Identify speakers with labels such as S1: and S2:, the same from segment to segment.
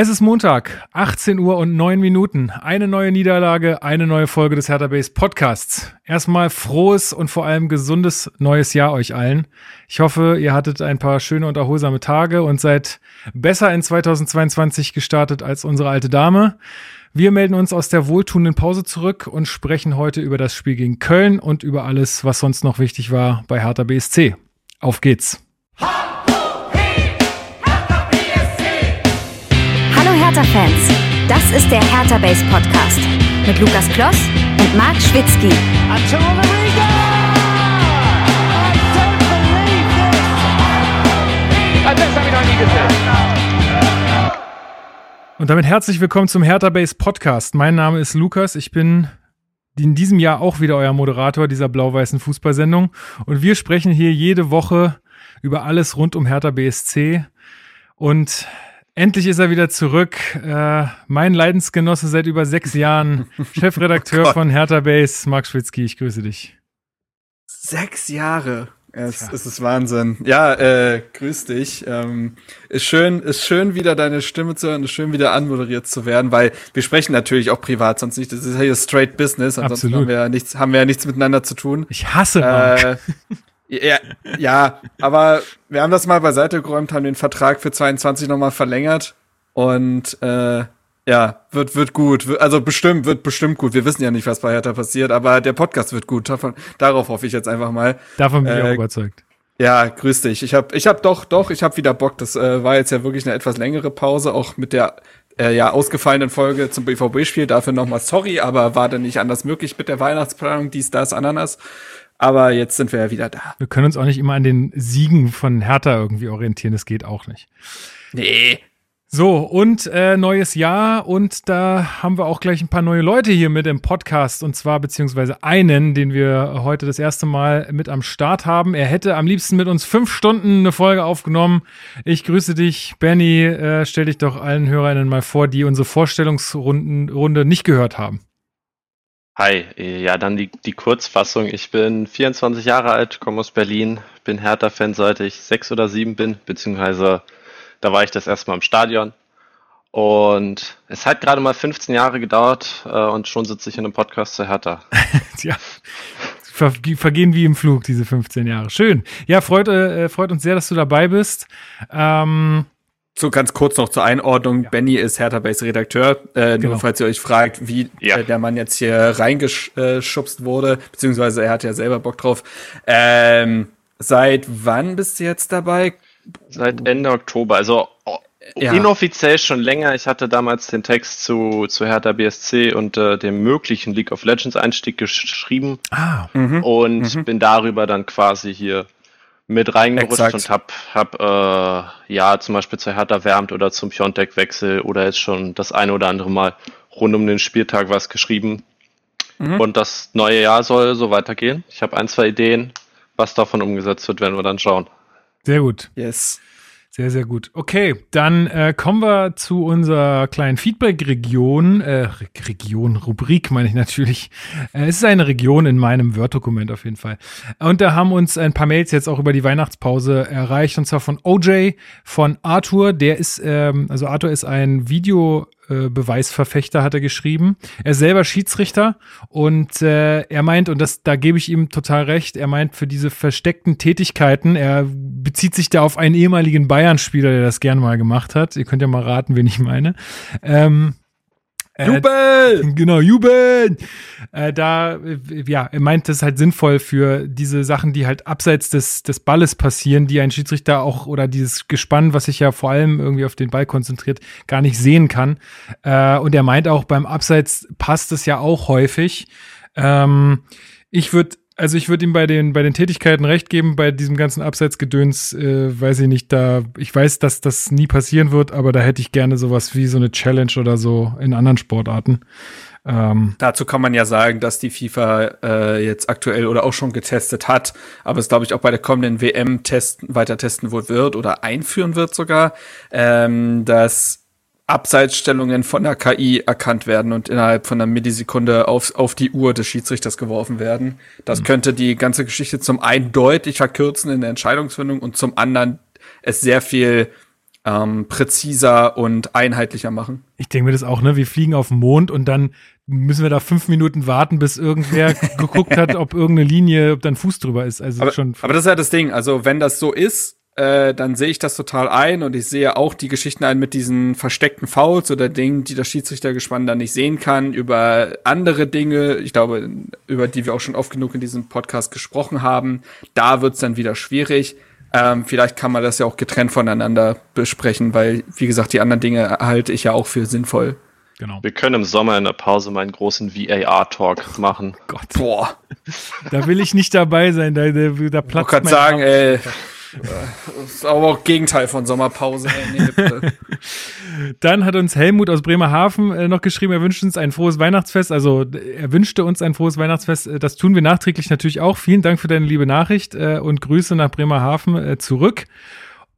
S1: Es ist Montag, 18 Uhr und 9 Minuten. Eine neue Niederlage, eine neue Folge des Hertha Base Podcasts. Erstmal frohes und vor allem gesundes neues Jahr euch allen. Ich hoffe, ihr hattet ein paar schöne und erholsame Tage und seid besser in 2022 gestartet als unsere alte Dame. Wir melden uns aus der wohltuenden Pause zurück und sprechen heute über das Spiel gegen Köln und über alles, was sonst noch wichtig war bei Hertha BSC. Auf geht's!
S2: Hertha-Fans, das ist der Hertha Base Podcast mit Lukas Kloss und Marc Schwitzky.
S1: Und damit herzlich willkommen zum Hertha Base Podcast. Mein Name ist Lukas. Ich bin in diesem Jahr auch wieder euer Moderator dieser blau-weißen Fußballsendung. Und wir sprechen hier jede Woche über alles rund um Hertha BSC. Und Endlich ist er wieder zurück. Äh, mein Leidensgenosse seit über sechs Jahren, Chefredakteur oh von Hertha Base, Marc Schwitzky. Ich grüße dich.
S3: Sechs Jahre. Es, ja. es ist Wahnsinn. Ja, äh, grüß dich. Ähm, ist schön, ist schön wieder deine Stimme zu hören, ist schön wieder anmoderiert zu werden, weil wir sprechen natürlich auch privat, sonst nicht. Das ist ja hier straight Business, ansonsten Absolut. haben wir ja nichts, haben wir ja nichts miteinander zu tun.
S1: Ich hasse. Äh,
S3: ja, ja, aber wir haben das mal beiseite geräumt, haben den Vertrag für 22 nochmal verlängert und äh, ja, wird, wird gut. Also bestimmt, wird bestimmt gut. Wir wissen ja nicht, was bei Hertha passiert, aber der Podcast wird gut. Davon, darauf hoffe ich jetzt einfach mal.
S1: Davon bin ich auch äh, überzeugt.
S3: Ja, grüß dich. Ich habe ich hab doch, doch, ich habe wieder Bock. Das äh, war jetzt ja wirklich eine etwas längere Pause, auch mit der äh, ja ausgefallenen Folge zum BVB-Spiel. Dafür nochmal sorry, aber war dann nicht anders möglich mit der Weihnachtsplanung, dies, das, Ananas. Aber jetzt sind wir ja wieder da.
S1: Wir können uns auch nicht immer an den Siegen von Hertha irgendwie orientieren. Das geht auch nicht.
S3: Nee.
S1: So, und äh, neues Jahr und da haben wir auch gleich ein paar neue Leute hier mit im Podcast und zwar beziehungsweise einen, den wir heute das erste Mal mit am Start haben. Er hätte am liebsten mit uns fünf Stunden eine Folge aufgenommen. Ich grüße dich, Benny. Äh, stell dich doch allen Hörerinnen mal vor, die unsere Vorstellungsrunde nicht gehört haben.
S4: Hi, ja, dann die, die Kurzfassung. Ich bin 24 Jahre alt, komme aus Berlin, bin Hertha-Fan seit ich sechs oder sieben bin, beziehungsweise da war ich das erste Mal im Stadion. Und es hat gerade mal 15 Jahre gedauert äh, und schon sitze ich in einem Podcast zu Hertha.
S1: ja, ver vergehen wie im Flug, diese 15 Jahre. Schön. Ja, freut, äh, freut uns sehr, dass du dabei bist. Ähm,
S3: so ganz kurz noch zur Einordnung. Ja. Benny ist Hertha Base Redakteur. Äh, genau. Nur falls ihr euch fragt, wie ja. äh, der Mann jetzt hier reingeschubst wurde, beziehungsweise er hat ja selber Bock drauf. Ähm, seit wann bist du jetzt dabei?
S4: Seit Ende Oktober. Also ja. inoffiziell schon länger. Ich hatte damals den Text zu, zu Hertha BSC und äh, dem möglichen League of Legends Einstieg geschrieben. Ah. Mhm. Und mhm. bin darüber dann quasi hier mit reingerutscht Exakt. und hab, hab äh, ja zum Beispiel zur Hertha wärmt oder zum Piontek-Wechsel oder jetzt schon das eine oder andere Mal rund um den Spieltag was geschrieben. Mhm. Und das neue Jahr soll so weitergehen. Ich habe ein, zwei Ideen. Was davon umgesetzt wird, werden wir dann schauen.
S1: Sehr gut.
S3: Yes.
S1: Sehr, sehr gut. Okay, dann äh, kommen wir zu unserer kleinen Feedback-Region, äh, Region, Rubrik meine ich natürlich. Äh, es ist eine Region in meinem Word-Dokument auf jeden Fall. Und da haben uns ein paar Mails jetzt auch über die Weihnachtspause erreicht, und zwar von OJ, von Arthur, der ist, ähm, also Arthur ist ein Video- äh, Beweisverfechter, hat er geschrieben. Er ist selber Schiedsrichter und äh, er meint, und das, da gebe ich ihm total recht, er meint für diese versteckten Tätigkeiten, er bezieht sich da auf einen ehemaligen Bayern-Spieler, der das gerne mal gemacht hat. Ihr könnt ja mal raten, wen ich meine. Ähm,
S3: äh, Jubel!
S1: Genau, Jubel! Äh, da, äh, ja, er meint, das ist halt sinnvoll für diese Sachen, die halt abseits des, des Balles passieren, die ein Schiedsrichter auch oder dieses Gespann, was sich ja vor allem irgendwie auf den Ball konzentriert, gar nicht sehen kann. Äh, und er meint auch, beim Abseits passt es ja auch häufig. Ähm, ich würde also ich würde ihm bei den, bei den Tätigkeiten recht geben, bei diesem ganzen Abseitsgedöns, äh, weiß ich nicht, da, ich weiß, dass das nie passieren wird, aber da hätte ich gerne sowas wie so eine Challenge oder so in anderen Sportarten.
S3: Ähm, Dazu kann man ja sagen, dass die FIFA äh, jetzt aktuell oder auch schon getestet hat, aber es glaube ich auch bei der kommenden WM testen, weiter testen wohl wird oder einführen wird sogar, ähm, dass Abseitsstellungen von der KI erkannt werden und innerhalb von einer Millisekunde auf, auf die Uhr des Schiedsrichters geworfen werden. Das mhm. könnte die ganze Geschichte zum einen deutlich verkürzen in der Entscheidungsfindung und zum anderen es sehr viel ähm, präziser und einheitlicher machen.
S1: Ich denke mir das auch, ne? Wir fliegen auf den Mond und dann müssen wir da fünf Minuten warten, bis irgendwer geguckt hat, ob irgendeine Linie, ob da ein Fuß drüber ist. Also
S3: aber,
S1: schon.
S3: Aber das ist ja das Ding. Also wenn das so ist, äh, dann sehe ich das total ein und ich sehe auch die Geschichten ein mit diesen versteckten Fouls oder Dingen, die das Schiedsrichtergespann dann nicht sehen kann, über andere Dinge, ich glaube, über die wir auch schon oft genug in diesem Podcast gesprochen haben. Da wird's dann wieder schwierig. Ähm, vielleicht kann man das ja auch getrennt voneinander besprechen, weil, wie gesagt, die anderen Dinge halte ich ja auch für sinnvoll.
S4: Genau. Wir können im Sommer in der Pause mal einen großen VAR-Talk machen.
S1: Gott. Boah. Da will ich nicht dabei sein, da, da, da
S3: platzt Ich kann sagen, ey, das ist aber auch Gegenteil von Sommerpause. Nee,
S1: Dann hat uns Helmut aus Bremerhaven äh, noch geschrieben, er wünscht uns ein frohes Weihnachtsfest. Also er wünschte uns ein frohes Weihnachtsfest. Äh, das tun wir nachträglich natürlich auch. Vielen Dank für deine liebe Nachricht äh, und Grüße nach Bremerhaven äh, zurück.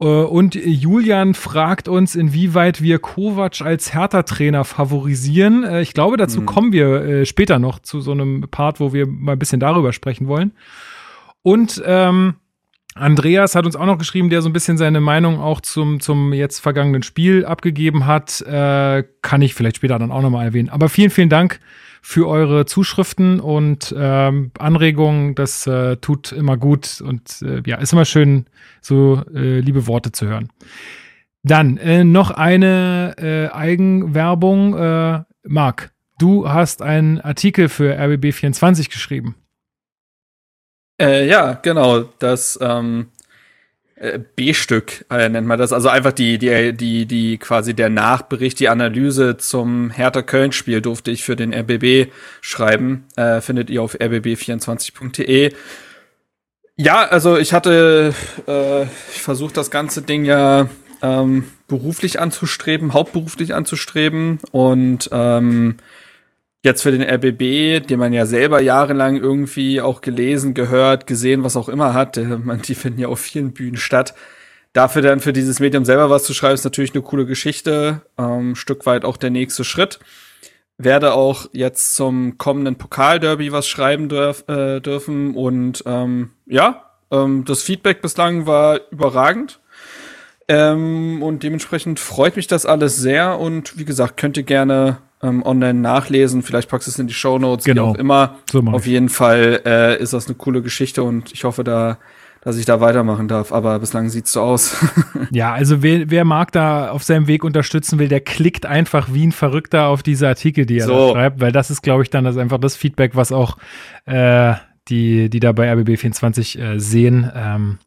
S1: Äh, und Julian fragt uns, inwieweit wir Kovac als Hertha-Trainer favorisieren. Äh, ich glaube, dazu hm. kommen wir später noch zu so einem Part, wo wir mal ein bisschen darüber sprechen wollen. Und ähm, Andreas hat uns auch noch geschrieben, der so ein bisschen seine Meinung auch zum, zum jetzt vergangenen Spiel abgegeben hat. Äh, kann ich vielleicht später dann auch nochmal erwähnen. Aber vielen, vielen Dank für eure Zuschriften und ähm, Anregungen. Das äh, tut immer gut und äh, ja, ist immer schön, so äh, liebe Worte zu hören. Dann äh, noch eine äh, Eigenwerbung. Äh, Marc, du hast einen Artikel für RBB24 geschrieben.
S3: Äh, ja, genau. Das ähm, äh, B-Stück äh, nennt man das. Also einfach die, die, die, die quasi der Nachbericht, die Analyse zum Hertha Köln-Spiel durfte ich für den RBB schreiben. Äh, findet ihr auf rbb24.de. Ja, also ich hatte, äh, ich versuche das ganze Ding ja ähm, beruflich anzustreben, hauptberuflich anzustreben und ähm, jetzt für den RBB, den man ja selber jahrelang irgendwie auch gelesen, gehört, gesehen, was auch immer hat, man, die finden ja auf vielen Bühnen statt. Dafür dann für dieses Medium selber was zu schreiben, ist natürlich eine coole Geschichte, ähm, Stück weit auch der nächste Schritt. Werde auch jetzt zum kommenden Pokalderby was schreiben dürf, äh, dürfen und ähm, ja, ähm, das Feedback bislang war überragend. Ähm, und dementsprechend freut mich das alles sehr und wie gesagt, könnt ihr gerne ähm, online nachlesen. Vielleicht packst du es in die Show Notes,
S1: genau. wie
S3: auch immer. So Auf jeden Fall äh, ist das eine coole Geschichte und ich hoffe da, dass ich da weitermachen darf. Aber bislang sieht's so aus.
S1: ja, also wer, wer mag da auf seinem Weg unterstützen will, der klickt einfach wie ein Verrückter auf diese Artikel, die er so. da schreibt, weil das ist, glaube ich, dann das einfach das Feedback, was auch äh, die, die da bei RBB24 äh, sehen. Ähm,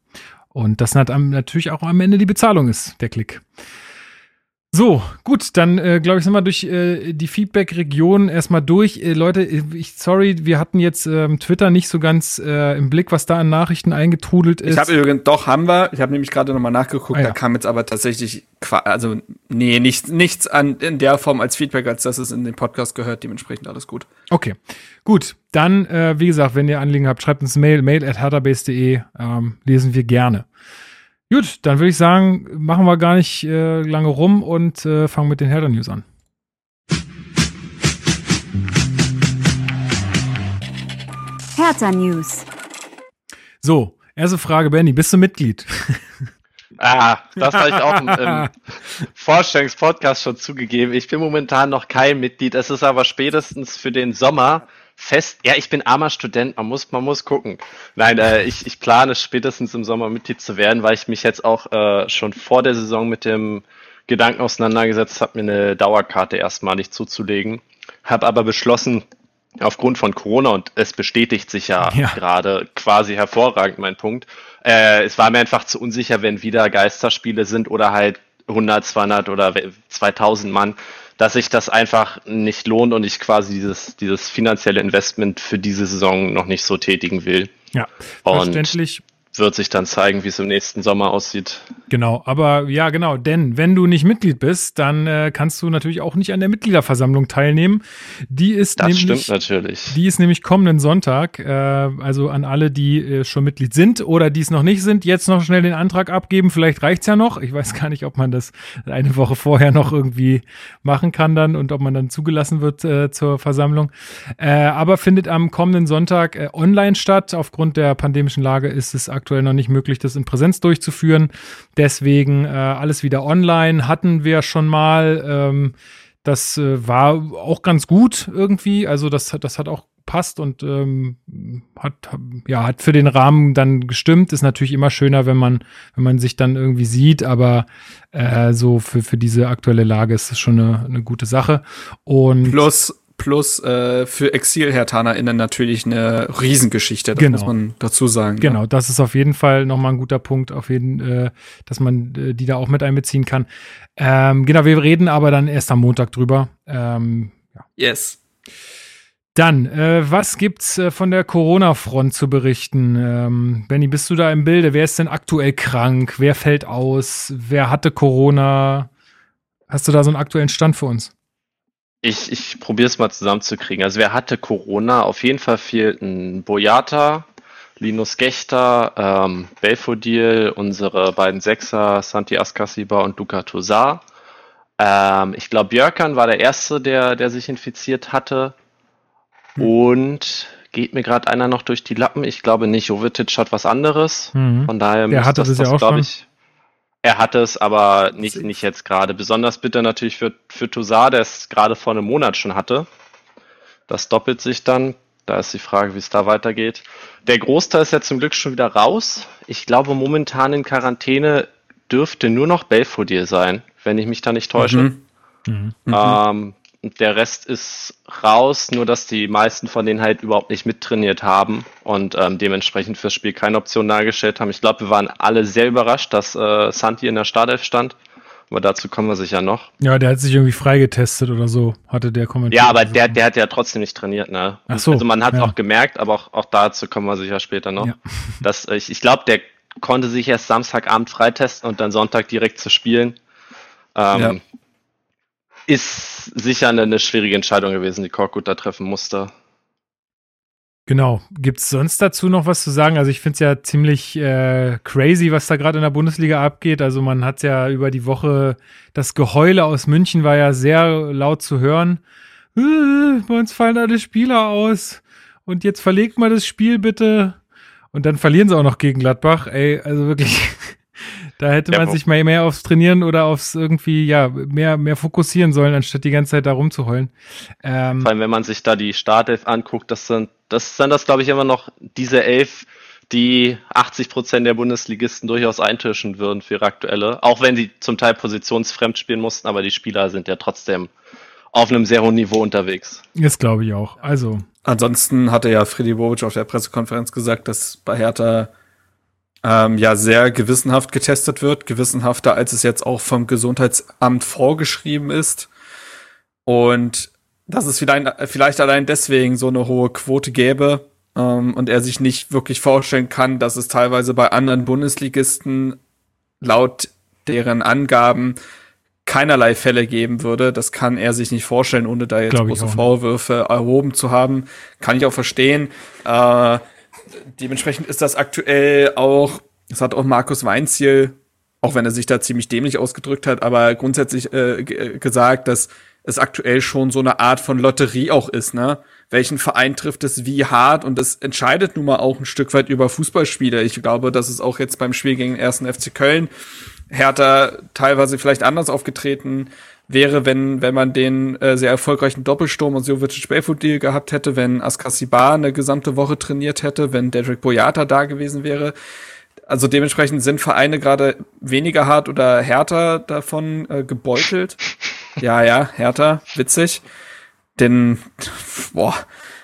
S1: und das hat am, natürlich auch am Ende die Bezahlung ist, der Klick. So, gut, dann äh, glaube ich, sind wir durch äh, die Feedback-Region erstmal durch. Äh, Leute, ich sorry, wir hatten jetzt ähm, Twitter nicht so ganz äh, im Blick, was da an Nachrichten eingetrudelt ist.
S3: Ich habe übrigens, doch, haben wir. Ich habe nämlich gerade nochmal nachgeguckt, ah, ja. da kam jetzt aber tatsächlich, also nee, nichts, nichts an, in der Form als Feedback, als dass es in den Podcast gehört, dementsprechend alles gut.
S1: Okay, gut, dann, äh, wie gesagt, wenn ihr Anliegen habt, schreibt uns Mail, mail at ähm, lesen wir gerne. Gut, dann würde ich sagen, machen wir gar nicht äh, lange rum und äh, fangen mit den Herder News an.
S2: Hertha News.
S1: So, erste Frage, Benny, bist du Mitglied?
S4: Ah, das habe ich auch im, im Vorstellungspodcast schon zugegeben. Ich bin momentan noch kein Mitglied. Es ist aber spätestens für den Sommer fest. Ja, ich bin armer Student, man muss, man muss gucken. Nein, äh, ich, ich plane spätestens im Sommer Mitglied zu werden, weil ich mich jetzt auch äh, schon vor der Saison mit dem Gedanken auseinandergesetzt habe, mir eine Dauerkarte erstmalig zuzulegen. Habe aber beschlossen, aufgrund von Corona, und es bestätigt sich ja, ja. gerade quasi hervorragend mein Punkt, äh, es war mir einfach zu unsicher, wenn wieder Geisterspiele sind oder halt 100, 200 oder 2000 Mann, dass sich das einfach nicht lohnt und ich quasi dieses, dieses finanzielle Investment für diese Saison noch nicht so tätigen will.
S1: Ja, verständlich. Und
S4: wird sich dann zeigen, wie es im nächsten Sommer aussieht.
S1: Genau, aber ja, genau, denn wenn du nicht Mitglied bist, dann äh, kannst du natürlich auch nicht an der Mitgliederversammlung teilnehmen. Die ist
S4: das
S1: nämlich,
S4: stimmt natürlich.
S1: Die ist nämlich kommenden Sonntag, äh, also an alle, die äh, schon Mitglied sind oder die es noch nicht sind, jetzt noch schnell den Antrag abgeben. Vielleicht reicht's ja noch. Ich weiß gar nicht, ob man das eine Woche vorher noch irgendwie machen kann dann und ob man dann zugelassen wird äh, zur Versammlung. Äh, aber findet am kommenden Sonntag äh, online statt. Aufgrund der pandemischen Lage ist es aktuell aktuell noch nicht möglich, das in Präsenz durchzuführen. Deswegen äh, alles wieder online hatten wir schon mal. Ähm, das äh, war auch ganz gut irgendwie. Also das, das hat auch passt und ähm, hat ja hat für den Rahmen dann gestimmt. Ist natürlich immer schöner, wenn man wenn man sich dann irgendwie sieht, aber äh, so für für diese aktuelle Lage ist es schon eine, eine gute Sache. Und
S3: plus plus äh, für Exil-HertanerInnen natürlich eine Riesengeschichte, das genau. muss man dazu sagen.
S1: Genau, ja. das ist auf jeden Fall nochmal ein guter Punkt, auf jeden, äh, dass man äh, die da auch mit einbeziehen kann. Ähm, genau, wir reden aber dann erst am Montag drüber. Ähm,
S3: ja. Yes.
S1: Dann, äh, was gibt's äh, von der Corona-Front zu berichten? Ähm, Benny, bist du da im Bilde? Wer ist denn aktuell krank? Wer fällt aus? Wer hatte Corona? Hast du da so einen aktuellen Stand für uns?
S4: Ich, ich probiere es mal zusammenzukriegen. Also wer hatte Corona? Auf jeden Fall fehlten Boyata, Linus Gechter, ähm, Belfodil, unsere beiden Sechser, Santi Askasiba und Luca Tosar. Ähm, ich glaube, Björkan war der Erste, der, der sich infiziert hatte. Hm. Und geht mir gerade einer noch durch die Lappen? Ich glaube nicht. Jovetic hat was anderes. Mhm. Von daher
S1: der hatte das, das ja auch glaube ich.
S4: Er hat es, aber nicht, nicht jetzt gerade. Besonders bitter natürlich für, für Toussaint, der es gerade vor einem Monat schon hatte. Das doppelt sich dann. Da ist die Frage, wie es da weitergeht. Der Großteil ist ja zum Glück schon wieder raus. Ich glaube, momentan in Quarantäne dürfte nur noch Belfodil sein, wenn ich mich da nicht täusche. Mhm. Mhm. Ähm, der Rest ist raus, nur dass die meisten von denen halt überhaupt nicht mittrainiert haben und ähm, dementsprechend fürs Spiel keine Option dargestellt haben. Ich glaube, wir waren alle sehr überrascht, dass äh, Santi in der Startelf stand. Aber dazu kommen wir sicher noch.
S1: Ja, der hat sich irgendwie freigetestet oder so, hatte der kommentiert.
S4: Ja, aber der, der hat ja trotzdem nicht trainiert, ne? Ach so, also man hat es ja. auch gemerkt, aber auch, auch dazu kommen wir sicher später noch. Ja. Dass, ich ich glaube, der konnte sich erst Samstagabend freitesten und dann Sonntag direkt zu spielen. Ähm, ja ist sicher eine, eine schwierige Entscheidung gewesen, die Korkut da treffen musste.
S1: Genau. Gibt es sonst dazu noch was zu sagen? Also ich finde es ja ziemlich äh, crazy, was da gerade in der Bundesliga abgeht. Also man hat ja über die Woche, das Geheule aus München war ja sehr laut zu hören. Äh, bei uns fallen alle Spieler aus. Und jetzt verlegt mal das Spiel bitte. Und dann verlieren sie auch noch gegen Gladbach. Ey, also wirklich Da hätte man sich mal mehr aufs Trainieren oder aufs irgendwie, ja, mehr, mehr fokussieren sollen, anstatt die ganze Zeit da rumzuheulen.
S4: Ähm, Vor allem, wenn man sich da die Startelf anguckt, das sind, das sind das, glaube ich, immer noch diese elf, die 80 Prozent der Bundesligisten durchaus eintischen würden für ihre aktuelle. Auch wenn sie zum Teil positionsfremd spielen mussten, aber die Spieler sind ja trotzdem auf einem sehr hohen Niveau unterwegs.
S1: Das glaube ich auch. Also.
S3: Ansonsten hatte ja Freddy Bobic auf der Pressekonferenz gesagt, dass bei Hertha ähm, ja sehr gewissenhaft getestet wird, gewissenhafter als es jetzt auch vom Gesundheitsamt vorgeschrieben ist. Und dass es vielleicht, vielleicht allein deswegen so eine hohe Quote gäbe ähm, und er sich nicht wirklich vorstellen kann, dass es teilweise bei anderen Bundesligisten laut deren Angaben keinerlei Fälle geben würde. Das kann er sich nicht vorstellen, ohne da jetzt große Vorwürfe erhoben zu haben. Kann ich auch verstehen. Äh, dementsprechend ist das aktuell auch, das hat auch Markus Weinziel, auch wenn er sich da ziemlich dämlich ausgedrückt hat, aber grundsätzlich äh, gesagt, dass es aktuell schon so eine Art von Lotterie auch ist, ne? Welchen Verein trifft es wie hart und das entscheidet nun mal auch ein Stück weit über Fußballspiele. Ich glaube, dass es auch jetzt beim Spiel gegen den ersten FC Köln Hertha teilweise vielleicht anders aufgetreten wäre, wenn, wenn man den äh, sehr erfolgreichen Doppelsturm und Jovic Belfodil gehabt hätte, wenn Askasibar eine gesamte Woche trainiert hätte, wenn Dedrick Boyata da gewesen wäre. Also dementsprechend sind Vereine gerade weniger hart oder härter davon äh, gebeutelt. Ja, ja, härter, witzig. Denn, boah,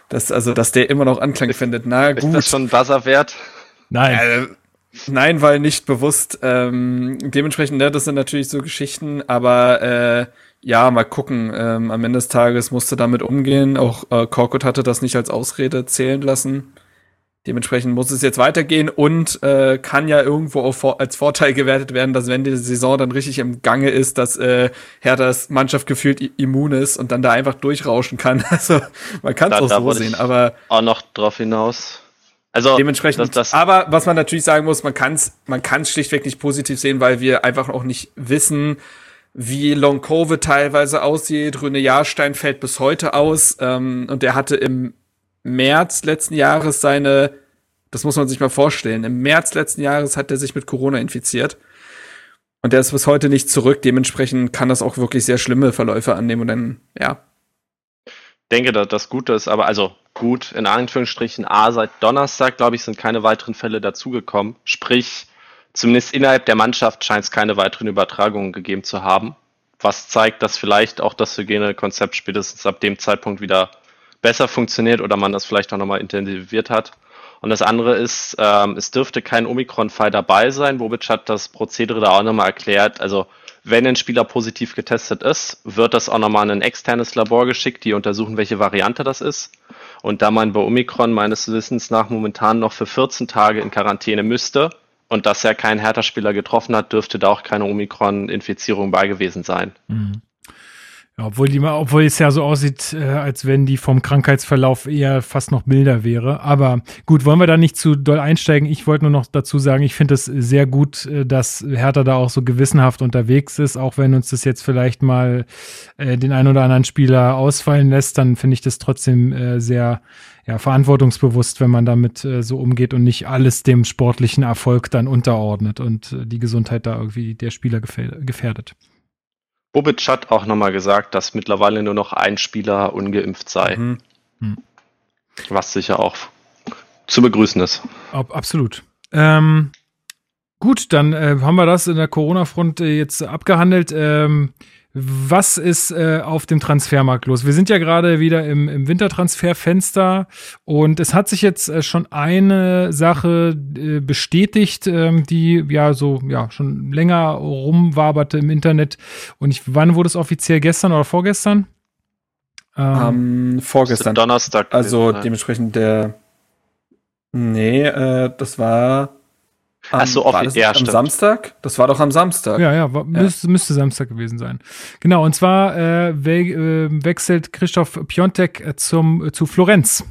S3: das, also, dass der immer noch Anklang findet. Na gut. Ist
S4: das schon Buzzer wert?
S3: Nein. Äh, Nein, weil nicht bewusst. Ähm, dementsprechend, ne, das sind natürlich so Geschichten, aber äh, ja, mal gucken. Ähm, am Ende des Tages musste damit umgehen. Auch äh, Korkut hatte das nicht als Ausrede zählen lassen. Dementsprechend muss es jetzt weitergehen und äh, kann ja irgendwo auch als Vorteil gewertet werden, dass wenn die Saison dann richtig im Gange ist, dass äh, Herthas Mannschaft gefühlt immun ist und dann da einfach durchrauschen kann. Also man kann es auch so sehen, aber
S4: auch noch drauf hinaus.
S3: Also dementsprechend. Das, das aber was man natürlich sagen muss, man kann es man kann's schlichtweg nicht positiv sehen, weil wir einfach auch nicht wissen, wie Long Covid teilweise aussieht. Rüne Jahrstein fällt bis heute aus ähm, und der hatte im März letzten Jahres seine Das muss man sich mal vorstellen. Im März letzten Jahres hat er sich mit Corona infiziert. Und der ist bis heute nicht zurück. Dementsprechend kann das auch wirklich sehr schlimme Verläufe annehmen. Und dann, ja.
S4: Ich denke, dass das Gute ist, aber also gut, in Anführungsstrichen, A, seit Donnerstag, glaube ich, sind keine weiteren Fälle dazugekommen. Sprich, zumindest innerhalb der Mannschaft scheint es keine weiteren Übertragungen gegeben zu haben. Was zeigt, dass vielleicht auch das Hygienekonzept spätestens ab dem Zeitpunkt wieder besser funktioniert oder man das vielleicht auch nochmal intensiviert hat. Und das andere ist, ähm, es dürfte kein Omikron-Fall dabei sein. Bobic hat das Prozedere da auch nochmal erklärt. Also wenn ein Spieler positiv getestet ist, wird das auch nochmal in ein externes Labor geschickt, die untersuchen, welche Variante das ist. Und da man bei Omikron meines Wissens nach momentan noch für 14 Tage in Quarantäne müsste und dass er keinen Hertha-Spieler getroffen hat, dürfte da auch keine Omikron-Infizierung bei gewesen sein. Mhm.
S1: Obwohl, die, obwohl es ja so aussieht, äh, als wenn die vom Krankheitsverlauf eher fast noch milder wäre. Aber gut, wollen wir da nicht zu doll einsteigen. Ich wollte nur noch dazu sagen, ich finde es sehr gut, äh, dass Hertha da auch so gewissenhaft unterwegs ist. Auch wenn uns das jetzt vielleicht mal äh, den einen oder anderen Spieler ausfallen lässt, dann finde ich das trotzdem äh, sehr ja, verantwortungsbewusst, wenn man damit äh, so umgeht und nicht alles dem sportlichen Erfolg dann unterordnet und äh, die Gesundheit da irgendwie der Spieler gefährdet.
S4: Bobic hat auch nochmal gesagt, dass mittlerweile nur noch ein Spieler ungeimpft sei. Mhm. Mhm. Was sicher auch zu begrüßen ist.
S1: Ab, absolut. Ähm, gut, dann äh, haben wir das in der Corona-Front äh, jetzt abgehandelt. Ähm, was ist äh, auf dem Transfermarkt los? Wir sind ja gerade wieder im, im Wintertransferfenster und es hat sich jetzt äh, schon eine Sache äh, bestätigt, ähm, die ja so ja schon länger rumwaberte im Internet. Und ich, wann wurde es offiziell? Gestern oder vorgestern?
S3: Ähm, um, vorgestern.
S4: Donnerstag.
S3: Also dementsprechend der. Nee, äh, das war
S4: am, Achso,
S3: war das ja, am Samstag? Das war doch am Samstag.
S1: Ja, ja, war, ja. Müsste, müsste Samstag gewesen sein. Genau, und zwar äh, we äh, wechselt Christoph Piontek äh, zum, äh, zu Florenz.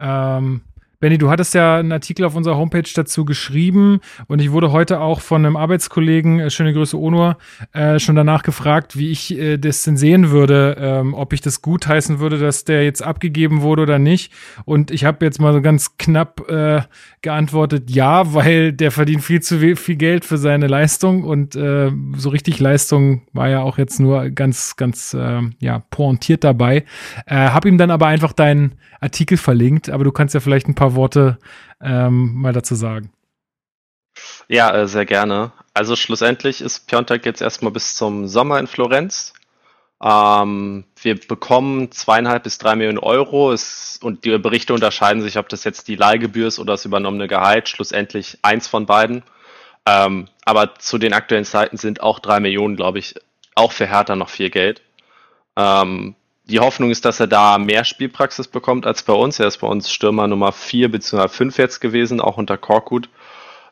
S1: Ähm, Benny, du hattest ja einen Artikel auf unserer Homepage dazu geschrieben und ich wurde heute auch von einem Arbeitskollegen, äh, schöne Grüße Onur, äh, schon danach gefragt, wie ich äh, das denn sehen würde, ähm, ob ich das gut heißen würde, dass der jetzt abgegeben wurde oder nicht. Und ich habe jetzt mal so ganz knapp äh, geantwortet, ja, weil der verdient viel zu viel Geld für seine Leistung und äh, so richtig Leistung war ja auch jetzt nur ganz, ganz äh, ja, pointiert dabei. Äh, hab ihm dann aber einfach deinen Artikel verlinkt, aber du kannst ja vielleicht ein paar Worte ähm, mal dazu sagen.
S4: Ja, äh, sehr gerne. Also schlussendlich ist Piontek jetzt erstmal bis zum Sommer in Florenz. Ähm, wir bekommen zweieinhalb bis drei Millionen Euro es, und die Berichte unterscheiden sich, ob das jetzt die Leihgebühr ist oder das übernommene Gehalt. Schlussendlich eins von beiden. Ähm, aber zu den aktuellen Zeiten sind auch drei Millionen, glaube ich, auch für Hertha noch viel Geld. Ähm, die Hoffnung ist, dass er da mehr Spielpraxis bekommt als bei uns. Er ist bei uns Stürmer Nummer 4 bzw. 5 jetzt gewesen, auch unter Korkut.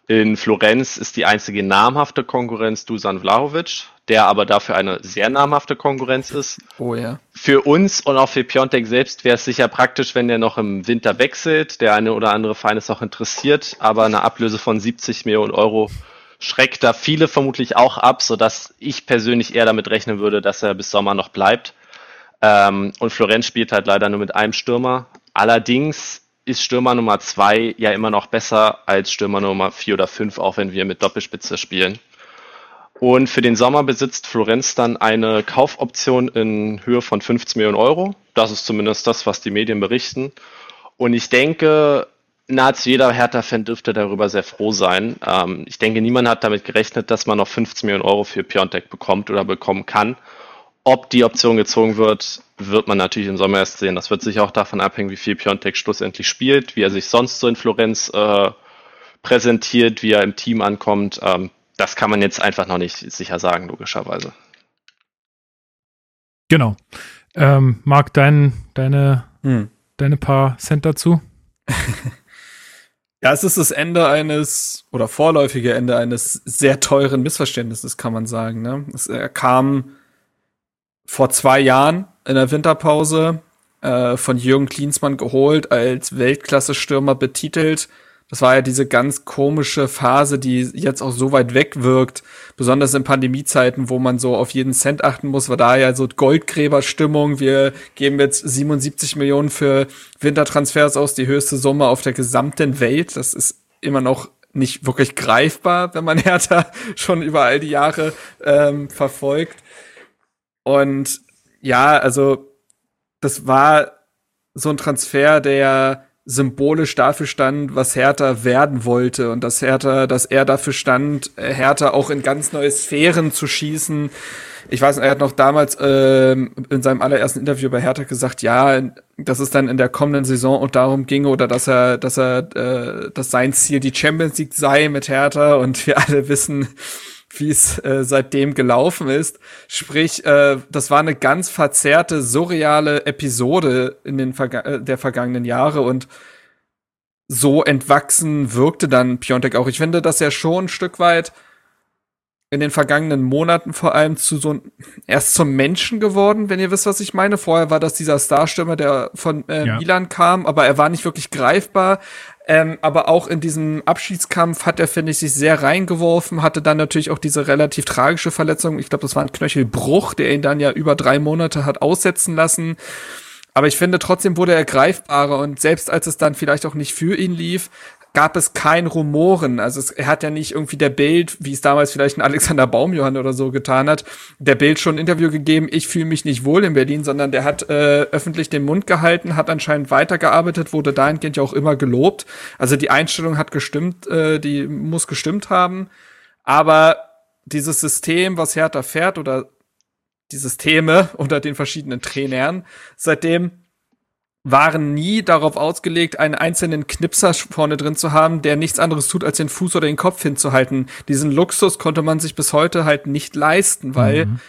S4: In Florenz ist die einzige namhafte Konkurrenz Dusan Vlahovic, der aber dafür eine sehr namhafte Konkurrenz ist.
S3: Oh ja.
S4: Für uns und auch für Piontek selbst wäre es sicher praktisch, wenn der noch im Winter wechselt. Der eine oder andere Verein ist auch interessiert, aber eine Ablöse von 70 Millionen Euro schreckt da viele vermutlich auch ab, sodass ich persönlich eher damit rechnen würde, dass er bis Sommer noch bleibt. Ähm, und Florenz spielt halt leider nur mit einem Stürmer. Allerdings ist Stürmer Nummer zwei ja immer noch besser als Stürmer Nummer vier oder fünf, auch wenn wir mit Doppelspitze spielen. Und für den Sommer besitzt Florenz dann eine Kaufoption in Höhe von 15 Millionen Euro. Das ist zumindest das, was die Medien berichten. Und ich denke, nahezu jeder Hertha-Fan dürfte darüber sehr froh sein. Ähm, ich denke, niemand hat damit gerechnet, dass man noch 15 Millionen Euro für Piontek bekommt oder bekommen kann. Ob die Option gezogen wird, wird man natürlich im Sommer erst sehen. Das wird sich auch davon abhängen, wie viel Piontek schlussendlich spielt, wie er sich sonst so in Florenz äh, präsentiert, wie er im Team ankommt. Ähm, das kann man jetzt einfach noch nicht sicher sagen, logischerweise.
S1: Genau. Ähm, Marc, dein, deine, hm. deine paar Cent dazu?
S3: ja, es ist das Ende eines oder vorläufige Ende eines sehr teuren Missverständnisses, kann man sagen. Ne? Es er kam vor zwei Jahren in der Winterpause äh, von Jürgen Klinsmann geholt, als Weltklasse-Stürmer betitelt. Das war ja diese ganz komische Phase, die jetzt auch so weit weg wirkt, besonders in Pandemiezeiten, wo man so auf jeden Cent achten muss, war da ja so Goldgräberstimmung. Wir geben jetzt 77 Millionen für Wintertransfers aus, die höchste Summe auf der gesamten Welt. Das ist immer noch nicht wirklich greifbar, wenn man Hertha schon über all die Jahre ähm, verfolgt. Und ja, also das war so ein Transfer, der symbolisch dafür stand, was Hertha werden wollte und dass Hertha, dass er dafür stand, Hertha auch in ganz neue Sphären zu schießen. Ich weiß, er hat noch damals äh, in seinem allerersten Interview bei Hertha gesagt, ja, dass es dann in der kommenden Saison und darum ginge oder dass er, dass er, äh, dass sein Ziel die Champions League sei mit Hertha und wir alle wissen, wie es äh, seitdem gelaufen ist. Sprich, äh, das war eine ganz verzerrte, surreale Episode in den Verga äh, der vergangenen Jahre und so entwachsen wirkte dann Piontek auch. Ich finde, dass er schon ein Stück weit in den vergangenen Monaten vor allem zu so erst zum Menschen geworden, wenn ihr wisst, was ich meine. Vorher war das dieser Starstürmer, der von äh, ja. Milan kam, aber er war nicht wirklich greifbar. Ähm, aber auch in diesem Abschiedskampf hat er, finde ich, sich sehr reingeworfen, hatte dann natürlich auch diese relativ tragische Verletzung. Ich glaube, das war ein Knöchelbruch, der ihn dann ja über drei Monate hat aussetzen lassen. Aber ich finde, trotzdem wurde er greifbarer und selbst als es dann vielleicht auch nicht für ihn lief, gab es kein Rumoren. Also es, er hat ja nicht irgendwie der Bild, wie es damals vielleicht ein Alexander Baumjohann oder so getan hat, der Bild schon ein Interview gegeben, ich fühle mich nicht wohl in Berlin, sondern der hat äh, öffentlich den Mund gehalten, hat anscheinend weitergearbeitet, wurde dahingehend ja auch immer gelobt. Also die Einstellung hat gestimmt, äh, die muss gestimmt haben. Aber dieses System, was Hertha fährt oder die Systeme unter den verschiedenen Trainern, seitdem waren nie darauf ausgelegt, einen einzelnen Knipser vorne drin zu haben, der nichts anderes tut, als den Fuß oder den Kopf hinzuhalten. Diesen Luxus konnte man sich bis heute halt nicht leisten, weil mhm.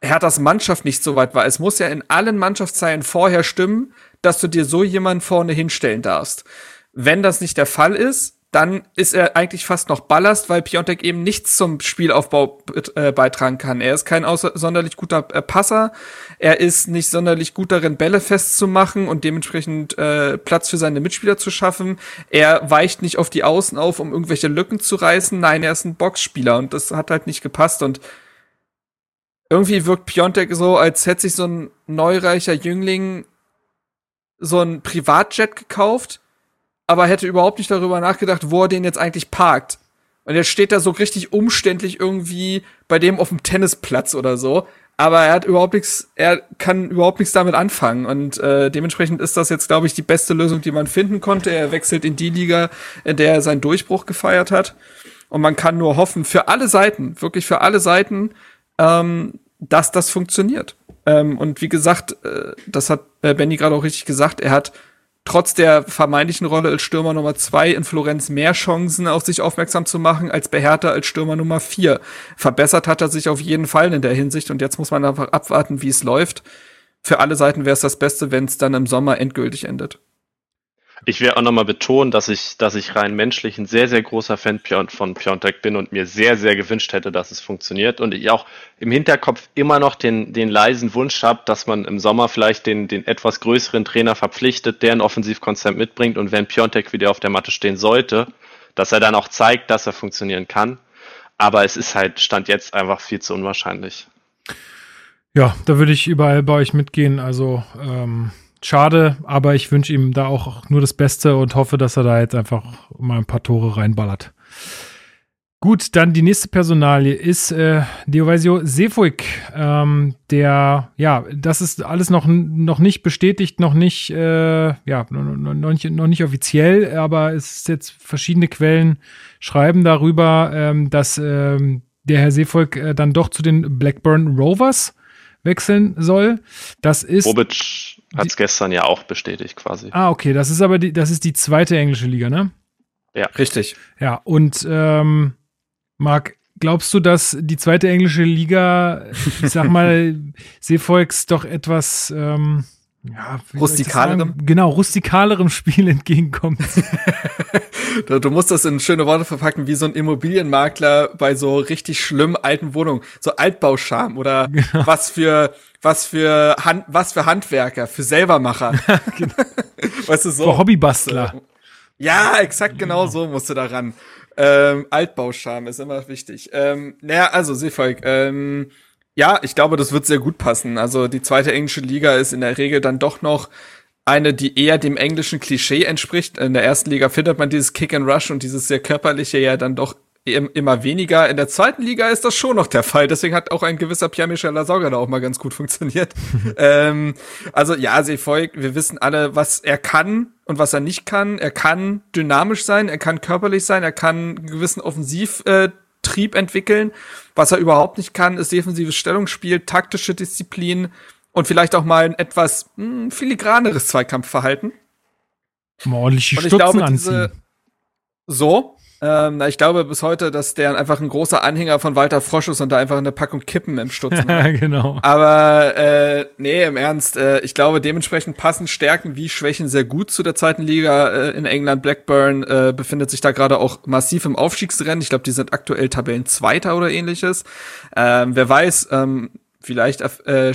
S3: Herthas Mannschaft nicht so weit war. Es muss ja in allen Mannschaftszeilen vorher stimmen, dass du dir so jemanden vorne hinstellen darfst. Wenn das nicht der Fall ist, dann ist er eigentlich fast noch Ballast, weil Piontek eben nichts zum Spielaufbau äh, beitragen kann. Er ist kein sonderlich guter äh, Passer, er ist nicht sonderlich gut darin, Bälle festzumachen und dementsprechend äh, Platz für seine Mitspieler zu schaffen. Er weicht nicht auf die Außen auf, um irgendwelche Lücken zu reißen. Nein, er ist ein Boxspieler und das hat halt nicht gepasst und irgendwie wirkt Piontek so, als hätte sich so ein neureicher Jüngling so ein Privatjet gekauft aber hätte überhaupt nicht darüber nachgedacht, wo er den jetzt eigentlich parkt. Und jetzt steht da so richtig umständlich irgendwie bei dem auf dem Tennisplatz oder so. Aber er hat überhaupt nichts, er kann überhaupt nichts damit anfangen. Und äh, dementsprechend ist das jetzt, glaube ich, die beste Lösung, die man finden konnte. Er wechselt in die Liga, in der er seinen Durchbruch gefeiert hat. Und man kann nur hoffen, für alle Seiten, wirklich für alle Seiten, ähm, dass das funktioniert. Ähm, und wie gesagt, äh, das hat äh, Benny gerade auch richtig gesagt, er hat trotz der vermeintlichen Rolle als Stürmer Nummer zwei in Florenz mehr Chancen auf sich aufmerksam zu machen als bei als Stürmer Nummer vier. Verbessert hat er sich auf jeden Fall in der Hinsicht und jetzt muss man einfach abwarten, wie es läuft. Für alle Seiten wäre es das Beste, wenn es dann im Sommer endgültig endet.
S4: Ich will auch nochmal betonen, dass ich, dass ich rein menschlich ein sehr, sehr großer Fan von Piontek bin und mir sehr, sehr gewünscht hätte, dass es funktioniert. Und ich auch im Hinterkopf immer noch den, den leisen Wunsch habe, dass man im Sommer vielleicht den, den etwas größeren Trainer verpflichtet, der ein Offensivkonzept mitbringt und wenn Piontek wieder auf der Matte stehen sollte, dass er dann auch zeigt, dass er funktionieren kann. Aber es ist halt, stand jetzt einfach viel zu unwahrscheinlich.
S1: Ja, da würde ich überall bei euch mitgehen. Also, ähm, Schade, aber ich wünsche ihm da auch nur das Beste und hoffe, dass er da jetzt einfach mal ein paar Tore reinballert. Gut, dann die nächste Personalie ist äh, Diovasio Sefuik, ähm, der, ja, das ist alles noch, noch nicht bestätigt, noch nicht, äh, ja, noch, nicht, noch nicht offiziell, aber es ist jetzt verschiedene Quellen schreiben darüber, ähm, dass ähm, der Herr Sefuik äh, dann doch zu den Blackburn Rovers wechseln soll. Das ist.
S4: Bobic hat es gestern ja auch bestätigt quasi.
S1: Ah, okay, das ist aber die, das ist die zweite englische Liga, ne?
S4: Ja. Richtig.
S1: Ja, und ähm, Marc, glaubst du, dass die zweite englische Liga, ich sag mal, Seevolks doch etwas ähm, ja,
S3: rustikalerem?
S1: Genau, rustikalerem Spiel entgegenkommt.
S3: du musst das in schöne Worte verpacken, wie so ein Immobilienmakler bei so richtig schlimmen alten Wohnungen. So Altbauscham oder genau. was für was für Hand, was für Handwerker, für Selbermacher.
S1: genau. weißt du so? Für Hobbybastler.
S3: Ja, exakt genau so musst du da ran. Ähm, Altbauscham ist immer wichtig. Ähm, naja, also Seevolk, ähm, ja, ich glaube, das wird sehr gut passen. Also die zweite englische Liga ist in der Regel dann doch noch eine, die eher dem englischen Klischee entspricht. In der ersten Liga findet man dieses Kick and Rush und dieses sehr körperliche ja dann doch immer weniger. In der zweiten Liga ist das schon noch der Fall. Deswegen hat auch ein gewisser Pierre-Michel Lasauga da auch mal ganz gut funktioniert. ähm, also ja, Seefolk, wir wissen alle, was er kann und was er nicht kann. Er kann dynamisch sein, er kann körperlich sein, er kann einen gewissen Offensivtrieb entwickeln. Was er überhaupt nicht kann, ist defensives Stellungsspiel, taktische Disziplin und vielleicht auch mal ein etwas mh, hm, filigraneres Zweikampfverhalten.
S1: Mal ordentlich die Stutzen glaube, anziehen.
S3: So, ähm, ich glaube bis heute, dass der einfach ein großer Anhänger von Walter Frosch ist und da einfach eine Packung Kippen im Stutzen hat.
S1: genau.
S3: Aber äh, nee, im Ernst, äh, ich glaube dementsprechend passen Stärken wie Schwächen sehr gut zu der zweiten Liga äh, in England. Blackburn äh, befindet sich da gerade auch massiv im Aufstiegsrennen. Ich glaube, die sind aktuell Tabellenzweiter oder ähnliches. Ähm, wer weiß, ähm, vielleicht äh,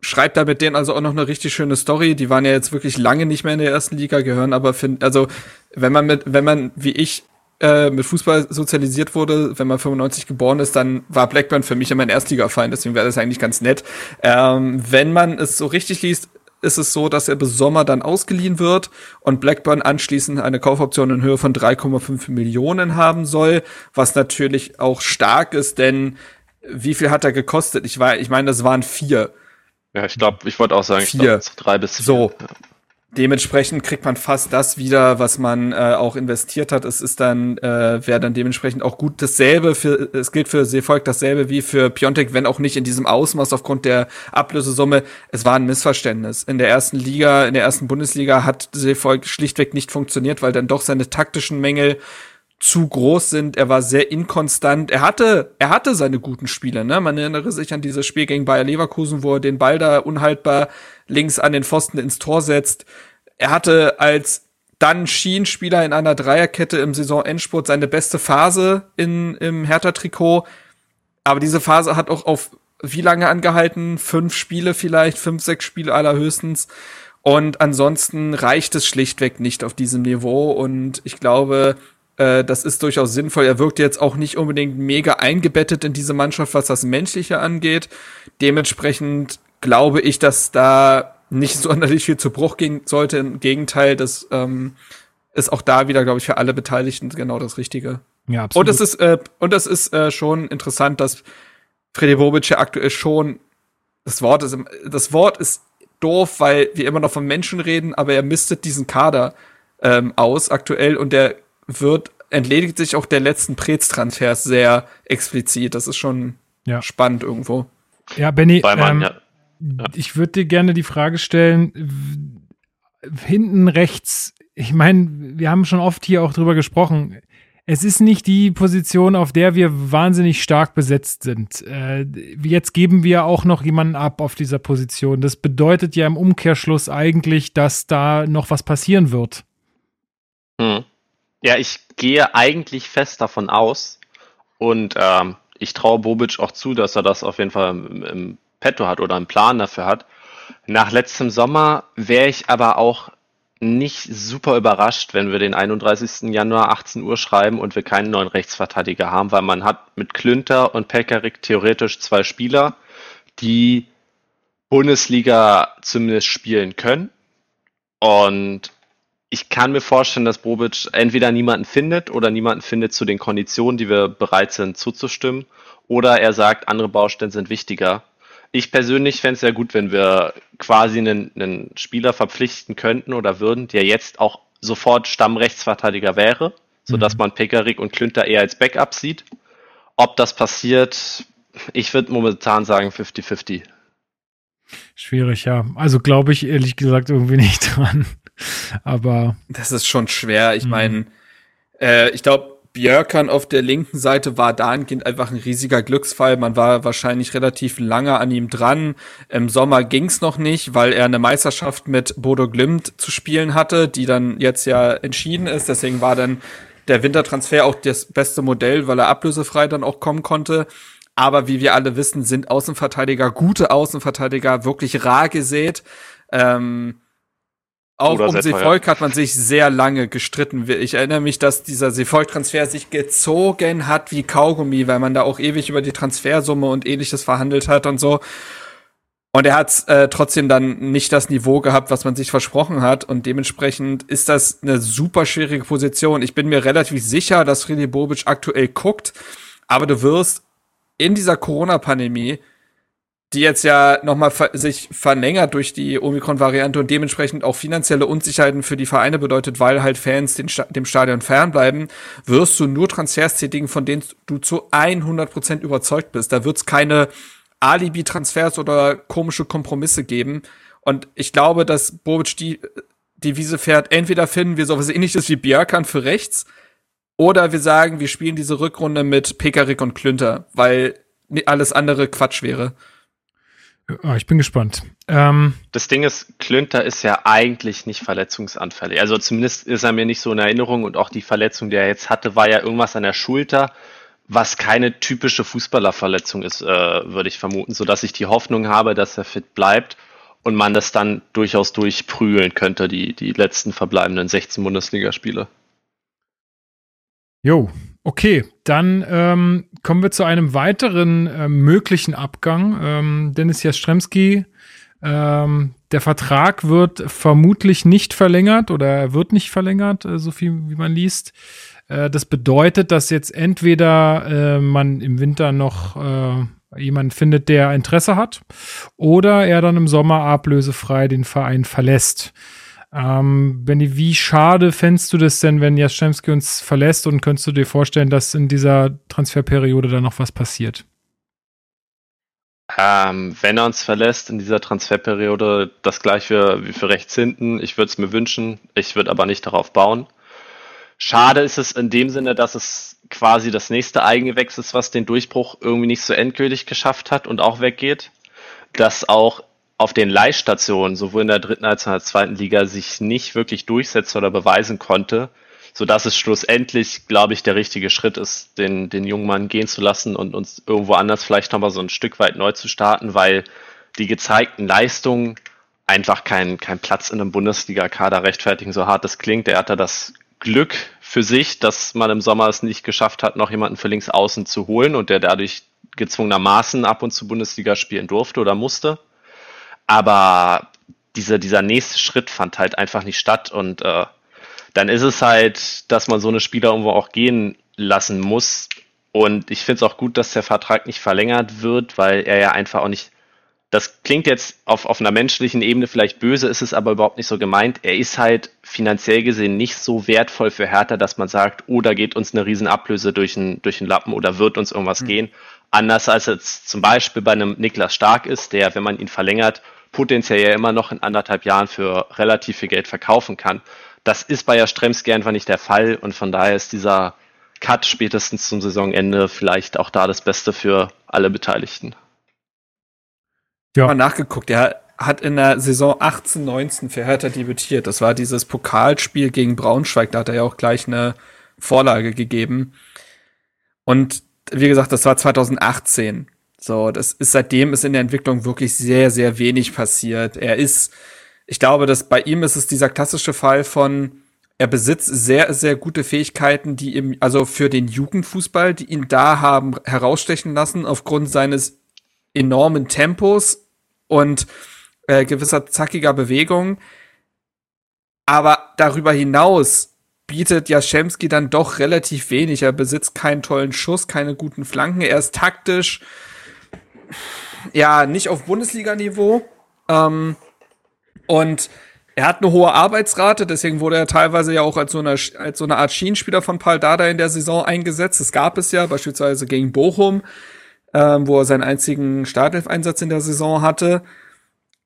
S3: schreibt da mit denen also auch noch eine richtig schöne Story. Die waren ja jetzt wirklich lange nicht mehr in der ersten Liga, gehören aber find, also wenn man mit, wenn man wie ich äh, mit Fußball sozialisiert wurde, wenn man 95 geboren ist, dann war Blackburn für mich immer ein Erstliga-Feind, deswegen wäre das eigentlich ganz nett. Ähm, wenn man es so richtig liest, ist es so, dass er bis Sommer dann ausgeliehen wird und Blackburn anschließend eine Kaufoption in Höhe von 3,5 Millionen haben soll, was natürlich auch stark ist, denn wie viel hat er gekostet? Ich war, ich meine, das waren vier.
S4: Ja, ich glaube, ich wollte auch sagen,
S3: vier.
S4: Glaub, drei bis
S3: vier. So. Dementsprechend kriegt man fast das wieder, was man äh, auch investiert hat. Es ist dann, äh, wäre dann dementsprechend auch gut dasselbe für, es gilt für Seevolk dasselbe wie für Piontek, wenn auch nicht in diesem Ausmaß aufgrund der Ablösesumme. Es war ein Missverständnis. In der ersten Liga, in der ersten Bundesliga hat Seevolk schlichtweg nicht funktioniert, weil dann doch seine taktischen Mängel zu groß sind. Er war sehr inkonstant. Er hatte, er hatte seine guten Spiele. Ne? Man erinnere sich an dieses Spiel gegen Bayer Leverkusen, wo er den Ball da unhaltbar links an den Pfosten ins Tor setzt. Er hatte als dann Schienenspieler in einer Dreierkette im Saisonendspurt seine beste Phase in, im Hertha-Trikot. Aber diese Phase hat auch auf wie lange angehalten? Fünf Spiele vielleicht, fünf, sechs Spiele allerhöchstens. Und ansonsten reicht es schlichtweg nicht auf diesem Niveau. Und ich glaube, äh, das ist durchaus sinnvoll. Er wirkt jetzt auch nicht unbedingt mega eingebettet in diese Mannschaft, was das Menschliche angeht. Dementsprechend glaube ich, dass da nicht sonderlich viel zu Bruch gehen sollte. Im Gegenteil, das ähm, ist auch da wieder, glaube ich, für alle Beteiligten genau das Richtige.
S1: Ja, absolut.
S3: Und es ist, äh, und es ist äh, schon interessant, dass Freddy Bobic ja aktuell schon das Wort ist, das Wort ist doof, weil wir immer noch von Menschen reden, aber er mistet diesen Kader ähm, aus aktuell und der wird entledigt sich auch der letzten Prez-Transfers sehr explizit. Das ist schon ja. spannend irgendwo.
S1: Ja, Benny, ähm, ja. Ja. ich würde dir gerne die Frage stellen, hinten rechts, ich meine, wir haben schon oft hier auch drüber gesprochen, es ist nicht die Position, auf der wir wahnsinnig stark besetzt sind. Äh, jetzt geben wir auch noch jemanden ab auf dieser Position. Das bedeutet ja im Umkehrschluss eigentlich, dass da noch was passieren wird.
S4: Hm. Ja, ich gehe eigentlich fest davon aus und ähm, ich traue Bobic auch zu, dass er das auf jeden Fall im, im Petto hat oder einen Plan dafür hat. Nach letztem Sommer wäre ich aber auch nicht super überrascht, wenn wir den 31. Januar 18 Uhr schreiben und wir keinen neuen Rechtsverteidiger haben, weil man hat mit Klünter und Pekarik theoretisch zwei Spieler, die Bundesliga zumindest spielen können. Und ich kann mir vorstellen, dass Bobic entweder niemanden findet oder niemanden findet zu den Konditionen, die wir bereit sind zuzustimmen, oder er sagt, andere Baustellen sind wichtiger. Ich persönlich fände es ja gut, wenn wir quasi einen, einen Spieler verpflichten könnten oder würden, der jetzt auch sofort Stammrechtsverteidiger wäre, sodass mhm. man Pekarik und Klünter eher als Backup sieht. Ob das passiert, ich würde momentan sagen 50-50.
S1: Schwierig, ja. Also glaube ich ehrlich gesagt irgendwie nicht dran. Aber.
S3: Das ist schon schwer. Ich meine, mhm. äh, ich glaube, Björkan auf der linken Seite war dahingehend einfach ein riesiger Glücksfall. Man war wahrscheinlich relativ lange an ihm dran. Im Sommer ging's noch nicht, weil er eine Meisterschaft mit Bodo Glimt zu spielen hatte, die dann jetzt ja entschieden ist. Deswegen war dann der Wintertransfer auch das beste Modell, weil er ablösefrei dann auch kommen konnte. Aber wie wir alle wissen, sind Außenverteidiger, gute Außenverteidiger, wirklich rar gesät. Ähm, Auch um Seevolk hat man sich sehr lange gestritten. Ich erinnere mich, dass dieser Seevolk-Transfer sich gezogen hat wie Kaugummi, weil man da auch ewig über die Transfersumme und ähnliches verhandelt hat und so. Und er hat äh, trotzdem dann nicht das Niveau gehabt, was man sich versprochen hat. Und dementsprechend ist das eine super schwierige Position. Ich bin mir relativ sicher, dass Freddy Bobic aktuell guckt. Aber du wirst in dieser Corona-Pandemie die jetzt ja nochmal ver sich verlängert durch die Omikron-Variante und dementsprechend auch finanzielle Unsicherheiten für die Vereine bedeutet, weil halt Fans Sta dem Stadion fernbleiben, wirst du nur Transfers tätigen, von denen du zu 100 Prozent überzeugt bist. Da wird es keine Alibi-Transfers oder komische Kompromisse geben. Und ich glaube, dass Bobic die, Wiese fährt, entweder finden wir sowas ähnliches wie Björkan für rechts, oder wir sagen, wir spielen diese Rückrunde mit Pekarik und Klünter, weil alles andere Quatsch wäre.
S1: Ja, ich bin gespannt. Ähm,
S4: das Ding ist, Klünter ist ja eigentlich nicht verletzungsanfällig. Also zumindest ist er mir nicht so in Erinnerung und auch die Verletzung, die er jetzt hatte, war ja irgendwas an der Schulter, was keine typische Fußballerverletzung ist, äh, würde ich vermuten, sodass ich die Hoffnung habe, dass er fit bleibt und man das dann durchaus durchprügeln könnte, die, die letzten verbleibenden 16 Bundesligaspiele.
S1: Jo, Okay, dann ähm, kommen wir zu einem weiteren äh, möglichen Abgang. Ähm, Dennis Jastremski, ähm, der Vertrag wird vermutlich nicht verlängert oder er wird nicht verlängert, äh, so viel wie man liest. Äh, das bedeutet, dass jetzt entweder äh, man im Winter noch äh, jemanden findet, der Interesse hat, oder er dann im Sommer ablösefrei den Verein verlässt. Ähm, Benny, wie schade fändest du das denn, wenn Jaschemski uns verlässt und könntest du dir vorstellen, dass in dieser Transferperiode da noch was passiert?
S4: Ähm, wenn er uns verlässt in dieser Transferperiode, das gleiche wie für rechts hinten. Ich würde es mir wünschen, ich würde aber nicht darauf bauen. Schade ist es in dem Sinne, dass es quasi das nächste Eigengewächs ist, was den Durchbruch irgendwie nicht so endgültig geschafft hat und auch weggeht. Dass auch auf den Leihstationen sowohl in der dritten als auch in der zweiten Liga sich nicht wirklich durchsetzen oder beweisen konnte, so dass es schlussendlich, glaube ich, der richtige Schritt ist, den, den jungen Mann gehen zu lassen und uns irgendwo anders vielleicht nochmal so ein Stück weit neu zu starten, weil die gezeigten Leistungen einfach keinen kein Platz in einem Bundesliga-Kader rechtfertigen, so hart es klingt. Er hatte das Glück für sich, dass man im Sommer es nicht geschafft hat, noch jemanden für links außen zu holen und der dadurch gezwungenermaßen ab und zu Bundesliga spielen durfte oder musste. Aber dieser, dieser nächste Schritt fand halt einfach nicht statt und äh, dann ist es halt, dass man so eine Spieler irgendwo auch gehen lassen muss. Und ich finde es auch gut, dass der Vertrag nicht verlängert wird, weil er ja einfach auch nicht. Das klingt jetzt auf, auf einer menschlichen Ebene vielleicht böse, ist es aber überhaupt nicht so gemeint. Er ist halt finanziell gesehen nicht so wertvoll für Hertha, dass man sagt, oh, da geht uns eine Riesenablöse durch den, durch den Lappen oder wird uns irgendwas mhm. gehen. Anders als jetzt zum Beispiel bei einem Niklas Stark ist, der, wenn man ihn verlängert, potenziell ja immer noch in anderthalb Jahren für relativ viel Geld verkaufen kann. Das ist bei Jastremski einfach nicht der Fall und von daher ist dieser Cut spätestens zum Saisonende vielleicht auch da das Beste für alle Beteiligten.
S3: Ja. Mal nachgeguckt, er hat in der Saison 18, 19 für Hertha debütiert. Das war dieses Pokalspiel gegen Braunschweig, da hat er ja auch gleich eine Vorlage gegeben. Und wie gesagt, das war 2018. So, das ist seitdem ist in der Entwicklung wirklich sehr, sehr wenig passiert. Er ist, ich glaube, dass bei ihm ist es dieser klassische Fall von, er besitzt sehr, sehr gute Fähigkeiten, die ihm, also für den Jugendfußball, die ihn da haben herausstechen lassen, aufgrund seines enormen Tempos und äh, gewisser zackiger Bewegung. Aber darüber hinaus bietet Jaschemski dann doch relativ wenig. Er besitzt keinen tollen Schuss, keine guten Flanken. Er ist taktisch ja, nicht auf Bundesliga-Niveau. Ähm, und er hat eine hohe Arbeitsrate, deswegen wurde er teilweise ja auch als so eine, als so eine Art Schienenspieler von Paul Dada in der Saison eingesetzt. Das gab es ja beispielsweise gegen Bochum, ähm, wo er seinen einzigen Startelf-Einsatz in der Saison hatte.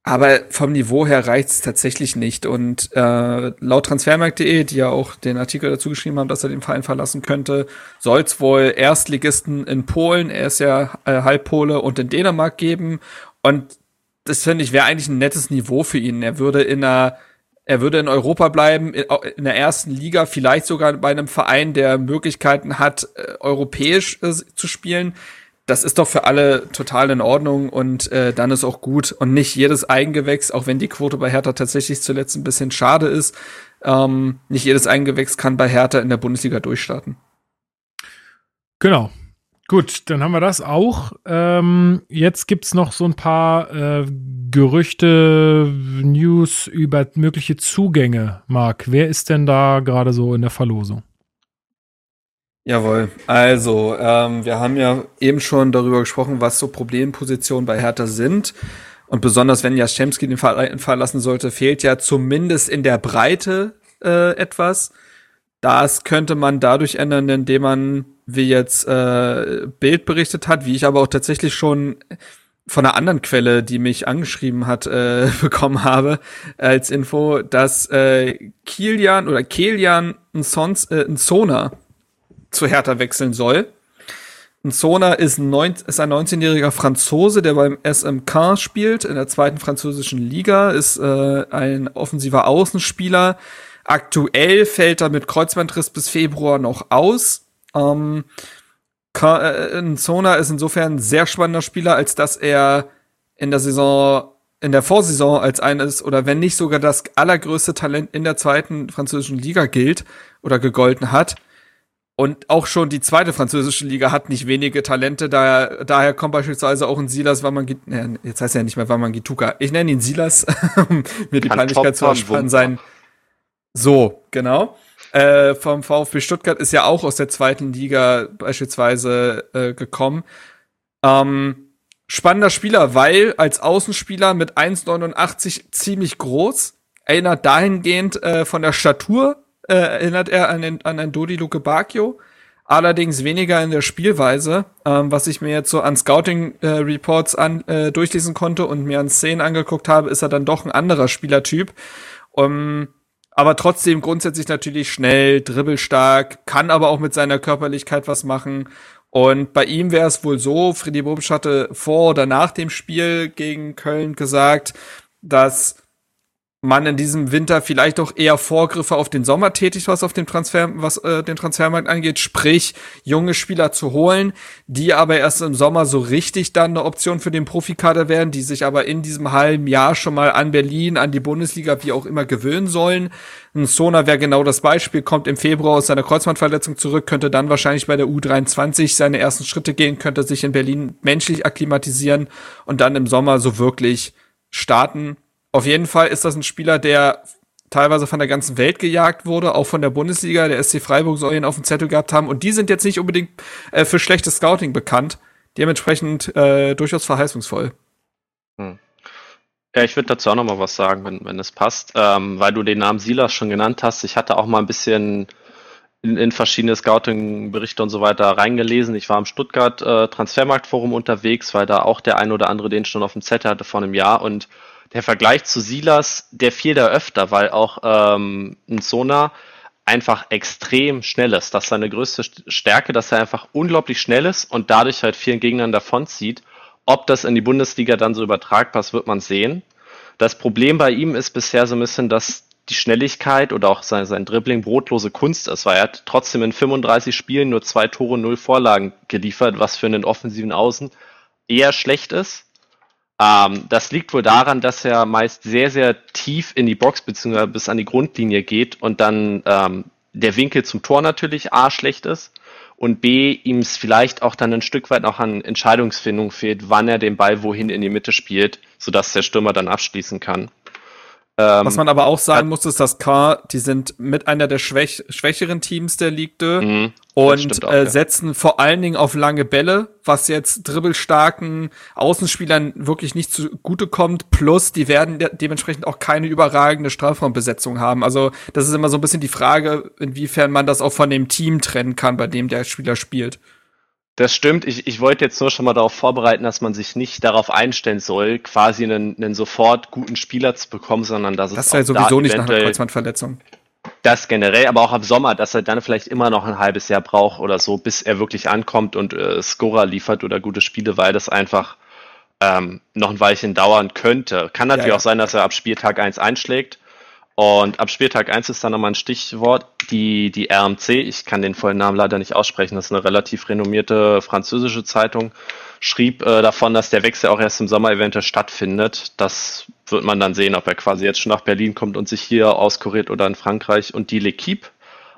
S3: Aber vom Niveau her reicht's tatsächlich nicht. Und äh, laut Transfermarkt.de, die ja auch den Artikel dazu geschrieben haben, dass er den Verein verlassen könnte, soll's wohl Erstligisten in Polen, er ist ja äh, Halbpole, und in Dänemark geben. Und das finde ich wäre eigentlich ein nettes Niveau für ihn. Er würde in einer er würde in Europa bleiben, in der ersten Liga, vielleicht sogar bei einem Verein, der Möglichkeiten hat, äh, europäisch äh, zu spielen das ist doch für alle total in Ordnung und äh, dann ist auch gut. Und nicht jedes Eigengewächs, auch wenn die Quote bei Hertha tatsächlich zuletzt ein bisschen schade ist, ähm, nicht jedes Eigengewächs kann bei Hertha in der Bundesliga durchstarten.
S1: Genau. Gut, dann haben wir das auch. Ähm, jetzt gibt's noch so ein paar äh, Gerüchte, News über mögliche Zugänge. Marc, wer ist denn da gerade so in der Verlosung?
S3: Jawohl. Also, ähm, wir haben ja eben schon darüber gesprochen, was so Problempositionen bei Hertha sind. Und besonders wenn Jaschemski den Verein verlassen sollte, fehlt ja zumindest in der Breite äh, etwas. Das könnte man dadurch ändern, indem man wie jetzt äh, Bild berichtet hat, wie ich aber auch tatsächlich schon von einer anderen Quelle, die mich angeschrieben hat, äh, bekommen habe als Info, dass äh, Kilian oder Kilian Nsons, äh, Nsona zu Hertha wechseln soll. Nsona ist, neun, ist ein 19-jähriger Franzose, der beim SMK spielt, in der zweiten französischen Liga, ist äh, ein offensiver Außenspieler. Aktuell fällt er mit Kreuzbandriss bis Februar noch aus ähm, äh, Zona ist insofern ein sehr spannender Spieler, als dass er in der Saison, in der Vorsaison als eines oder wenn nicht sogar das allergrößte Talent in der zweiten französischen Liga gilt oder gegolten hat. Und auch schon die zweite französische Liga hat nicht wenige Talente, daher, daher kommt beispielsweise auch ein Silas Wamangituka, ne, jetzt heißt er ja nicht mehr Wamangituka, ich nenne ihn Silas, um mir die Peinlichkeit zu ersparen, sein. So, genau äh, vom VfB Stuttgart ist ja auch aus der zweiten Liga beispielsweise äh, gekommen. Ähm, spannender Spieler, weil als Außenspieler mit 1,89 ziemlich groß, erinnert dahingehend äh, von der Statur, äh, erinnert er an, den, an einen Dodi Luke Bacchio, allerdings weniger in der Spielweise, ähm, was ich mir jetzt so an Scouting-Reports äh, an, äh, durchlesen konnte und mir an Szenen angeguckt habe, ist er dann doch ein anderer Spielertyp. Um, aber trotzdem grundsätzlich natürlich schnell, dribbelstark, kann aber auch mit seiner Körperlichkeit was machen. Und bei ihm wäre es wohl so, Freddy Bobic hatte vor oder nach dem Spiel gegen Köln gesagt, dass man in diesem Winter vielleicht auch eher Vorgriffe auf den Sommer tätigt, was auf dem Transfer, was äh, den Transfermarkt angeht, sprich junge Spieler zu holen, die aber erst im Sommer so richtig dann eine Option für den Profikader werden, die sich aber in diesem halben Jahr schon mal an Berlin, an die Bundesliga, wie auch immer gewöhnen sollen. Ein Sona wäre genau das Beispiel, kommt im Februar aus seiner Kreuzbandverletzung zurück, könnte dann wahrscheinlich bei der U23 seine ersten Schritte gehen, könnte sich in Berlin menschlich akklimatisieren und dann im Sommer so wirklich starten auf jeden Fall ist das ein Spieler, der teilweise von der ganzen Welt gejagt wurde, auch von der Bundesliga. Der SC Freiburg soll ihn auf dem Zettel gehabt haben. Und die sind jetzt nicht unbedingt äh, für schlechtes Scouting bekannt. Dementsprechend äh, durchaus verheißungsvoll. Hm.
S4: Ja, ich würde dazu auch noch mal was sagen, wenn, wenn es passt. Ähm, weil du den Namen Silas schon genannt hast. Ich hatte auch mal ein bisschen in, in verschiedene Scouting-Berichte und so weiter reingelesen. Ich war im Stuttgart äh, Transfermarktforum unterwegs, weil da auch der ein oder andere den schon auf dem Zettel hatte vor einem Jahr und der Vergleich zu Silas, der fiel da öfter, weil auch ähm, ein Sona einfach extrem schnell ist. Das ist seine größte Stärke, dass er einfach unglaublich schnell ist und dadurch halt vielen Gegnern davonzieht. Ob das in die Bundesliga dann so übertragbar ist, wird man sehen. Das Problem bei ihm ist bisher so ein bisschen, dass die Schnelligkeit oder auch sein, sein Dribbling brotlose Kunst ist, weil er hat trotzdem in 35 Spielen nur zwei Tore, null Vorlagen geliefert, was für einen offensiven Außen eher schlecht ist. Ähm, das liegt wohl daran, dass er meist sehr, sehr tief in die Box bzw. bis an die Grundlinie geht und dann ähm, der Winkel zum Tor natürlich A schlecht ist und B ihm es vielleicht auch dann ein Stück weit noch an Entscheidungsfindung fehlt, wann er den Ball wohin in die Mitte spielt, sodass der Stürmer dann abschließen kann.
S3: Ähm, Was man aber auch sagen muss, ist, dass K, die sind mit einer der schwäch schwächeren Teams der Ligue mhm, und auch, äh, setzen ja. vor allen Dingen auf lange Bälle, was jetzt dribbelstarken Außenspielern wirklich nicht zugute kommt. Plus, die werden de dementsprechend auch keine überragende Strafraumbesetzung haben. Also, das ist immer so ein bisschen die Frage, inwiefern man das auch von dem Team trennen kann, bei dem der Spieler spielt.
S4: Das stimmt. Ich, ich wollte jetzt nur schon mal darauf vorbereiten, dass man sich nicht darauf einstellen soll, quasi einen, einen sofort guten Spieler zu bekommen, sondern dass
S3: das es. Das ist ja sowieso da nicht nach einer Kreuzbandverletzung.
S4: Das generell, aber auch ab Sommer, dass er dann vielleicht immer noch ein halbes Jahr braucht oder so, bis er wirklich ankommt und äh, Scorer liefert oder gute Spiele, weil das einfach ähm, noch ein Weilchen dauern könnte. Kann natürlich ja, ja. auch sein, dass er ab Spieltag 1 einschlägt. Und ab Spieltag 1 ist dann nochmal ein Stichwort, die, die RMC, ich kann den vollen Namen leider nicht aussprechen, das ist eine relativ renommierte französische Zeitung, schrieb äh, davon, dass der Wechsel auch erst im Sommer eventuell stattfindet. Das wird man dann sehen, ob er quasi jetzt schon nach Berlin kommt und sich hier auskuriert oder in Frankreich. Und die L'Equipe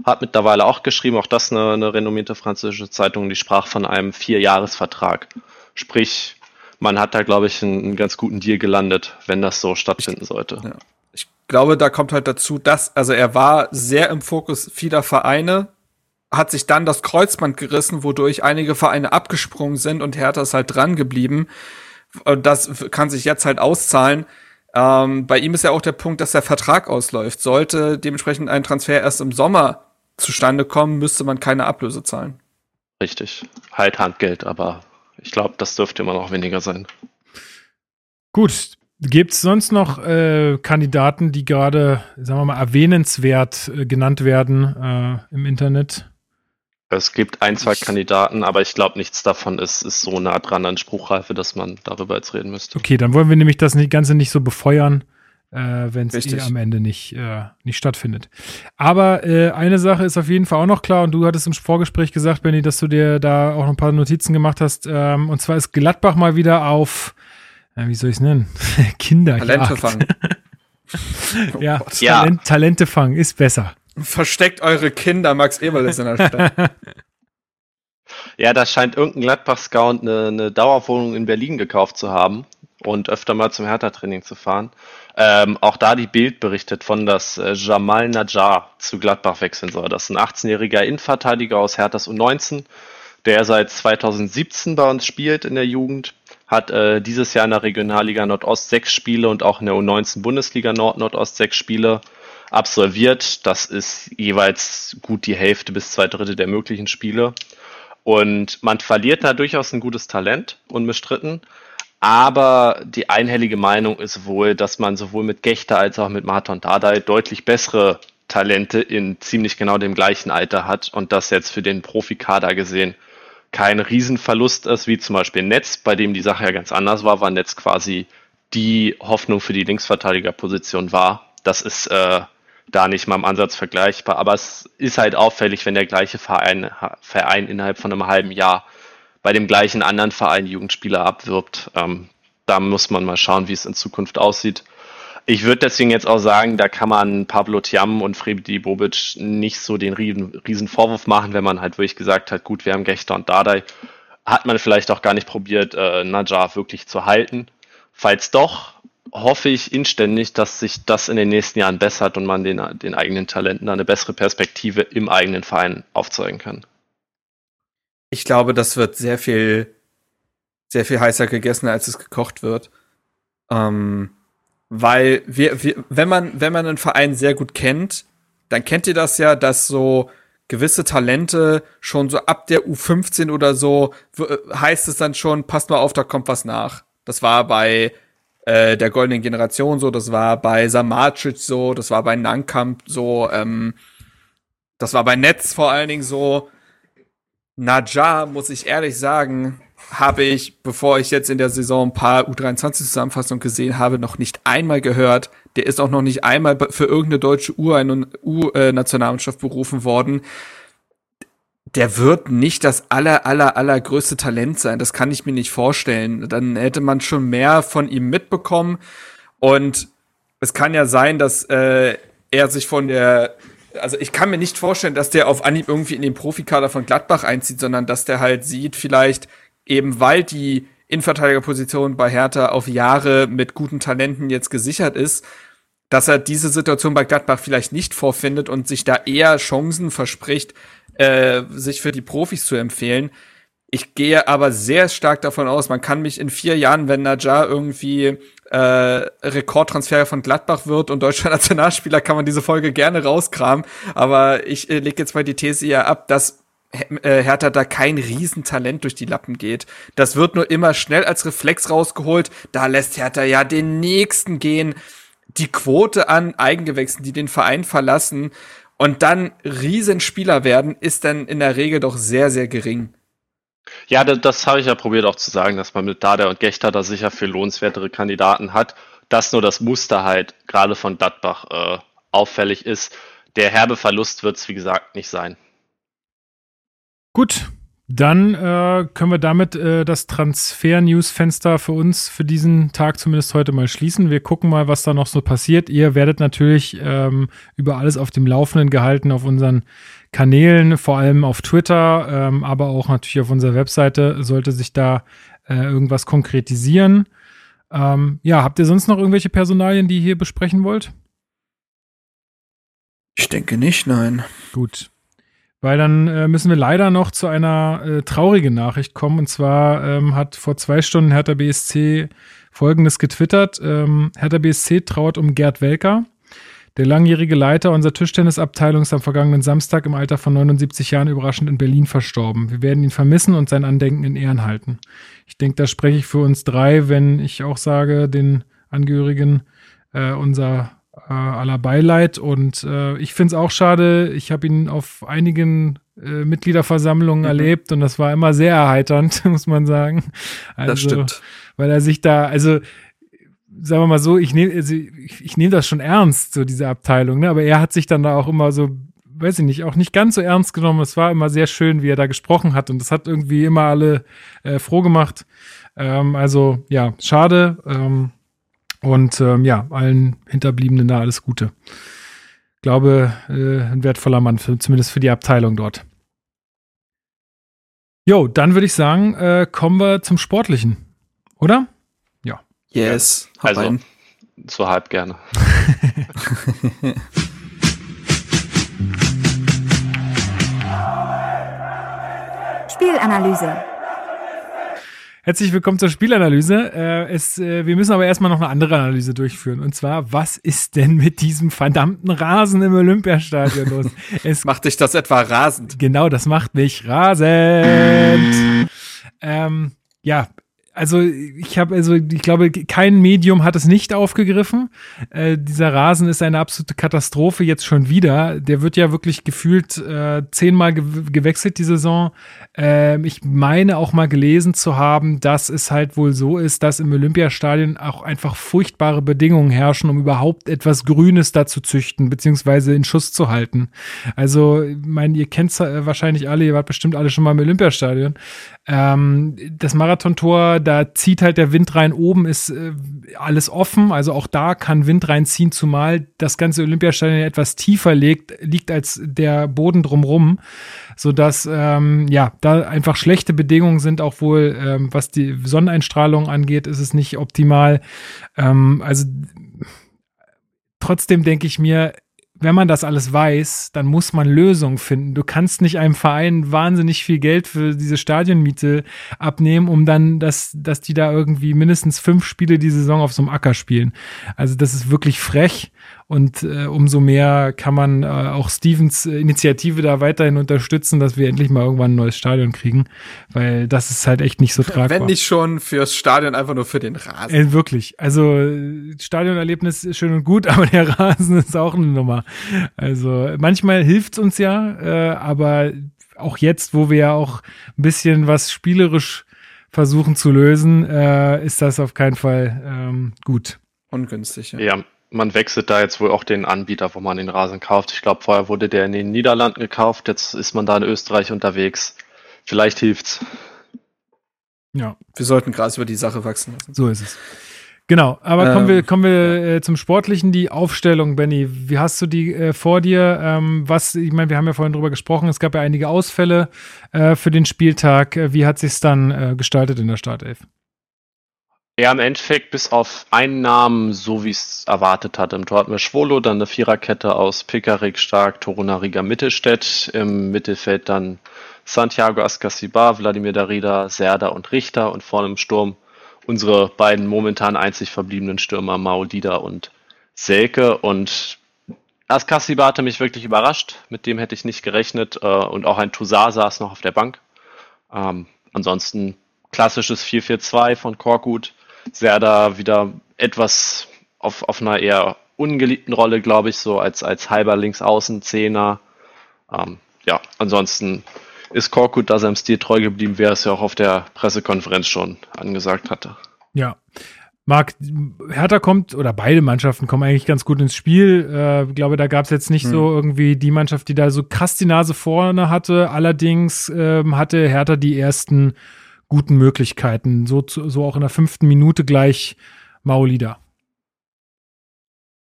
S4: hat mittlerweile auch geschrieben, auch das eine, eine renommierte französische Zeitung, die sprach von einem Vierjahresvertrag. Sprich, man hat da, glaube ich, einen, einen, ganz guten Deal gelandet, wenn das so stattfinden sollte. Ja
S3: glaube, da kommt halt dazu, dass, also er war sehr im Fokus vieler Vereine, hat sich dann das Kreuzband gerissen, wodurch einige Vereine abgesprungen sind und Hertha ist halt dran geblieben. Das kann sich jetzt halt auszahlen. Ähm, bei ihm ist ja auch der Punkt, dass der Vertrag ausläuft. Sollte dementsprechend ein Transfer erst im Sommer zustande kommen, müsste man keine Ablöse zahlen.
S4: Richtig. Halt Handgeld, aber ich glaube, das dürfte immer noch weniger sein.
S1: Gut, Gibt es sonst noch äh, Kandidaten, die gerade, sagen wir mal, erwähnenswert äh, genannt werden äh, im Internet?
S4: Es gibt ein, zwei Kandidaten, aber ich glaube, nichts davon ist, ist so nah dran an Spruchreife, dass man darüber jetzt reden müsste.
S1: Okay, dann wollen wir nämlich das Ganze nicht so befeuern, äh, wenn es eh am Ende nicht, äh, nicht stattfindet. Aber äh, eine Sache ist auf jeden Fall auch noch klar, und du hattest im Vorgespräch gesagt, Benny, dass du dir da auch noch ein paar Notizen gemacht hast. Ähm, und zwar ist Gladbach mal wieder auf ja, wie soll ich es nennen? Kinder.
S3: Talente fangen.
S1: ja, oh Talent, Talente fangen ist besser.
S3: Versteckt eure Kinder, Max Eberl ist in der Stadt.
S4: ja, da scheint irgendein Gladbach-Scout eine, eine Dauerwohnung in Berlin gekauft zu haben und öfter mal zum Hertha-Training zu fahren. Ähm, auch da die Bild berichtet von, dass äh, Jamal Najjar zu Gladbach wechseln soll. Das ist ein 18-jähriger Innenverteidiger aus Herthas U19, der seit 2017 bei uns spielt in der Jugend hat äh, dieses Jahr in der Regionalliga Nordost sechs Spiele und auch in der U19 Bundesliga Nord Nordost sechs Spiele absolviert. Das ist jeweils gut die Hälfte bis zwei Drittel der möglichen Spiele. Und man verliert da durchaus ein gutes Talent, unbestritten. Aber die einhellige Meinung ist wohl, dass man sowohl mit Gechter als auch mit Marton Dardai deutlich bessere Talente in ziemlich genau dem gleichen Alter hat und das jetzt für den Profikader gesehen kein Riesenverlust ist, wie zum Beispiel Netz, bei dem die Sache ja ganz anders war, war Netz quasi die Hoffnung für die Linksverteidigerposition war. Das ist äh, da nicht mal im Ansatz vergleichbar, aber es ist halt auffällig, wenn der gleiche Verein, Verein innerhalb von einem halben Jahr bei dem gleichen anderen Verein Jugendspieler abwirbt. Ähm, da muss man mal schauen, wie es in Zukunft aussieht. Ich würde deswegen jetzt auch sagen, da kann man Pablo Tiam und Freddy Bobic nicht so den riesen, riesen Vorwurf machen, wenn man halt wirklich gesagt hat, gut, wir haben Gechter und Dardai. Hat man vielleicht auch gar nicht probiert, äh, Najjar wirklich zu halten. Falls doch, hoffe ich inständig, dass sich das in den nächsten Jahren bessert und man den, den eigenen Talenten eine bessere Perspektive im eigenen Verein aufzeigen kann.
S3: Ich glaube, das wird sehr viel, sehr viel heißer gegessen, als es gekocht wird. Ähm, weil wir, wir, wenn man, wenn man einen Verein sehr gut kennt, dann kennt ihr das ja, dass so gewisse Talente schon so ab der U15 oder so äh, heißt es dann schon, passt mal auf, da kommt was nach. Das war bei äh, der goldenen Generation so, das war bei Samacic so, das war bei Nankamp so, ähm, das war bei Netz vor allen Dingen so. Naja, muss ich ehrlich sagen, habe ich, bevor ich jetzt in der Saison ein paar U23-Zusammenfassungen gesehen habe, noch nicht einmal gehört. Der ist auch noch nicht einmal für irgendeine deutsche U-Nationalmannschaft berufen worden. Der wird nicht das aller, aller, allergrößte Talent sein. Das kann ich mir nicht vorstellen. Dann hätte man schon mehr von ihm mitbekommen. Und es kann ja sein, dass äh, er sich von der also ich kann mir nicht vorstellen, dass der auf Anhieb irgendwie in den Profikader von Gladbach einzieht, sondern dass der halt sieht, vielleicht, eben weil die Innenverteidigerposition bei Hertha auf Jahre mit guten Talenten jetzt gesichert ist, dass er diese Situation bei Gladbach vielleicht nicht vorfindet und sich da eher Chancen verspricht, äh, sich für die Profis zu empfehlen. Ich gehe aber sehr stark davon aus, man kann mich in vier Jahren, wenn Najjar irgendwie äh, Rekordtransfer von Gladbach wird und deutscher Nationalspieler, kann man diese Folge gerne rauskramen. Aber ich äh, lege jetzt mal die These eher ab, dass Hertha da kein Riesentalent durch die Lappen geht. Das wird nur immer schnell als Reflex rausgeholt. Da lässt Hertha ja den nächsten gehen. Die Quote an Eigengewächsen, die den Verein verlassen und dann Riesenspieler werden, ist dann in der Regel doch sehr, sehr gering.
S4: Ja, das, das habe ich ja probiert auch zu sagen, dass man mit Dada und Gechter da sicher viel lohnenswertere Kandidaten hat. Dass nur das Muster halt gerade von Gladbach äh, auffällig ist. Der herbe Verlust wird es, wie gesagt, nicht sein.
S1: Gut, dann äh, können wir damit äh, das Transfer-News-Fenster für uns für diesen Tag zumindest heute mal schließen. Wir gucken mal, was da noch so passiert. Ihr werdet natürlich ähm, über alles auf dem Laufenden gehalten auf unseren Kanälen, vor allem auf Twitter, ähm, aber auch natürlich auf unserer Webseite sollte sich da äh, irgendwas konkretisieren. Ähm, ja, habt ihr sonst noch irgendwelche Personalien, die ihr hier besprechen wollt?
S3: Ich denke nicht, nein.
S1: Gut. Weil dann äh, müssen wir leider noch zu einer äh, traurigen Nachricht kommen. Und zwar ähm, hat vor zwei Stunden Hertha BSC Folgendes getwittert. Ähm, Hertha BSC trauert um Gerd Welker. Der langjährige Leiter unserer Tischtennisabteilung ist am vergangenen Samstag im Alter von 79 Jahren überraschend in Berlin verstorben. Wir werden ihn vermissen und sein Andenken in Ehren halten. Ich denke, da spreche ich für uns drei, wenn ich auch sage, den Angehörigen äh, unser äh, aller Beileid. Und äh, ich finde es auch schade. Ich habe ihn auf einigen äh, Mitgliederversammlungen mhm. erlebt und das war immer sehr erheiternd, muss man sagen.
S3: Also, das stimmt.
S1: Weil er sich da, also sagen wir mal so, ich nehme also ich, ich nehm das schon ernst, so diese Abteilung, ne? aber er hat sich dann da auch immer so, weiß ich nicht, auch nicht ganz so ernst genommen. Es war immer sehr schön, wie er da gesprochen hat und das hat irgendwie immer alle äh, froh gemacht. Ähm, also ja, schade. Ähm, und ähm, ja, allen Hinterbliebenen da alles Gute. Glaube, äh, ein wertvoller Mann, für, zumindest für die Abteilung dort. Jo, dann würde ich sagen, äh, kommen wir zum Sportlichen, oder? Ja.
S3: Yes.
S4: Ja, also, rein. so halb gerne.
S2: Spielanalyse.
S1: Herzlich willkommen zur Spielanalyse. Äh, es, äh, wir müssen aber erstmal noch eine andere Analyse durchführen. Und zwar, was ist denn mit diesem verdammten Rasen im Olympiastadion los?
S3: Es macht dich das etwa rasend?
S1: Genau, das macht mich rasend. ähm, ja, also ich habe also ich glaube kein Medium hat es nicht aufgegriffen. Äh, dieser Rasen ist eine absolute Katastrophe jetzt schon wieder. Der wird ja wirklich gefühlt äh, zehnmal ge gewechselt die Saison. Äh, ich meine auch mal gelesen zu haben, dass es halt wohl so ist, dass im Olympiastadion auch einfach furchtbare Bedingungen herrschen, um überhaupt etwas Grünes da zu züchten beziehungsweise in Schuss zu halten. Also ich meine, ihr kennt äh, wahrscheinlich alle, ihr wart bestimmt alle schon mal im Olympiastadion. Ähm, das Marathontor da zieht halt der Wind rein. Oben ist äh, alles offen, also auch da kann Wind reinziehen, zumal das ganze Olympiastadion etwas tiefer liegt, liegt als der Boden drumrum, sodass ähm, ja da einfach schlechte Bedingungen sind, auch wohl ähm, was die Sonneneinstrahlung angeht, ist es nicht optimal. Ähm, also trotzdem denke ich mir, wenn man das alles weiß, dann muss man Lösungen finden. Du kannst nicht einem Verein wahnsinnig viel Geld für diese Stadionmiete abnehmen, um dann, dass, dass die da irgendwie mindestens fünf Spiele die Saison auf so einem Acker spielen. Also das ist wirklich frech. Und äh, umso mehr kann man äh, auch Stevens äh, Initiative da weiterhin unterstützen, dass wir endlich mal irgendwann ein neues Stadion kriegen, weil das ist halt echt nicht so tragbar.
S3: Wenn nicht schon fürs Stadion, einfach nur für den Rasen.
S1: Äh, wirklich. Also Stadionerlebnis ist schön und gut, aber der Rasen ist auch eine Nummer. Also manchmal hilft's uns ja, äh, aber auch jetzt, wo wir ja auch ein bisschen was spielerisch versuchen zu lösen, äh, ist das auf keinen Fall ähm, gut.
S3: Ungünstig.
S4: Ja. ja, man wechselt da jetzt wohl auch den Anbieter, wo man den Rasen kauft. Ich glaube, vorher wurde der in den Niederlanden gekauft, jetzt ist man da in Österreich unterwegs. Vielleicht hilft's.
S3: Ja. Wir sollten Gras über die Sache wachsen lassen.
S1: So ist es. Genau, aber ähm, kommen wir, kommen wir äh, zum Sportlichen, die Aufstellung, Benny. Wie hast du die äh, vor dir? Ähm, was, ich meine, wir haben ja vorhin drüber gesprochen, es gab ja einige Ausfälle äh, für den Spieltag. Äh, wie hat sich dann äh, gestaltet in der Startelf?
S4: Ja, im Endeffekt bis auf einen Namen, so wie es erwartet hat. Im Tor hatten wir Schwolo, dann eine Viererkette aus Pekarik, Stark, Torunariga, Mittelstädt. Im Mittelfeld dann Santiago Ascasibar, Wladimir Darida, Serda und Richter. Und vorne im Sturm unsere beiden momentan einzig verbliebenen Stürmer Maudida und Selke. Und Ascasibar hatte mich wirklich überrascht. Mit dem hätte ich nicht gerechnet. Äh, und auch ein Toussaint saß noch auf der Bank. Ähm, ansonsten klassisches 4-4-2 von Korkut Serda wieder etwas auf, auf einer eher ungeliebten Rolle, glaube ich, so als, als halber Linksaußen-Zehner. Ähm, ja, ansonsten ist Korkut da seinem Stil treu geblieben, wer es ja auch auf der Pressekonferenz schon angesagt hatte.
S1: Ja. Marc, Hertha kommt, oder beide Mannschaften kommen eigentlich ganz gut ins Spiel. Äh, ich glaube, da gab es jetzt nicht hm. so irgendwie die Mannschaft, die da so krass die Nase vorne hatte. Allerdings ähm, hatte Hertha die ersten guten Möglichkeiten. So, so auch in der fünften Minute gleich Mauli da.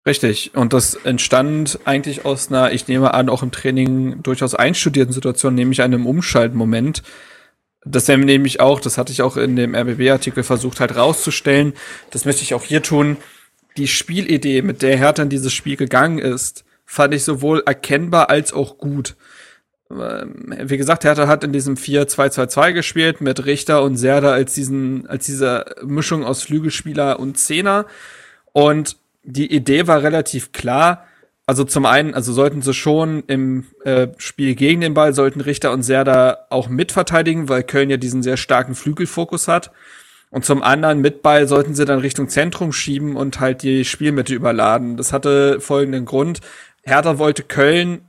S3: Richtig. Und das entstand eigentlich aus einer, ich nehme an, auch im Training durchaus einstudierten Situation, nämlich einem Umschaltmoment. Das wäre nämlich auch, das hatte ich auch in dem RBB-Artikel versucht halt rauszustellen. Das möchte ich auch hier tun. Die Spielidee, mit der Hertha in dieses Spiel gegangen ist, fand ich sowohl erkennbar als auch gut. Ähm, wie gesagt, Hertha hat in diesem 4-2-2-2 gespielt mit Richter und Serda als diesen, als diese Mischung aus Flügelspieler und Zehner. Und die Idee war relativ klar also zum einen, also sollten sie schon im äh, Spiel gegen den Ball, sollten Richter und Serda auch mitverteidigen, weil Köln ja diesen sehr starken Flügelfokus hat. Und zum anderen mit Ball sollten sie dann Richtung Zentrum schieben und halt die Spielmitte überladen. Das hatte folgenden Grund. Hertha wollte Köln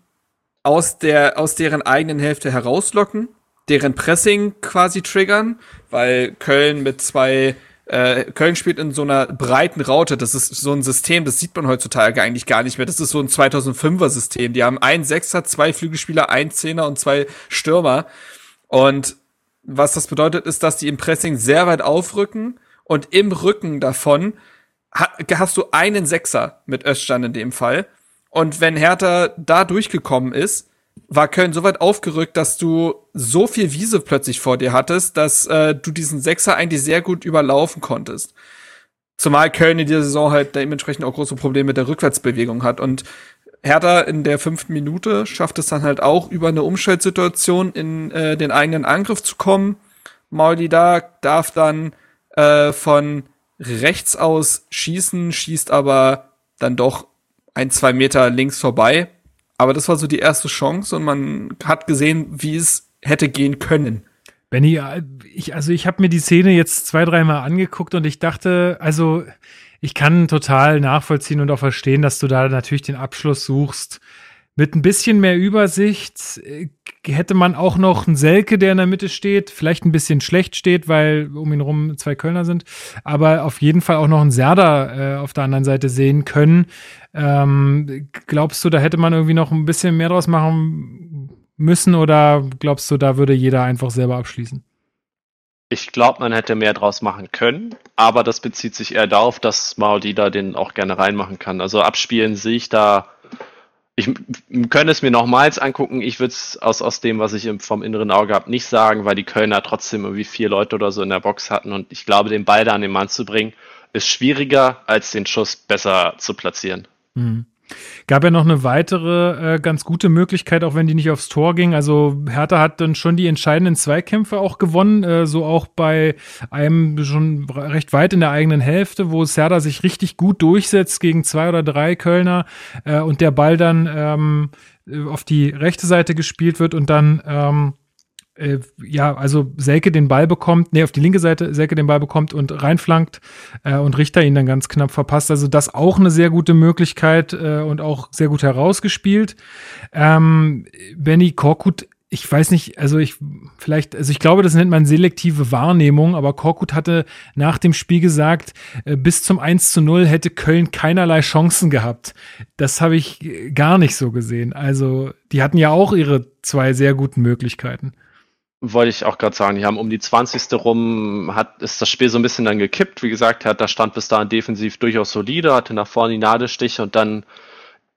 S3: aus der, aus deren eigenen Hälfte herauslocken, deren Pressing quasi triggern, weil Köln mit zwei äh, Köln spielt in so einer breiten Raute. Das ist so ein System, das sieht man heutzutage eigentlich gar nicht mehr. Das ist so ein 2005er System. Die haben einen Sechser, zwei Flügelspieler, ein Zehner und zwei Stürmer. Und was das bedeutet, ist, dass die im Pressing sehr weit aufrücken und im Rücken davon hast du einen Sechser mit Öststand in dem Fall. Und wenn Hertha da durchgekommen ist, war Köln so weit aufgerückt, dass du so viel Wiese plötzlich vor dir hattest, dass äh, du diesen Sechser eigentlich sehr gut überlaufen konntest. Zumal Köln in dieser Saison halt dementsprechend auch große Probleme mit der Rückwärtsbewegung hat. Und Hertha in der fünften Minute schafft es dann halt auch, über eine Umschaltsituation in äh, den eigenen Angriff zu kommen. Mauli da darf dann äh, von rechts aus schießen, schießt aber dann doch ein, zwei Meter links vorbei aber das war so die erste Chance und man hat gesehen, wie es hätte gehen können.
S1: Benny, ich, also ich habe mir die Szene jetzt zwei, dreimal angeguckt und ich dachte, also ich kann total nachvollziehen und auch verstehen, dass du da natürlich den Abschluss suchst. Mit ein bisschen mehr Übersicht äh, hätte man auch noch einen Selke, der in der Mitte steht, vielleicht ein bisschen schlecht steht, weil um ihn rum zwei Kölner sind, aber auf jeden Fall auch noch einen Serda äh, auf der anderen Seite sehen können. Ähm, glaubst du, da hätte man irgendwie noch ein bisschen mehr draus machen müssen oder glaubst du, da würde jeder einfach selber abschließen?
S4: Ich glaube, man hätte mehr draus machen können, aber das bezieht sich eher darauf, dass Maudida den auch gerne reinmachen kann. Also abspielen sehe ich da ich könnte es mir nochmals angucken. Ich würde es aus, aus dem, was ich vom inneren Auge habe, nicht sagen, weil die Kölner trotzdem irgendwie vier Leute oder so in der Box hatten. Und ich glaube, den Ball da an den Mann zu bringen, ist schwieriger, als den Schuss besser zu platzieren. Mhm.
S1: Gab ja noch eine weitere äh, ganz gute Möglichkeit, auch wenn die nicht aufs Tor ging. Also Hertha hat dann schon die entscheidenden Zweikämpfe auch gewonnen, äh, so auch bei einem schon recht weit in der eigenen Hälfte, wo Serda sich richtig gut durchsetzt gegen zwei oder drei Kölner äh, und der Ball dann ähm, auf die rechte Seite gespielt wird und dann ähm, äh, ja, also Selke den Ball bekommt, nee, auf die linke Seite Selke den Ball bekommt und reinflankt äh, und Richter ihn dann ganz knapp verpasst. Also das auch eine sehr gute Möglichkeit äh, und auch sehr gut herausgespielt. Ähm, Benny Korkut ich weiß nicht, also ich vielleicht, also ich glaube, das nennt man selektive Wahrnehmung, aber Korkut hatte nach dem Spiel gesagt, äh, bis zum 1 zu 0 hätte Köln keinerlei Chancen gehabt. Das habe ich gar nicht so gesehen. Also, die hatten ja auch ihre zwei sehr guten Möglichkeiten
S4: wollte ich auch gerade sagen, die haben um die 20. rum, hat, ist das Spiel so ein bisschen dann gekippt. Wie gesagt, hat, da stand bis dahin defensiv durchaus solide, hatte nach vorne die Nadelstiche und dann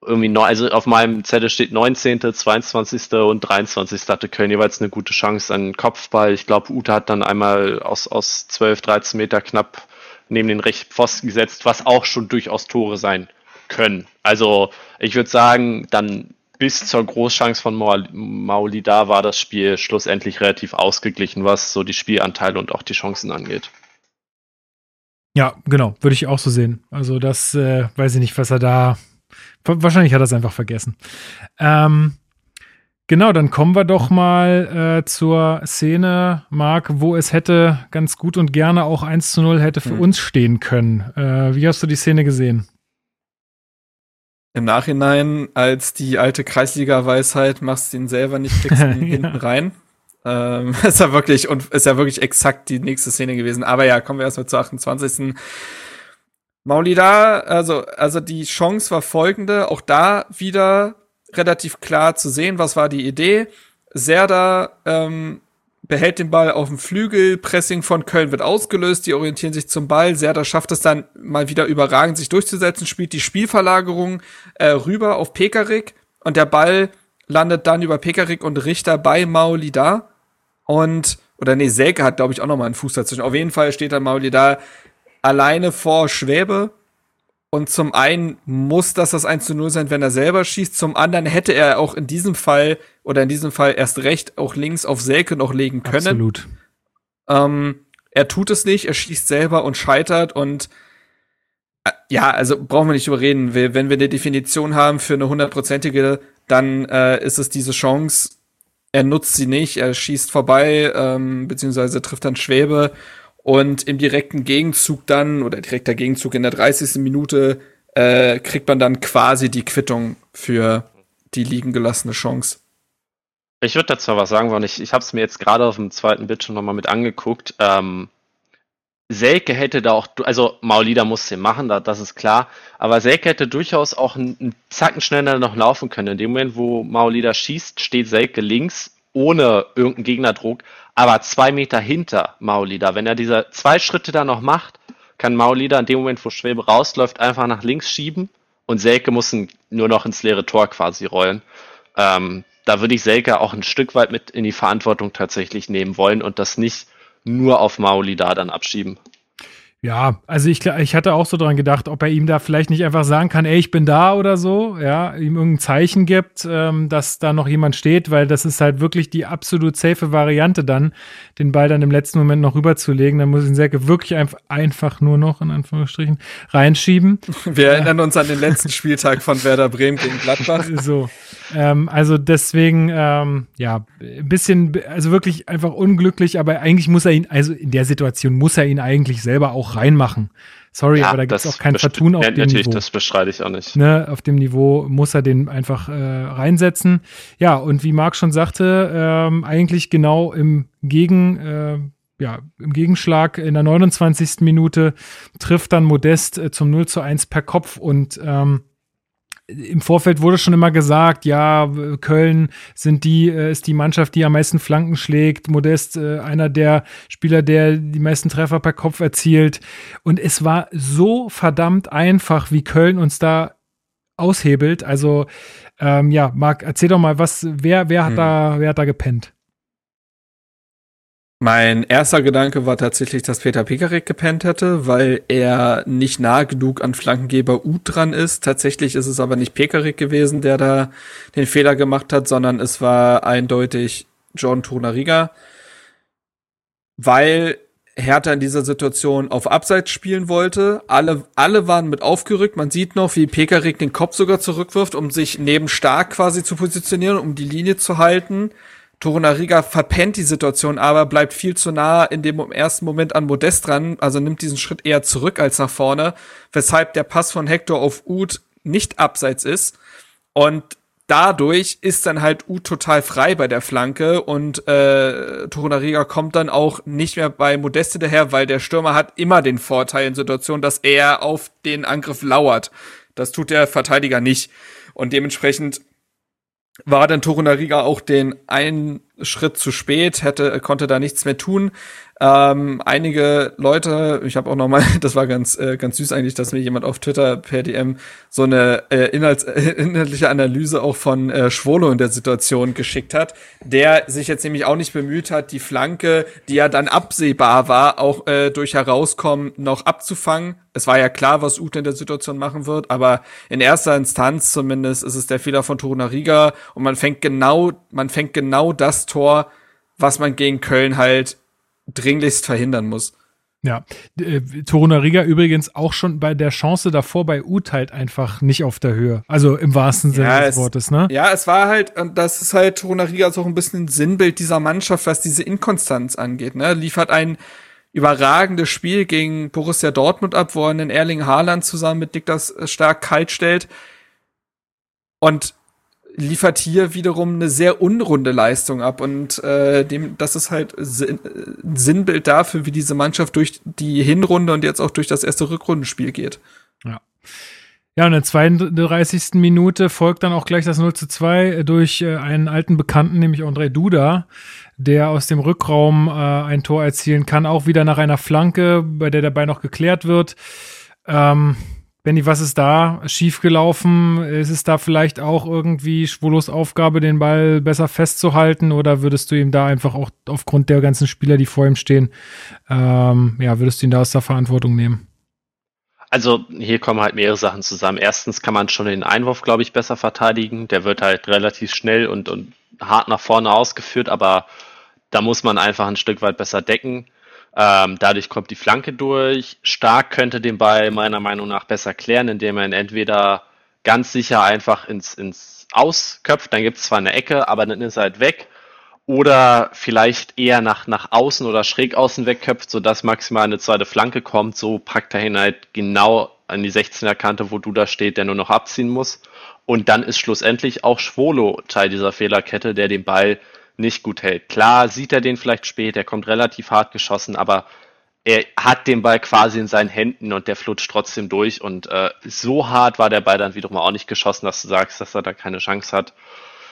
S4: irgendwie, neu, also auf meinem Zettel steht 19., 22. und 23. hatte Köln jeweils eine gute Chance an Kopfball. Ich glaube, Ute hat dann einmal aus, aus 12, 13 Meter knapp neben den rechten Pfosten gesetzt, was auch schon durchaus Tore sein können. Also ich würde sagen, dann bis zur Großchance von Mauli da war das Spiel schlussendlich relativ ausgeglichen, was so die Spielanteile und auch die Chancen angeht.
S1: Ja, genau, würde ich auch so sehen. Also das äh, weiß ich nicht, was er da. Wahrscheinlich hat er es einfach vergessen. Ähm, genau, dann kommen wir doch mal äh, zur Szene, Marc, wo es hätte ganz gut und gerne auch 1 zu 0 hätte für hm. uns stehen können. Äh, wie hast du die Szene gesehen?
S3: Im Nachhinein als die alte Kreisliga-Weisheit machst du ihn selber nicht fix ja. hinten rein. Ähm, ist ja wirklich und ist ja wirklich exakt die nächste Szene gewesen. Aber ja, kommen wir erstmal zur 28. Maulida, also, also die Chance war folgende, auch da wieder relativ klar zu sehen, was war die Idee. Serda ähm, behält den Ball auf dem Flügel, Pressing von Köln wird ausgelöst, die orientieren sich zum Ball, Serda schafft es dann mal wieder überragend, sich durchzusetzen, spielt die Spielverlagerung äh, rüber auf Pekarik und der Ball landet dann über Pekarik und Richter bei Maulida und oder nee, Selke hat glaube ich auch noch mal einen Fuß dazwischen. Auf jeden Fall steht dann Maulida alleine vor Schwäbe. Und zum einen muss das das 1 zu 0 sein, wenn er selber schießt. Zum anderen hätte er auch in diesem Fall oder in diesem Fall erst recht auch links auf Selke noch legen können.
S1: Absolut.
S3: Ähm, er tut es nicht, er schießt selber und scheitert und äh, ja, also brauchen wir nicht überreden. Wenn wir eine Definition haben für eine hundertprozentige, dann äh, ist es diese Chance. Er nutzt sie nicht, er schießt vorbei, ähm, beziehungsweise trifft dann Schwäbe und im direkten Gegenzug dann, oder direkter Gegenzug in der 30. Minute, äh, kriegt man dann quasi die Quittung für die liegen gelassene Chance.
S4: Ich würde dazu was sagen, weil ich, ich habe es mir jetzt gerade auf dem zweiten Bildschirm nochmal mit angeguckt. Ähm, Selke hätte da auch, also Maulida muss den machen, da, das ist klar, aber Selke hätte durchaus auch einen, einen Zacken schneller noch laufen können. In dem Moment, wo Maulida schießt, steht Selke links ohne irgendeinen Gegnerdruck, aber zwei Meter hinter Maulida. Wenn er diese zwei Schritte da noch macht, kann Maulida in dem Moment, wo Schwebe rausläuft, einfach nach links schieben und Selke muss nur noch ins leere Tor quasi rollen. Ähm, da würde ich Selke auch ein Stück weit mit in die Verantwortung tatsächlich nehmen wollen und das nicht nur auf Maulida dann abschieben.
S1: Ja, also ich, ich hatte auch so dran gedacht, ob er ihm da vielleicht nicht einfach sagen kann, ey, ich bin da oder so, ja, ihm irgendein Zeichen gibt, ähm, dass da noch jemand steht, weil das ist halt wirklich die absolut safe Variante dann, den Ball dann im letzten Moment noch rüberzulegen. Dann muss ihn Säcke wirklich einfach, einfach nur noch, in Anführungsstrichen, reinschieben.
S3: Wir erinnern uns an den letzten Spieltag von Werder Bremen gegen Gladbach.
S1: So. Ähm, also deswegen, ähm, ja, ein bisschen, also wirklich einfach unglücklich, aber eigentlich muss er ihn, also in der Situation muss er ihn eigentlich selber auch reinmachen. Sorry, ja, aber da gibt es auch kein Vertun auf dem
S4: natürlich, Niveau. das bestreite ich auch nicht.
S1: Ne, auf dem Niveau muss er den einfach äh, reinsetzen. Ja, und wie Marc schon sagte, ähm, eigentlich genau im Gegen, äh, ja, im Gegenschlag in der 29. Minute trifft dann Modest äh, zum 0 zu 1 per Kopf und ähm, im Vorfeld wurde schon immer gesagt, ja, Köln sind die, äh, ist die Mannschaft, die am meisten Flanken schlägt. Modest, äh, einer der Spieler, der die meisten Treffer per Kopf erzielt. Und es war so verdammt einfach, wie Köln uns da aushebelt. Also, ähm, ja, Marc, erzähl doch mal, was, wer, wer hat hm. da, wer hat da gepennt?
S3: Mein erster Gedanke war tatsächlich, dass Peter Pekarik gepennt hätte, weil er nicht nah genug an Flankengeber Uth dran ist. Tatsächlich ist es aber nicht Pekarik gewesen, der da den Fehler gemacht hat, sondern es war eindeutig John Tonariga, weil Hertha in dieser Situation auf Abseits spielen wollte. Alle, alle waren mit aufgerückt. Man sieht noch, wie Pekarik den Kopf sogar zurückwirft, um sich neben Stark quasi zu positionieren, um die Linie zu halten. Torunariga verpennt die Situation aber, bleibt viel zu nah in dem ersten Moment an Modest dran, also nimmt diesen Schritt eher zurück als nach vorne, weshalb der Pass von Hector auf Uth nicht abseits ist. Und dadurch ist dann halt Uth total frei bei der Flanke und äh, Torunariga kommt dann auch nicht mehr bei Modeste daher, weil der Stürmer hat immer den Vorteil in Situationen, dass er auf den Angriff lauert. Das tut der Verteidiger nicht. Und dementsprechend war dann Torunariga auch den einen Schritt zu spät, hätte, konnte da nichts mehr tun. Ähm, einige Leute, ich habe auch noch mal, das war ganz äh, ganz süß eigentlich, dass mir jemand auf Twitter per DM so eine äh, Inhalts, äh, inhaltliche Analyse auch von äh, Schwolo in der Situation geschickt hat, der sich jetzt nämlich auch nicht bemüht hat, die Flanke, die ja dann absehbar war, auch äh, durch Herauskommen noch abzufangen. Es war ja klar, was Ute in der Situation machen wird, aber in erster Instanz zumindest ist es der Fehler von Torunariga und man fängt genau, man fängt genau das Tor, was man gegen Köln halt dringlichst verhindern muss.
S1: Ja, äh, Torunariga übrigens auch schon bei der Chance davor bei Ut halt einfach nicht auf der Höhe. Also im wahrsten Sinne ja, des es, Wortes, ne?
S3: Ja, es war halt, und das ist halt Torunariga so ein bisschen ein Sinnbild dieser Mannschaft, was diese Inkonstanz angeht, ne? Liefert ein überragendes Spiel gegen Borussia Dortmund ab, wo er einen Erling Haaland zusammen mit Niklas Stark kalt stellt. Und liefert hier wiederum eine sehr unrunde Leistung ab und äh, dem das ist halt ein Sinnbild dafür, wie diese Mannschaft durch die Hinrunde und jetzt auch durch das erste Rückrundenspiel geht.
S1: Ja, in der 32. Minute folgt dann auch gleich das 0 zu 2 durch äh, einen alten Bekannten, nämlich André Duda, der aus dem Rückraum äh, ein Tor erzielen kann, auch wieder nach einer Flanke, bei der dabei noch geklärt wird. Ähm, Benny, was ist da schiefgelaufen? Ist es da vielleicht auch irgendwie Schwulos Aufgabe, den Ball besser festzuhalten? Oder würdest du ihm da einfach auch aufgrund der ganzen Spieler, die vor ihm stehen, ähm, ja, würdest du ihn da aus der Verantwortung nehmen?
S4: Also hier kommen halt mehrere Sachen zusammen. Erstens kann man schon den Einwurf, glaube ich, besser verteidigen. Der wird halt relativ schnell und, und hart nach vorne ausgeführt, aber da muss man einfach ein Stück weit besser decken. Ähm, dadurch kommt die Flanke durch. Stark könnte den Ball meiner Meinung nach besser klären, indem er ihn entweder ganz sicher einfach ins, ins Ausköpft, dann gibt es zwar eine Ecke, aber dann ist er halt weg oder vielleicht eher nach, nach außen oder schräg außen wegköpft, sodass maximal eine zweite Flanke kommt. So packt er ihn halt genau an die 16er Kante, wo du da steht, der nur noch abziehen muss. Und dann ist schlussendlich auch Schwolo Teil dieser Fehlerkette, der den Ball nicht gut hält. Klar sieht er den vielleicht spät, er kommt relativ hart geschossen, aber er hat den Ball quasi in seinen Händen und der flutscht trotzdem durch. Und äh, so hart war der Ball dann wiederum auch nicht geschossen, dass du sagst, dass er da keine Chance hat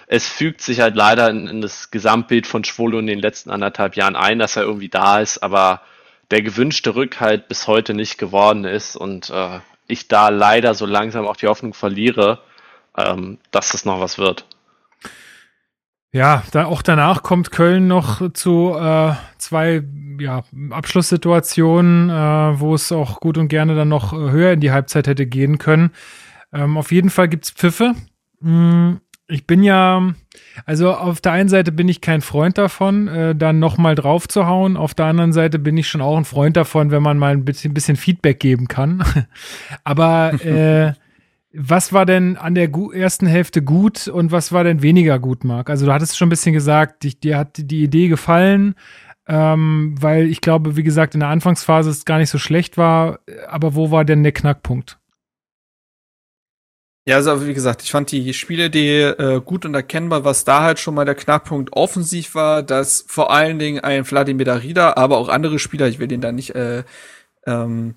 S4: es fügt sich halt leider in, in das Gesamtbild von Schwolo in den letzten anderthalb Jahren ein, dass er irgendwie da ist, aber der gewünschte Rückhalt bis heute nicht geworden ist und äh, ich da leider so langsam auch die Hoffnung verliere, ähm, dass das noch was wird.
S1: Ja, da auch danach kommt Köln noch zu äh, zwei ja, Abschlusssituationen, äh, wo es auch gut und gerne dann noch höher in die Halbzeit hätte gehen können. Ähm, auf jeden Fall gibt's Pfiffe. Mm, ich bin ja, also auf der einen Seite bin ich kein Freund davon, äh, dann nochmal drauf zu hauen. Auf der anderen Seite bin ich schon auch ein Freund davon, wenn man mal ein bisschen, bisschen Feedback geben kann. Aber äh, was war denn an der ersten Hälfte gut und was war denn weniger gut, Marc? Also du hattest schon ein bisschen gesagt, dich, dir hat die Idee gefallen, ähm, weil ich glaube, wie gesagt, in der Anfangsphase es gar nicht so schlecht war. Aber wo war denn der Knackpunkt?
S3: Ja, also wie gesagt, ich fand die Spielidee äh, gut und erkennbar, was da halt schon mal der Knackpunkt offensiv war, dass vor allen Dingen ein Vladimir Darida, aber auch andere Spieler, ich will den da nicht äh, ähm,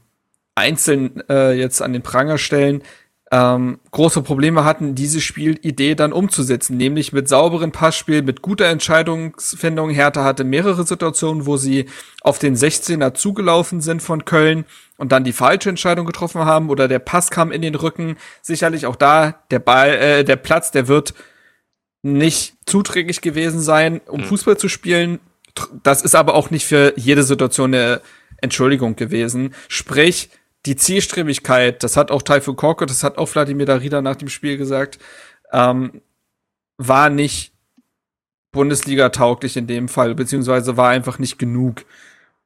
S3: einzeln äh, jetzt an den Pranger stellen, ähm, große Probleme hatten, diese Spielidee dann umzusetzen, nämlich mit sauberen Passspiel, mit guter Entscheidungsfindung. Hertha hatte mehrere Situationen, wo sie auf den 16er zugelaufen sind von Köln und dann die falsche Entscheidung getroffen haben oder der Pass kam in den Rücken. Sicherlich auch da der Ball, äh, der Platz, der wird nicht zuträglich gewesen sein, um mhm. Fußball zu spielen. Das ist aber auch nicht für jede Situation eine Entschuldigung gewesen. Sprich, die Zielstrebigkeit, das hat auch Taifun Korko, das hat auch Vladimir Darida nach dem Spiel gesagt, ähm, war nicht Bundesliga tauglich in dem Fall, beziehungsweise war einfach nicht genug.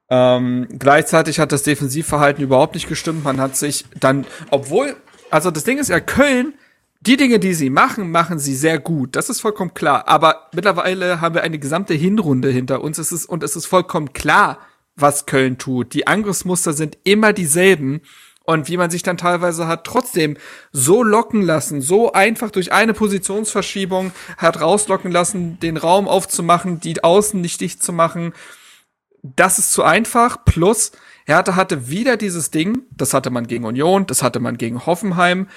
S3: Ähm, gleichzeitig hat das Defensivverhalten überhaupt nicht gestimmt. Man hat sich dann, obwohl, also das Ding ist ja, Köln, die Dinge, die sie machen, machen sie sehr gut. Das ist vollkommen klar. Aber mittlerweile haben wir eine gesamte Hinrunde hinter uns. Es ist, und es ist vollkommen klar, was Köln tut. Die Angriffsmuster sind immer dieselben. Und wie man sich dann teilweise hat trotzdem so locken lassen, so einfach durch eine Positionsverschiebung hat rauslocken lassen, den Raum aufzumachen, die Außen nicht dicht zu machen. Das ist zu einfach. Plus, Hertha hatte wieder dieses Ding, das hatte man gegen Union, das hatte man gegen Hoffenheim.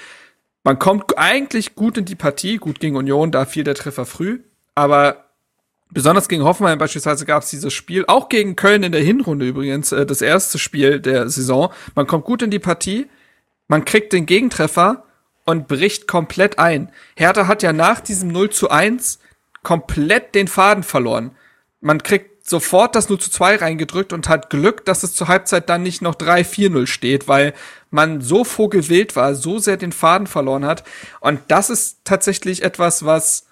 S3: Man kommt eigentlich gut in die Partie, gut gegen Union, da fiel der Treffer früh. Aber Besonders gegen Hoffenheim beispielsweise gab es dieses Spiel, auch gegen Köln in der Hinrunde übrigens, äh, das erste Spiel der Saison. Man kommt gut in die Partie, man kriegt den Gegentreffer und bricht komplett ein. Hertha hat ja nach diesem 0 zu 1 komplett den Faden verloren. Man kriegt sofort das 0 zu 2 reingedrückt und hat Glück, dass es zur Halbzeit dann nicht noch 3-4-0 steht, weil man so vogelwild war, so sehr den Faden verloren hat. Und das ist tatsächlich etwas, was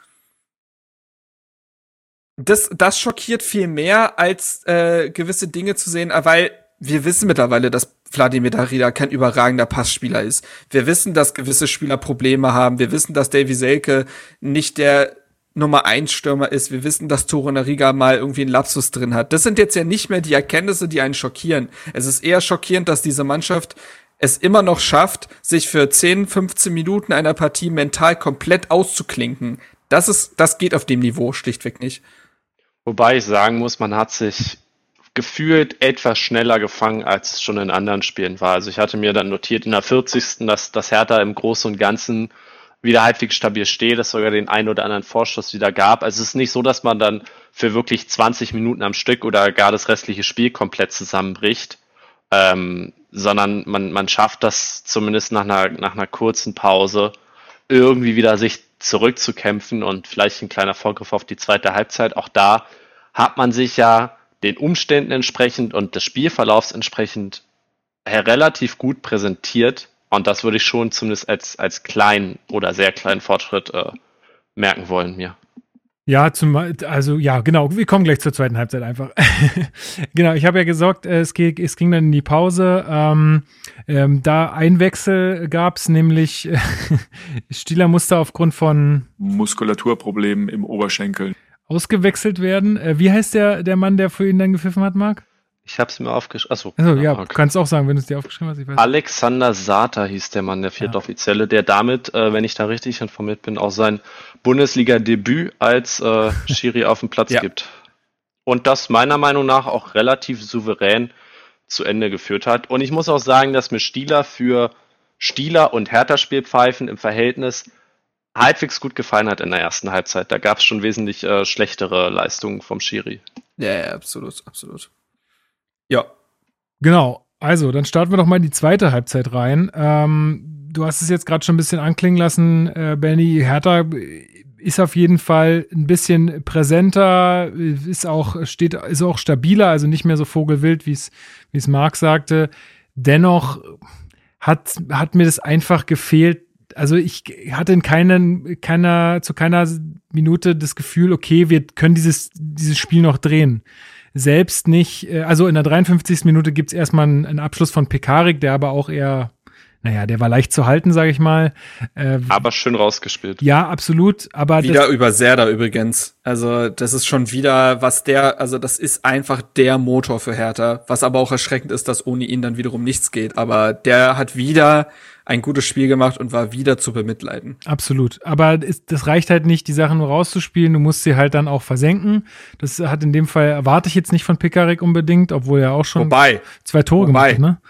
S3: das, das schockiert viel mehr, als äh, gewisse Dinge zu sehen, weil wir wissen mittlerweile, dass Vladimir Darida kein überragender Passspieler ist. Wir wissen, dass gewisse Spieler Probleme haben. Wir wissen, dass Davy Selke nicht der Nummer 1 Stürmer ist. Wir wissen, dass Toro Nariga mal irgendwie einen Lapsus drin hat. Das sind jetzt ja nicht mehr die Erkenntnisse, die einen schockieren. Es ist eher schockierend, dass diese Mannschaft es immer noch schafft, sich für 10, 15 Minuten einer Partie mental komplett auszuklinken. Das ist, das geht auf dem Niveau schlichtweg nicht.
S4: Wobei ich sagen muss, man hat sich gefühlt etwas schneller gefangen, als es schon in anderen Spielen war. Also ich hatte mir dann notiert in der 40. dass das Hertha im Großen und Ganzen wieder halbwegs stabil steht, dass sogar den einen oder anderen Vorschuss wieder gab. Also es ist nicht so, dass man dann für wirklich 20 Minuten am Stück oder gar das restliche Spiel komplett zusammenbricht, ähm, sondern man, man schafft das zumindest nach einer, nach einer kurzen Pause irgendwie wieder sich zurückzukämpfen und vielleicht ein kleiner Vorgriff auf die zweite Halbzeit. Auch da hat man sich ja den Umständen entsprechend und des Spielverlaufs entsprechend relativ gut präsentiert. Und das würde ich schon zumindest als, als kleinen oder sehr kleinen Fortschritt äh, merken wollen mir.
S1: Ja, zum, also ja, genau, wir kommen gleich zur zweiten Halbzeit einfach. genau, ich habe ja gesagt, es, ging, es ging dann in die Pause. Ähm, ähm, da ein Wechsel gab es, nämlich Stieler musste aufgrund von
S5: Muskulaturproblemen im Oberschenkel
S1: ausgewechselt werden. Äh, wie heißt der, der Mann, der für ihn dann gepfiffen hat, Marc?
S4: Ich habe es mir aufgeschrieben. Achso,
S1: also, ja, okay. kannst auch sagen, wenn du es dir aufgeschrieben hast.
S4: Ich weiß Alexander Sata hieß der Mann, der Viertoffizielle, ja. der damit, äh, wenn ich da richtig informiert bin, auch sein Bundesliga-Debüt als äh, Schiri auf dem Platz ja. gibt. Und das meiner Meinung nach auch relativ souverän zu Ende geführt hat. Und ich muss auch sagen, dass mir Stieler für Stieler und Hertha-Spielpfeifen im Verhältnis halbwegs gut gefallen hat in der ersten Halbzeit. Da gab es schon wesentlich äh, schlechtere Leistungen vom Schiri.
S3: Ja, ja, absolut, absolut.
S1: Ja. Genau. Also, dann starten wir doch mal in die zweite Halbzeit rein. Ähm, du hast es jetzt gerade schon ein bisschen anklingen lassen, äh, Benny. Hertha ist auf jeden Fall ein bisschen präsenter, ist auch, steht, ist auch stabiler, also nicht mehr so vogelwild, wie es, wie es Marc sagte. Dennoch hat, hat mir das einfach gefehlt. Also ich hatte in keinen, keiner, zu keiner Minute das Gefühl, okay, wir können dieses, dieses Spiel noch drehen selbst nicht, äh, also in der 53. Minute gibt's erstmal einen, einen Abschluss von Pekarik, der aber auch eher naja, der war leicht zu halten, sage ich mal.
S4: Äh, aber schön rausgespielt.
S1: Ja, absolut. Aber
S3: wieder über Serda übrigens. Also das ist schon wieder, was der, also das ist einfach der Motor für Hertha. Was aber auch erschreckend ist, dass ohne ihn dann wiederum nichts geht. Aber der hat wieder ein gutes Spiel gemacht und war wieder zu bemitleiden.
S1: Absolut. Aber das reicht halt nicht, die Sachen nur rauszuspielen. Du musst sie halt dann auch versenken. Das hat in dem Fall, erwarte ich jetzt nicht von Pekarik unbedingt, obwohl er auch schon
S3: Wobei,
S1: zwei Tore
S3: Wobei. gemacht hat, ne?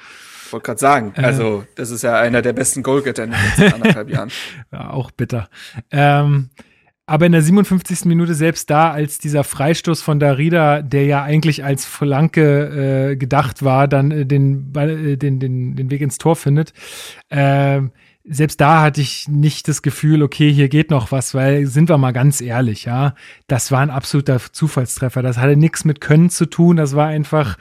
S3: Ich wollte gerade sagen, äh, also das ist ja einer der besten Goalgetter in den letzten anderthalb Jahren.
S1: Ja, auch bitter. Ähm, aber in der 57. Minute selbst da, als dieser Freistoß von Darida, der ja eigentlich als Flanke äh, gedacht war, dann äh, den, äh, den, den, den Weg ins Tor findet, äh, selbst da hatte ich nicht das Gefühl, okay, hier geht noch was, weil sind wir mal ganz ehrlich, ja, das war ein absoluter Zufallstreffer. Das hatte nichts mit Können zu tun. Das war einfach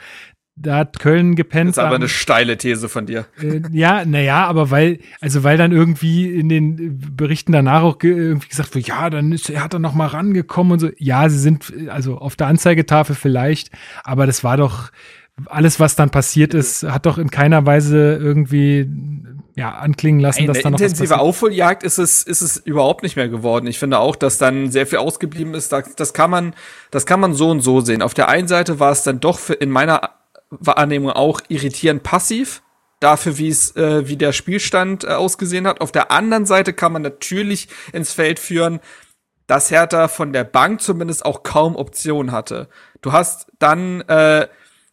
S1: da hat Köln gepennt. Das
S3: ist aber eine steile These von dir.
S1: Äh, ja, naja, aber weil, also weil dann irgendwie in den Berichten danach auch ge irgendwie gesagt wird, ja, dann ist, er hat er noch mal rangekommen und so. Ja, sie sind, also auf der Anzeigetafel vielleicht, aber das war doch, alles, was dann passiert ist, hat doch in keiner Weise irgendwie ja, anklingen lassen, Eine dass da noch
S3: intensive Aufholjagd ist es, ist es überhaupt nicht mehr geworden. Ich finde auch, dass dann sehr viel ausgeblieben ist. Das, das kann man, das kann man so und so sehen. Auf der einen Seite war es dann doch in meiner Wahrnehmung auch irritierend passiv dafür, wie es, äh, wie der Spielstand äh, ausgesehen hat. Auf der anderen Seite kann man natürlich ins Feld führen, dass Hertha von der Bank zumindest auch kaum Optionen hatte. Du hast dann, äh,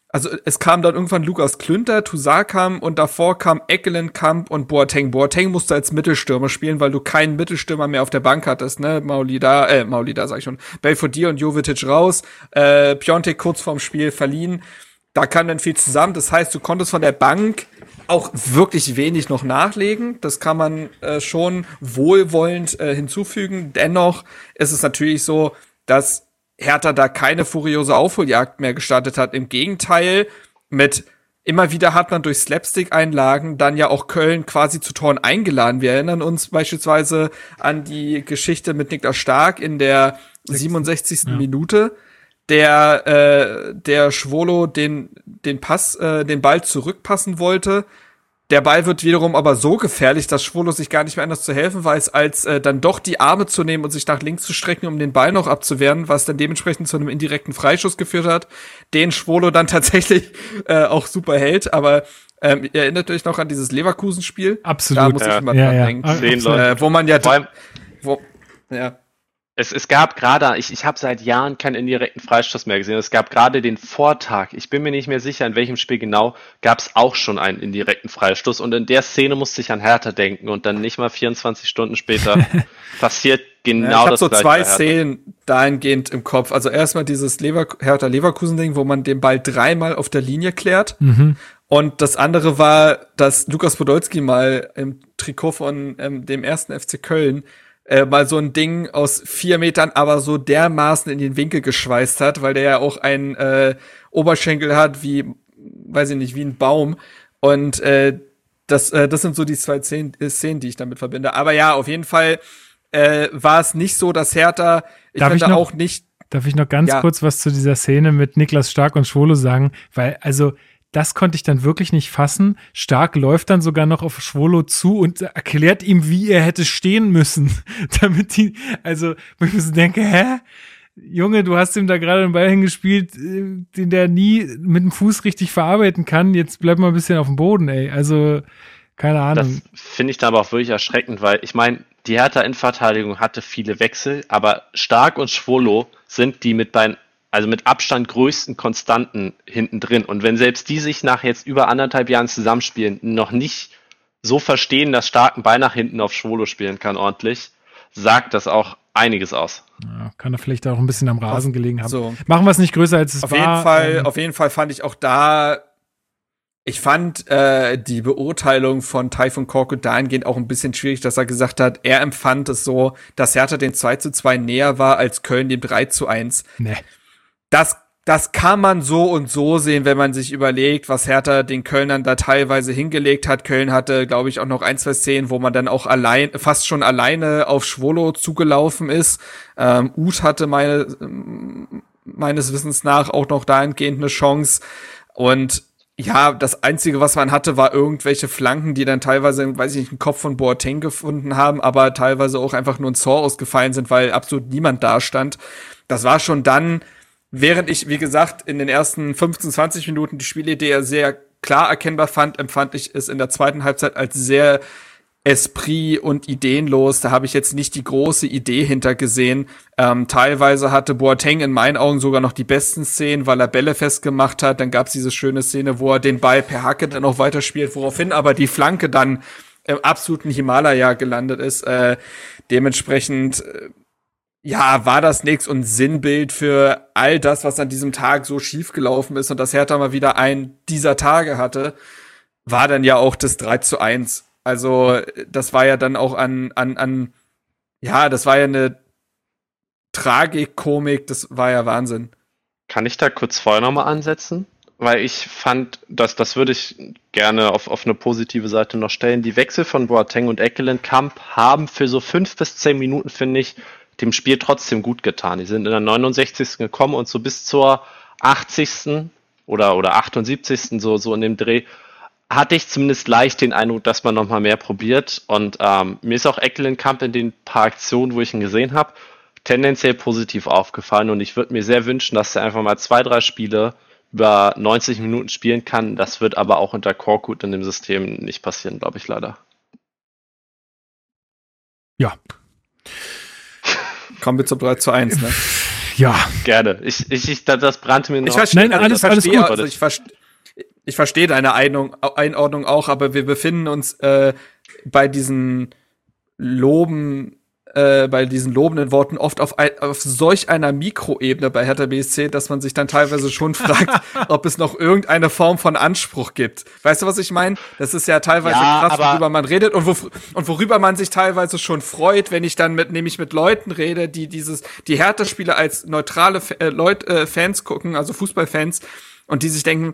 S3: also es kam dann irgendwann Lukas Klünter, Toussaint kam und davor kam Eckelen, Kamp und Boateng. Boateng musste als Mittelstürmer spielen, weil du keinen Mittelstürmer mehr auf der Bank hattest, ne? Maulida, äh, Maulida sag ich schon. Belfodil und Jovetic raus, äh, Piontek kurz vorm Spiel verliehen da kam dann viel zusammen. Das heißt, du konntest von der Bank auch wirklich wenig noch nachlegen. Das kann man äh, schon wohlwollend äh, hinzufügen. Dennoch ist es natürlich so, dass Hertha da keine furiose Aufholjagd mehr gestartet hat. Im Gegenteil, mit immer wieder hat man durch Slapstick-Einlagen dann ja auch Köln quasi zu Toren eingeladen. Wir erinnern uns beispielsweise an die Geschichte mit Niklas Stark in der 67. Ja. Minute der äh, der Schwolo den den Pass äh, den Ball zurückpassen wollte. Der Ball wird wiederum aber so gefährlich, dass Schwolo sich gar nicht mehr anders zu helfen weiß, als äh, dann doch die Arme zu nehmen und sich nach links zu strecken, um den Ball noch abzuwehren, was dann dementsprechend zu einem indirekten Freischuss geführt hat, den Schwolo dann tatsächlich äh, auch super hält. Aber ähm, ihr erinnert euch noch an dieses Leverkusen-Spiel?
S1: Absolut. Da
S3: muss ja. ich immer ja, dran ja. denken.
S4: Äh,
S3: wo man ja, wo, ja
S4: Es, es gab gerade, ich, ich habe seit Jahren keinen indirekten Freistoß mehr gesehen. Es gab gerade den Vortag, ich bin mir nicht mehr sicher, in welchem Spiel genau, gab es auch schon einen indirekten Freistoß. Und in der Szene musste ich an Hertha denken und dann nicht mal 24 Stunden später passiert genau ja, ich
S3: das. Ich habe so zwei Szenen dahingehend im Kopf. Also erstmal dieses Lever Hertha Leverkusen-Ding, wo man den Ball dreimal auf der Linie klärt. Mhm. Und das andere war, dass Lukas Podolski mal im Trikot von ähm, dem ersten FC Köln äh, mal so ein Ding aus vier Metern, aber so dermaßen in den Winkel geschweißt hat, weil der ja auch einen äh, Oberschenkel hat wie, weiß ich nicht, wie ein Baum. Und äh, das, äh, das sind so die zwei Szenen, äh, Szenen, die ich damit verbinde. Aber ja, auf jeden Fall äh, war es nicht so, dass Hertha, ich
S1: darf ich noch, auch nicht. Darf ich noch ganz ja. kurz was zu dieser Szene mit Niklas Stark und Schwolo sagen? Weil, also, das konnte ich dann wirklich nicht fassen. Stark läuft dann sogar noch auf Schwolo zu und erklärt ihm, wie er hätte stehen müssen, damit die, also, wo ich mir so denke, hä? Junge, du hast ihm da gerade einen Ball hingespielt, äh, den der nie mit dem Fuß richtig verarbeiten kann. Jetzt bleib mal ein bisschen auf dem Boden, ey. Also, keine Ahnung.
S4: Das finde ich da aber auch wirklich erschreckend, weil ich meine, die Hertha Innenverteidigung hatte viele Wechsel, aber Stark und Schwolo sind die mit beiden also mit Abstand größten Konstanten hinten drin. Und wenn selbst die sich nach jetzt über anderthalb Jahren zusammenspielen, noch nicht so verstehen, dass starken Ball nach hinten auf Schwolo spielen kann ordentlich, sagt das auch einiges aus.
S1: Ja, kann er vielleicht auch ein bisschen am Rasen gelegen haben. So. Machen wir es nicht größer als es
S3: auf
S1: war.
S3: Jeden Fall, ähm, auf jeden Fall fand ich auch da, ich fand äh, die Beurteilung von Typhon Korkut dahingehend auch ein bisschen schwierig, dass er gesagt hat, er empfand es so, dass Hertha den 2 zu 2 näher war als Köln dem 3 zu 1. Nee das, das kann man so und so sehen, wenn man sich überlegt, was Hertha den Kölnern da teilweise hingelegt hat. Köln hatte, glaube ich, auch noch ein, zwei Szenen, wo man dann auch allein, fast schon alleine auf Schwolo zugelaufen ist. Ähm, Uth hatte meine, meines Wissens nach auch noch dahingehend eine Chance. Und ja, das Einzige, was man hatte, war irgendwelche Flanken, die dann teilweise, weiß ich nicht, einen Kopf von Boateng gefunden haben, aber teilweise auch einfach nur ein Zor ausgefallen sind, weil absolut niemand da stand. Das war schon dann Während ich, wie gesagt, in den ersten 15, 20 Minuten die Spielidee sehr klar erkennbar fand, empfand ich es in der zweiten Halbzeit als sehr Esprit und ideenlos. Da habe ich jetzt nicht die große Idee hintergesehen. Ähm, teilweise hatte Boateng in meinen Augen sogar noch die besten Szenen, weil er Bälle festgemacht hat. Dann gab es diese schöne Szene, wo er den Ball per Hacke dann noch weiterspielt, woraufhin aber die Flanke dann im absoluten Himalaya gelandet ist. Äh, dementsprechend äh, ja, war das nix und Sinnbild für all das, was an diesem Tag so schief gelaufen ist und dass Hertha mal wieder einen dieser Tage hatte, war dann ja auch das 3 zu 1. Also, das war ja dann auch an, an, an, ja, das war ja eine Tragikkomik, das war ja Wahnsinn.
S4: Kann ich da kurz vorher nochmal ansetzen? Weil ich fand, dass das würde ich gerne auf, auf eine positive Seite noch stellen. Die Wechsel von Boateng und Eckelenkamp haben für so fünf bis zehn Minuten, finde ich, dem Spiel trotzdem gut getan. Die sind in der 69. gekommen und so bis zur 80. oder, oder 78. so, so in dem Dreh hatte ich zumindest leicht den Eindruck, dass man nochmal mehr probiert. Und ähm, mir ist auch Eckelenkamp in den paar Aktionen, wo ich ihn gesehen habe, tendenziell positiv aufgefallen. Und ich würde mir sehr wünschen, dass er einfach mal zwei, drei Spiele über 90 Minuten spielen kann. Das wird aber auch unter Korkut in dem System nicht passieren, glaube ich leider.
S1: Ja.
S3: Kommen wir zu 3 zu 1, ne?
S4: Ja. Gerne. Ich, ich, ich, das brannte mir noch.
S3: Ich verstehe, Nein, alles, alles gut. Also ich, verstehe, ich verstehe deine Einordnung, Einordnung auch, aber wir befinden uns äh, bei diesen Loben äh, bei diesen lobenden Worten oft auf, ein, auf solch einer Mikroebene bei Hertha BSC, dass man sich dann teilweise schon fragt, ob es noch irgendeine Form von Anspruch gibt. Weißt du, was ich meine? Das ist ja teilweise ja, krass, worüber man redet und, wo, und worüber man sich teilweise schon freut, wenn ich dann mit, nämlich mit Leuten rede, die dieses, die Hertha-Spiele als neutrale äh, Leut, äh, Fans gucken, also Fußballfans, und die sich denken,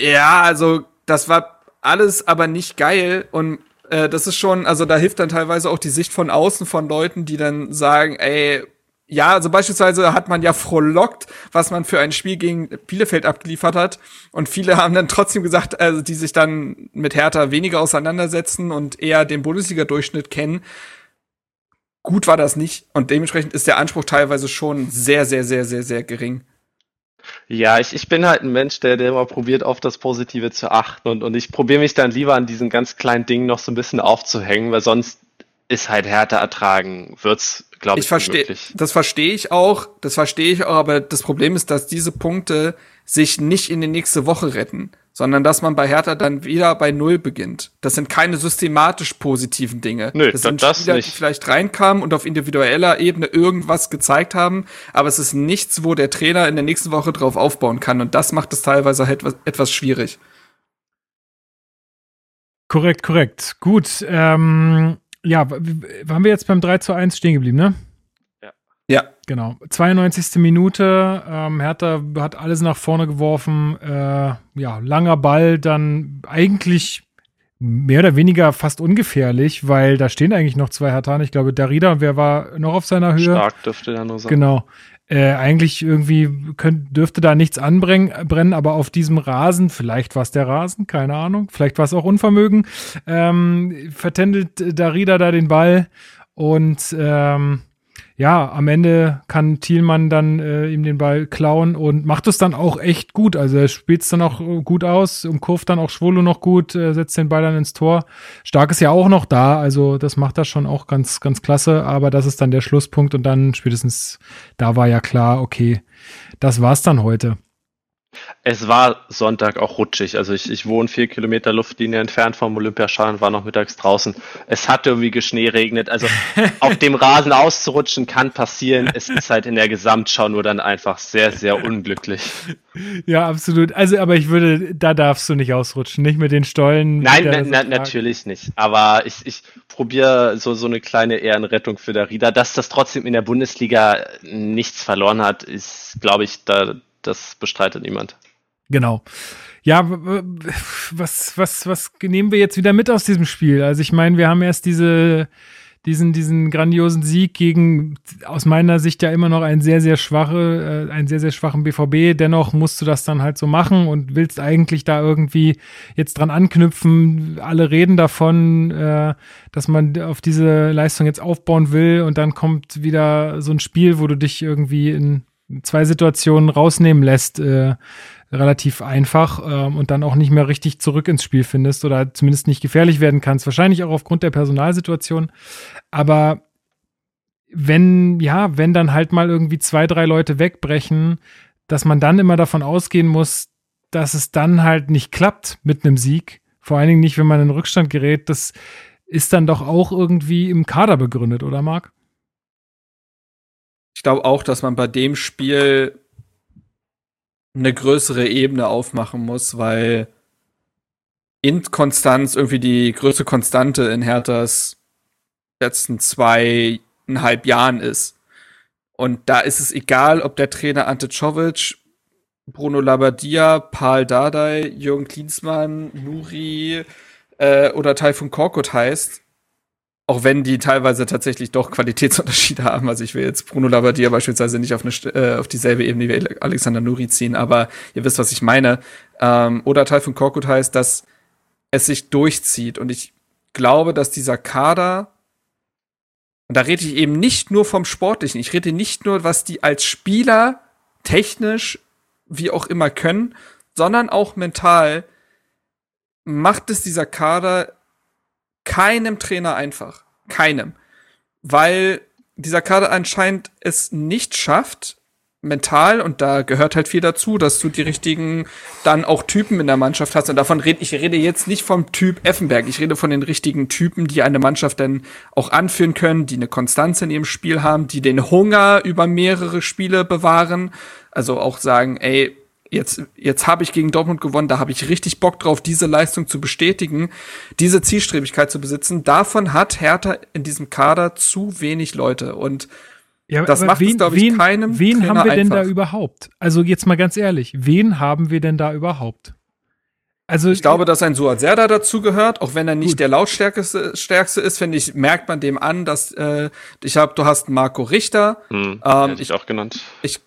S3: ja, also das war alles aber nicht geil und äh, das ist schon, also da hilft dann teilweise auch die Sicht von außen von Leuten, die dann sagen, ey, ja, also beispielsweise hat man ja frohlockt, was man für ein Spiel gegen Bielefeld abgeliefert hat. Und viele haben dann trotzdem gesagt, also die sich dann mit Hertha weniger auseinandersetzen und eher den Bundesliga-Durchschnitt kennen. Gut war das nicht. Und dementsprechend ist der Anspruch teilweise schon sehr, sehr, sehr, sehr, sehr gering.
S4: Ja, ich, ich bin halt ein Mensch, der, der immer probiert, auf das Positive zu achten und, und ich probiere mich dann lieber an diesen ganz kleinen Dingen noch so ein bisschen aufzuhängen, weil sonst ist halt härter ertragen, wird's, glaube ich,
S3: ich verstehe. Das verstehe ich auch, das verstehe ich auch, aber das Problem ist, dass diese Punkte sich nicht in die nächste Woche retten, sondern dass man bei Hertha dann wieder bei Null beginnt. Das sind keine systematisch positiven Dinge.
S4: Nö,
S3: das sind
S4: das
S3: Spieler,
S4: nicht.
S3: die vielleicht reinkamen und auf individueller Ebene irgendwas gezeigt haben, aber es ist nichts, wo der Trainer in der nächsten Woche drauf aufbauen kann und das macht es teilweise etwas, etwas schwierig.
S1: Korrekt, korrekt. Gut. Ähm, ja, waren wir jetzt beim 3 zu 1 stehen geblieben, ne?
S3: Ja.
S1: Genau. 92. Minute. Ähm, Hertha hat alles nach vorne geworfen. Äh, ja, langer Ball, dann eigentlich mehr oder weniger fast ungefährlich, weil da stehen eigentlich noch zwei Hertha. Ich glaube, Darida, wer war noch auf seiner Höhe?
S4: Stark dürfte da nur sein.
S1: Genau. Äh, eigentlich irgendwie könnt, dürfte da nichts anbrennen, aber auf diesem Rasen, vielleicht war es der Rasen, keine Ahnung, vielleicht war es auch Unvermögen, ähm, vertändelt Darida da den Ball und ähm, ja, am Ende kann Thielmann dann äh, ihm den Ball klauen und macht es dann auch echt gut. Also er spielt es dann auch gut aus, umkurvt dann auch Schwolo noch gut, äh, setzt den Ball dann ins Tor. Stark ist ja auch noch da, also das macht er schon auch ganz, ganz klasse, aber das ist dann der Schlusspunkt und dann spätestens da war ja klar, okay, das war's dann heute.
S4: Es war Sonntag auch rutschig. Also ich, ich wohne vier Kilometer Luftlinie entfernt vom Olympiastadion, war noch mittags draußen. Es hat irgendwie geschneeregnet. Also auf dem Rasen auszurutschen kann passieren. Es ist halt in der Gesamtschau nur dann einfach sehr, sehr unglücklich.
S1: Ja, absolut. Also, aber ich würde, da darfst du nicht ausrutschen, nicht mit den Stollen.
S4: Nein, na, na, natürlich nicht. Aber ich, ich probiere so, so eine kleine Ehrenrettung für der Rieder. Dass das trotzdem in der Bundesliga nichts verloren hat, ist, glaube ich, da, das bestreitet niemand.
S1: Genau. Ja, was, was, was nehmen wir jetzt wieder mit aus diesem Spiel? Also ich meine, wir haben erst diese, diesen, diesen grandiosen Sieg gegen aus meiner Sicht ja immer noch ein sehr, sehr schwache, äh, einen sehr, sehr schwachen BVB. Dennoch musst du das dann halt so machen und willst eigentlich da irgendwie jetzt dran anknüpfen. Alle reden davon, äh, dass man auf diese Leistung jetzt aufbauen will und dann kommt wieder so ein Spiel, wo du dich irgendwie in zwei Situationen rausnehmen lässt, äh, relativ einfach ähm, und dann auch nicht mehr richtig zurück ins Spiel findest oder zumindest nicht gefährlich werden kannst. Wahrscheinlich auch aufgrund der Personalsituation. Aber wenn, ja, wenn dann halt mal irgendwie zwei, drei Leute wegbrechen, dass man dann immer davon ausgehen muss, dass es dann halt nicht klappt mit einem Sieg. Vor allen Dingen nicht, wenn man in Rückstand gerät. Das ist dann doch auch irgendwie im Kader begründet, oder Marc?
S3: Ich glaube auch, dass man bei dem Spiel eine größere Ebene aufmachen muss, weil Inkonstanz irgendwie die größte Konstante in Herthas letzten zweieinhalb Jahren ist. Und da ist es egal, ob der Trainer Ante Czovic, Bruno Labbadia, Paul Dardai, Jürgen Klinsmann, Nuri äh, oder Taifun Korkut heißt. Auch wenn die teilweise tatsächlich doch Qualitätsunterschiede haben. Also ich will jetzt Bruno Labbadia beispielsweise nicht auf, eine, äh, auf dieselbe Ebene wie Alexander Nuri ziehen, aber ihr wisst, was ich meine. Ähm, oder Teil von Korkut heißt, dass es sich durchzieht. Und ich glaube, dass dieser Kader, und da rede ich eben nicht nur vom Sportlichen, ich rede nicht nur, was die als Spieler technisch wie auch immer können, sondern auch mental macht es dieser Kader keinem Trainer einfach. Keinem. Weil dieser Kader anscheinend es nicht schafft, mental, und da gehört halt viel dazu, dass du die richtigen dann auch Typen in der Mannschaft hast. Und davon rede ich rede jetzt nicht vom Typ Effenberg. Ich rede von den richtigen Typen, die eine Mannschaft dann auch anführen können, die eine Konstanz in ihrem Spiel haben, die den Hunger über mehrere Spiele bewahren. Also auch sagen, ey, jetzt, jetzt habe ich gegen Dortmund gewonnen, da habe ich richtig Bock drauf, diese Leistung zu bestätigen, diese Zielstrebigkeit zu besitzen. Davon hat Hertha in diesem Kader zu wenig Leute. Und
S1: ja, das macht wen, es, glaube ich, wen, keinem. Wen Trainer haben wir denn da überhaupt? Also jetzt mal ganz ehrlich, wen haben wir denn da überhaupt?
S3: Also ich glaube, dass ein Suat Serda dazu gehört, auch wenn er nicht gut. der lautstärkste stärkste ist, finde ich, merkt man dem an, dass äh, ich habe, du hast Marco Richter,
S4: hm, ähm, ich auch genannt.
S3: Ich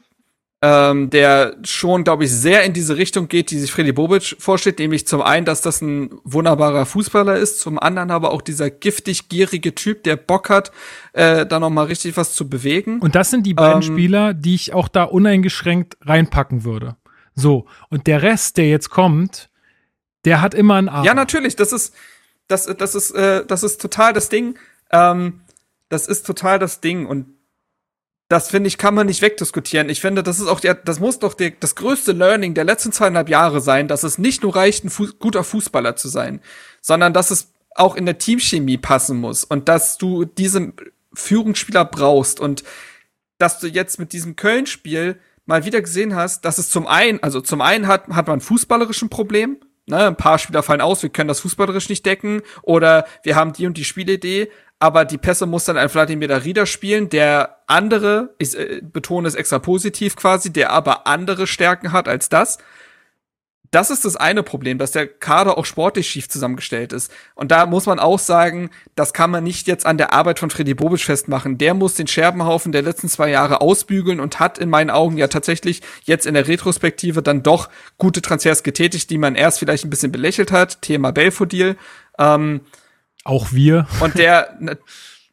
S3: ähm, der schon, glaube ich, sehr in diese Richtung geht, die sich Freddy Bobic vorstellt, nämlich zum einen, dass das ein wunderbarer Fußballer ist, zum anderen aber auch dieser giftig gierige Typ, der Bock hat, äh, da noch mal richtig was zu bewegen.
S1: Und das sind die beiden ähm, Spieler, die ich auch da uneingeschränkt reinpacken würde. So und der Rest, der jetzt kommt, der hat immer ein
S3: Arm. Ja, natürlich, das ist das, das ist äh, das ist total das Ding. Ähm, das ist total das Ding und das finde ich, kann man nicht wegdiskutieren. Ich finde, das ist auch der, das muss doch der, das größte Learning der letzten zweieinhalb Jahre sein, dass es nicht nur reicht, ein Fu guter Fußballer zu sein, sondern dass es auch in der Teamchemie passen muss und dass du diese Führungsspieler brauchst und dass du jetzt mit diesem Köln-Spiel mal wieder gesehen hast, dass es zum einen, also zum einen hat, hat man fußballerischen Problem, ne, ein paar Spieler fallen aus, wir können das fußballerisch nicht decken oder wir haben die und die Spielidee, aber die Pässe muss dann ein Vladimir Darida spielen, der andere, ich äh, betone es extra positiv quasi, der aber andere Stärken hat als das das ist das eine Problem, dass der Kader auch sportlich schief zusammengestellt ist. Und da muss man auch sagen, das kann man nicht jetzt an der Arbeit von Freddy Bobic festmachen. Der muss den Scherbenhaufen der letzten zwei Jahre ausbügeln und hat in meinen Augen ja tatsächlich jetzt in der Retrospektive dann doch gute Transfers getätigt, die man erst vielleicht ein bisschen belächelt hat. Thema Belfodil. Ähm,
S1: auch wir.
S3: Und der,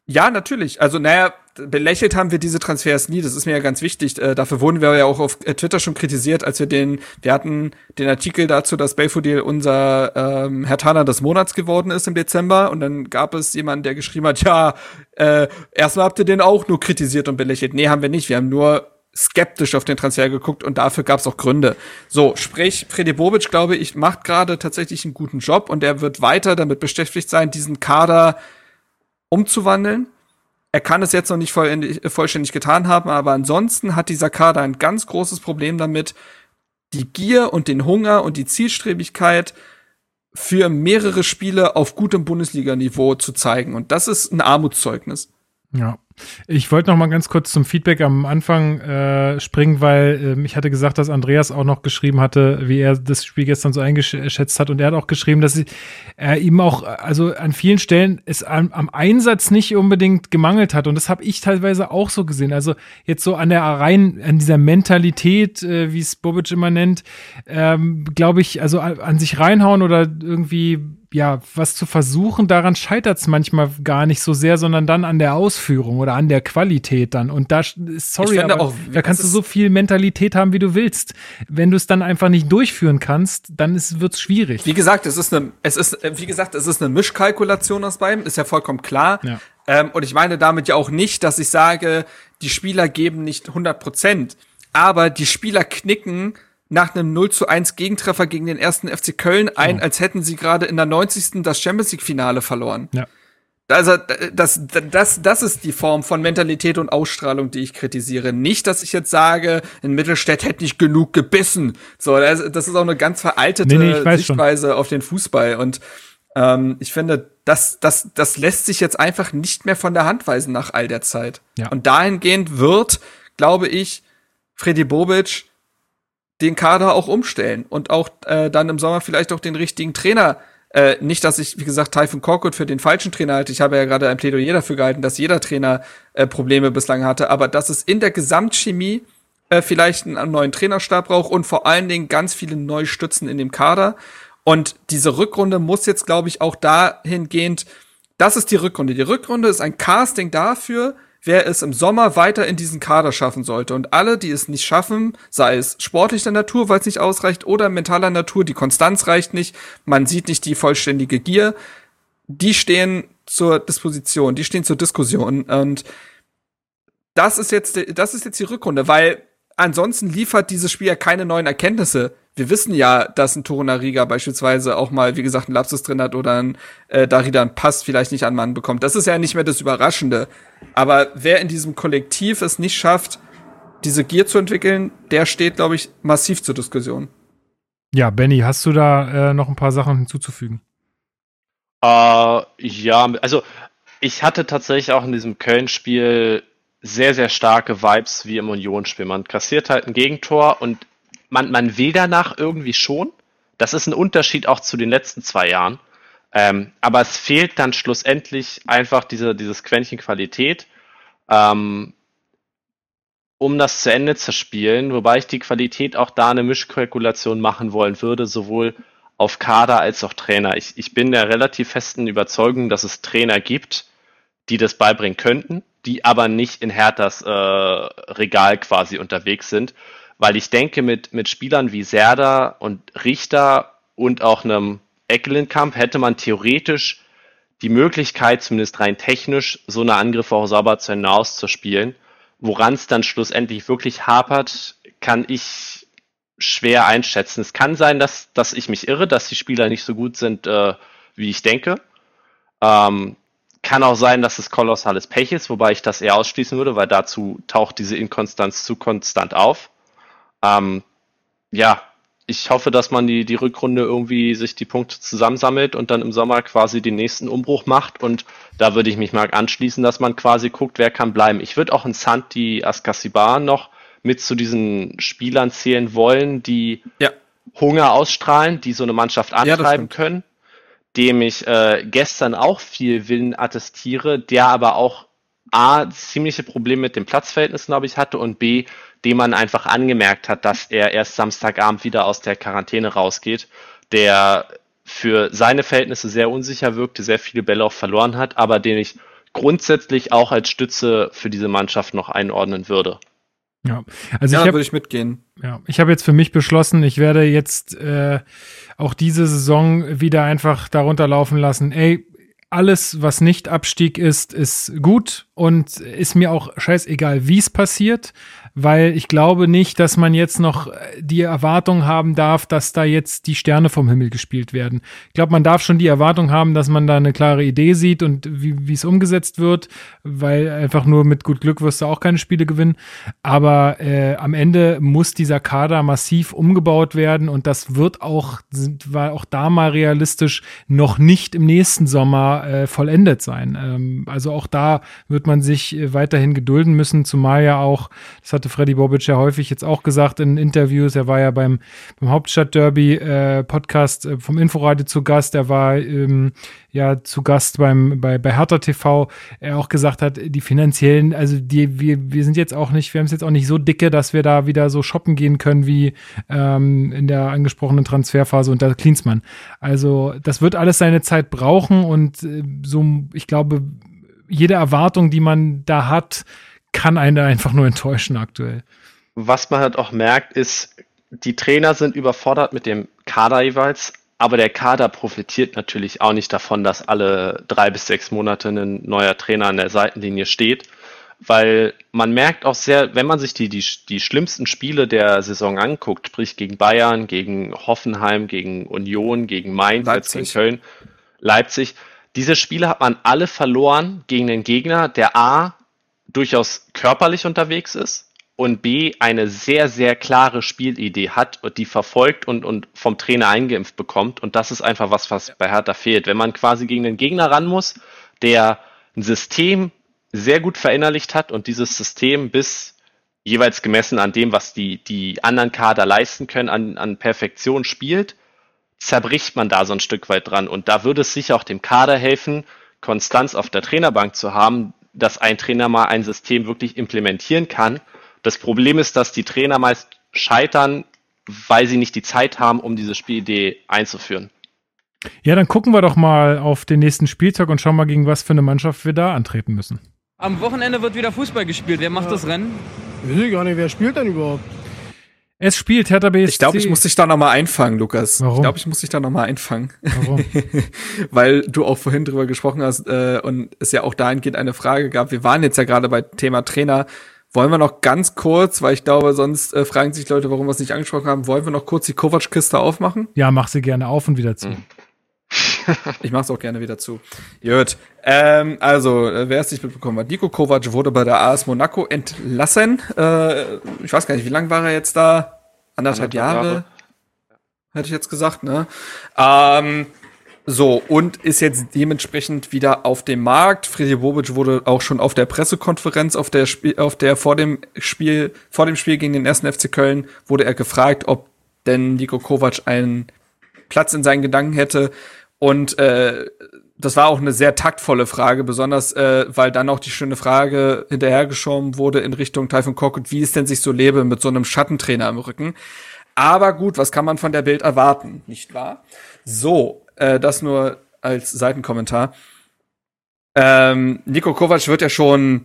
S3: ja, natürlich. Also, naja, belächelt haben wir diese Transfers nie. Das ist mir ja ganz wichtig. Äh, dafür wurden wir ja auch auf äh, Twitter schon kritisiert, als wir den, wir hatten den Artikel dazu, dass Belfodil unser ähm, Herr Tana des Monats geworden ist im Dezember. Und dann gab es jemanden, der geschrieben hat, ja, äh, erstmal habt ihr den auch nur kritisiert und belächelt. Nee, haben wir nicht. Wir haben nur skeptisch auf den Transfer geguckt und dafür gab es auch Gründe. So, sprich, Freddy Bobic, glaube ich, macht gerade tatsächlich einen guten Job und er wird weiter damit beschäftigt sein, diesen Kader umzuwandeln. Er kann es jetzt noch nicht vollständig getan haben, aber ansonsten hat dieser Kader ein ganz großes Problem damit, die Gier und den Hunger und die Zielstrebigkeit für mehrere Spiele auf gutem Bundesliga-Niveau zu zeigen. Und das ist ein Armutszeugnis.
S1: Ja. Ich wollte noch mal ganz kurz zum Feedback am Anfang äh, springen, weil äh, ich hatte gesagt, dass Andreas auch noch geschrieben hatte, wie er das Spiel gestern so eingeschätzt hat. Und er hat auch geschrieben, dass er ihm auch, also an vielen Stellen es am, am Einsatz nicht unbedingt gemangelt hat. Und das habe ich teilweise auch so gesehen. Also jetzt so an der rein, an dieser Mentalität, äh, wie es Bobic immer nennt, ähm, glaube ich, also an, an sich reinhauen oder irgendwie ja, was zu versuchen, daran scheitert es manchmal gar nicht so sehr, sondern dann an der Ausführung oder an der Qualität dann. Und da, sorry, aber auch, da kannst du so viel Mentalität haben, wie du willst. Wenn du es dann einfach nicht durchführen kannst, dann wird es schwierig.
S3: Wie gesagt, es ist eine, es ist, wie gesagt, es ist eine Mischkalkulation aus beiden, ist ja vollkommen klar. Ja. Ähm, und ich meine damit ja auch nicht, dass ich sage, die Spieler geben nicht 100 Prozent, aber die Spieler knicken nach einem 0 zu 1 Gegentreffer gegen den ersten FC Köln ein, oh. als hätten sie gerade in der 90. das Champions League Finale verloren. Ja. Also das, das, das ist die Form von Mentalität und Ausstrahlung, die ich kritisiere. Nicht, dass ich jetzt sage, in Mittelstädt hätte nicht genug gebissen. So, das, das ist auch eine ganz veraltete nee, nee, Sichtweise schon. auf den Fußball. Und ähm, ich finde, das, das, das lässt sich jetzt einfach nicht mehr von der Hand weisen nach all der Zeit. Ja. Und dahingehend wird, glaube ich, Freddy Bobic den Kader auch umstellen und auch äh, dann im Sommer vielleicht auch den richtigen Trainer. Äh, nicht, dass ich, wie gesagt, Typhon Korkut für den falschen Trainer halte. Ich habe ja gerade ein Plädoyer dafür gehalten, dass jeder Trainer äh, Probleme bislang hatte, aber dass es in der Gesamtchemie äh, vielleicht einen, neuen Trainerstab braucht und vor allen Dingen ganz viele neue Stützen in dem Kader. Und diese Rückrunde muss jetzt, glaube ich, auch dahingehend, das ist die Rückrunde. Die Rückrunde ist ein Casting dafür, wer es im Sommer weiter in diesen Kader schaffen sollte. Und alle, die es nicht schaffen, sei es sportlicher Natur, weil es nicht ausreicht, oder mentaler Natur, die Konstanz reicht nicht, man sieht nicht die vollständige Gier, die stehen zur Disposition, die stehen zur Diskussion. Und das ist jetzt, das ist jetzt die Rückrunde, weil ansonsten liefert dieses Spiel ja keine neuen Erkenntnisse wir wissen ja, dass ein Torunariga beispielsweise auch mal, wie gesagt, einen Lapsus drin hat oder ein äh, Darida einen Pass vielleicht nicht an Mann bekommt. Das ist ja nicht mehr das Überraschende. Aber wer in diesem Kollektiv es nicht schafft, diese Gier zu entwickeln, der steht, glaube ich, massiv zur Diskussion.
S1: Ja, Benny, hast du da äh, noch ein paar Sachen hinzuzufügen?
S4: Uh, ja, also ich hatte tatsächlich auch in diesem Köln-Spiel sehr, sehr starke Vibes wie im Unionsspiel. Man kassiert halt ein Gegentor und man, man will danach irgendwie schon. Das ist ein Unterschied auch zu den letzten zwei Jahren. Ähm, aber es fehlt dann schlussendlich einfach diese, dieses Quäntchen Qualität, ähm, um das zu Ende zu spielen, wobei ich die Qualität auch da eine Mischkalkulation machen wollen würde, sowohl auf Kader als auch Trainer. Ich, ich bin der relativ festen Überzeugung, dass es Trainer gibt, die das beibringen könnten, die aber nicht in Herthas äh, Regal quasi unterwegs sind weil ich denke, mit, mit Spielern wie Serda und Richter und auch einem Eckelenkamp hätte man theoretisch die Möglichkeit, zumindest rein technisch, so eine Angriffe auch sauber zu Ende auszuspielen. Woran es dann schlussendlich wirklich hapert, kann ich schwer einschätzen. Es kann sein, dass, dass ich mich irre, dass die Spieler nicht so gut sind, äh, wie ich denke. Ähm, kann auch sein, dass es kolossales Pech ist, wobei ich das eher ausschließen würde, weil dazu taucht diese Inkonstanz zu konstant auf. Ähm, ja, ich hoffe, dass man die, die Rückrunde irgendwie sich die Punkte zusammensammelt und dann im Sommer quasi den nächsten Umbruch macht. Und da würde ich mich mal anschließen, dass man quasi guckt, wer kann bleiben. Ich würde auch in Santi Askasibar noch mit zu diesen Spielern zählen wollen, die ja. Hunger ausstrahlen, die so eine Mannschaft antreiben ja, können dem ich äh, gestern auch viel Willen attestiere, der aber auch A, ziemliche Probleme mit dem Platzverhältnis, glaube ich, hatte und B, dem man einfach angemerkt hat, dass er erst Samstagabend wieder aus der Quarantäne rausgeht, der für seine Verhältnisse sehr unsicher wirkte, sehr viele Bälle auch verloren hat, aber den ich grundsätzlich auch als Stütze für diese Mannschaft noch einordnen würde.
S1: Ja, also ja, ich hab, würde ich mitgehen. Ja, ich habe jetzt für mich beschlossen, ich werde jetzt äh, auch diese Saison wieder einfach darunter laufen lassen. Ey, alles, was nicht Abstieg ist, ist gut und ist mir auch scheißegal, wie es passiert weil ich glaube nicht, dass man jetzt noch äh, die Erwartung haben darf, dass da jetzt die Sterne vom Himmel gespielt werden. Ich glaube, man darf schon die Erwartung haben, dass man da eine klare Idee sieht und wie es umgesetzt wird, weil einfach nur mit gut Glück wirst du auch keine Spiele gewinnen. Aber äh, am Ende muss dieser Kader massiv umgebaut werden und das wird auch, war auch da mal realistisch, noch nicht im nächsten Sommer äh, vollendet sein. Ähm, also auch da wird man sich äh, weiterhin gedulden müssen, zumal ja auch, das hat hatte Freddy Bobic ja häufig jetzt auch gesagt in Interviews. Er war ja beim, beim Hauptstadt-Derby äh, äh, vom Inforadio zu Gast. Er war ähm, ja zu Gast beim, bei, bei Hertha TV. Er auch gesagt hat, die finanziellen, also die, wir, wir sind jetzt auch nicht, wir haben es jetzt auch nicht so dicke, dass wir da wieder so shoppen gehen können wie ähm, in der angesprochenen Transferphase unter Klinsmann. Also das wird alles seine Zeit brauchen und äh, so, ich glaube, jede Erwartung, die man da hat, kann einen einfach nur enttäuschen aktuell.
S4: Was man halt auch merkt, ist, die Trainer sind überfordert mit dem Kader jeweils, aber der Kader profitiert natürlich auch nicht davon, dass alle drei bis sechs Monate ein neuer Trainer an der Seitenlinie steht, weil man merkt auch sehr, wenn man sich die, die, die schlimmsten Spiele der Saison anguckt, sprich gegen Bayern, gegen Hoffenheim, gegen Union, gegen Mainz, Leipzig. gegen Köln, Leipzig, diese Spiele hat man alle verloren gegen den Gegner, der A durchaus körperlich unterwegs ist und B eine sehr, sehr klare Spielidee hat und die verfolgt und, und vom Trainer eingeimpft bekommt. Und das ist einfach was, was bei Hertha fehlt. Wenn man quasi gegen den Gegner ran muss, der ein System sehr gut verinnerlicht hat und dieses System bis jeweils gemessen an dem, was die, die anderen Kader leisten können, an, an Perfektion spielt, zerbricht man da so ein Stück weit dran. Und da würde es sicher auch dem Kader helfen, Konstanz auf der Trainerbank zu haben, dass ein Trainer mal ein System wirklich implementieren kann. Das Problem ist, dass die Trainer meist scheitern, weil sie nicht die Zeit haben, um diese Spielidee einzuführen.
S1: Ja, dann gucken wir doch mal auf den nächsten Spieltag und schauen mal, gegen was für eine Mannschaft wir da antreten müssen.
S6: Am Wochenende wird wieder Fußball gespielt. Wer macht ja. das Rennen?
S7: Ich weiß gar nicht, wer spielt denn überhaupt?
S1: Es spielt Hertha BSC.
S3: Ich glaube, ich muss dich da noch mal einfangen, Lukas. Warum? Ich glaube, ich muss dich da noch mal einfangen. Warum? Weil du auch vorhin drüber gesprochen hast äh, und es ja auch dahingehend eine Frage gab. Wir waren jetzt ja gerade bei Thema Trainer. Wollen wir noch ganz kurz, weil ich glaube, sonst äh, fragen sich Leute, warum wir es nicht angesprochen haben, wollen wir noch kurz die Kovac-Kiste aufmachen?
S1: Ja, mach sie gerne auf und wieder zu. Mhm.
S3: Ich mach's auch gerne wieder zu. Gut. Ähm, also, äh, wer es nicht mitbekommen hat, Nico Kovac wurde bei der AS Monaco entlassen. Äh, ich weiß gar nicht, wie lange war er jetzt da? Anderthalb, Anderthalb Jahre? Jahre? Hätte ich jetzt gesagt, ne? Ähm, so, und ist jetzt dementsprechend wieder auf dem Markt. Freddy Bobic wurde auch schon auf der Pressekonferenz, auf der Spiel, auf der vor dem Spiel, vor dem Spiel gegen den ersten FC Köln, wurde er gefragt, ob denn Nico Kovac einen Platz in seinen Gedanken hätte. Und äh, das war auch eine sehr taktvolle Frage, besonders äh, weil dann auch die schöne Frage hinterhergeschoben wurde in Richtung Typhon Cockett, wie es denn sich so lebe mit so einem Schattentrainer im Rücken. Aber gut, was kann man von der Bild erwarten, nicht wahr? So, äh, das nur als Seitenkommentar. Ähm, Nico Kovac wird ja schon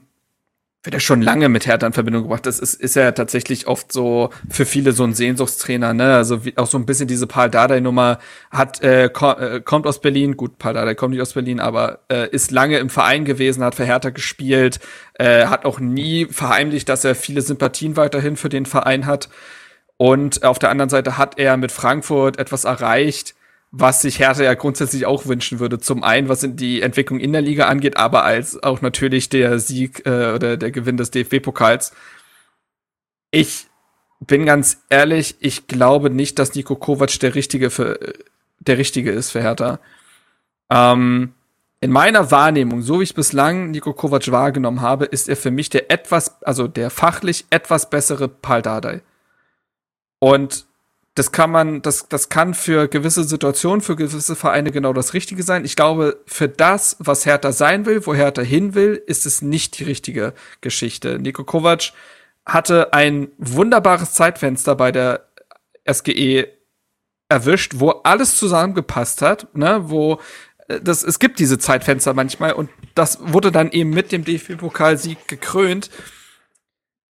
S3: wird er schon lange mit Hertha in Verbindung gebracht. Das ist, ist ja tatsächlich oft so für viele so ein Sehnsuchtstrainer, ne? Also wie, auch so ein bisschen diese Paul Dardai-Nummer hat, äh, ko äh, kommt aus Berlin, gut, Paul Dardai kommt nicht aus Berlin, aber äh, ist lange im Verein gewesen, hat für Hertha gespielt, äh, hat auch nie verheimlicht, dass er viele Sympathien weiterhin für den Verein hat. Und auf der anderen Seite hat er mit Frankfurt etwas erreicht, was sich Hertha ja grundsätzlich auch wünschen würde. Zum einen, was die Entwicklung in der Liga angeht, aber als auch natürlich der Sieg äh, oder der Gewinn des DFB-Pokals. Ich bin ganz ehrlich, ich glaube nicht, dass Nico Kovac der richtige für der richtige ist für Hertha. Ähm, in meiner Wahrnehmung, so wie ich bislang Nico Kovac wahrgenommen habe, ist er für mich der etwas, also der fachlich etwas bessere Pal. Und das kann man, das, das kann für gewisse Situationen, für gewisse Vereine genau das Richtige sein. Ich glaube, für das, was Hertha sein will, wo Hertha hin will, ist es nicht die richtige Geschichte. Nico Kovac hatte ein wunderbares Zeitfenster bei der SGE erwischt, wo alles zusammengepasst hat, ne, wo äh, das, es gibt diese Zeitfenster manchmal und das wurde dann eben mit dem DFB-Pokalsieg gekrönt.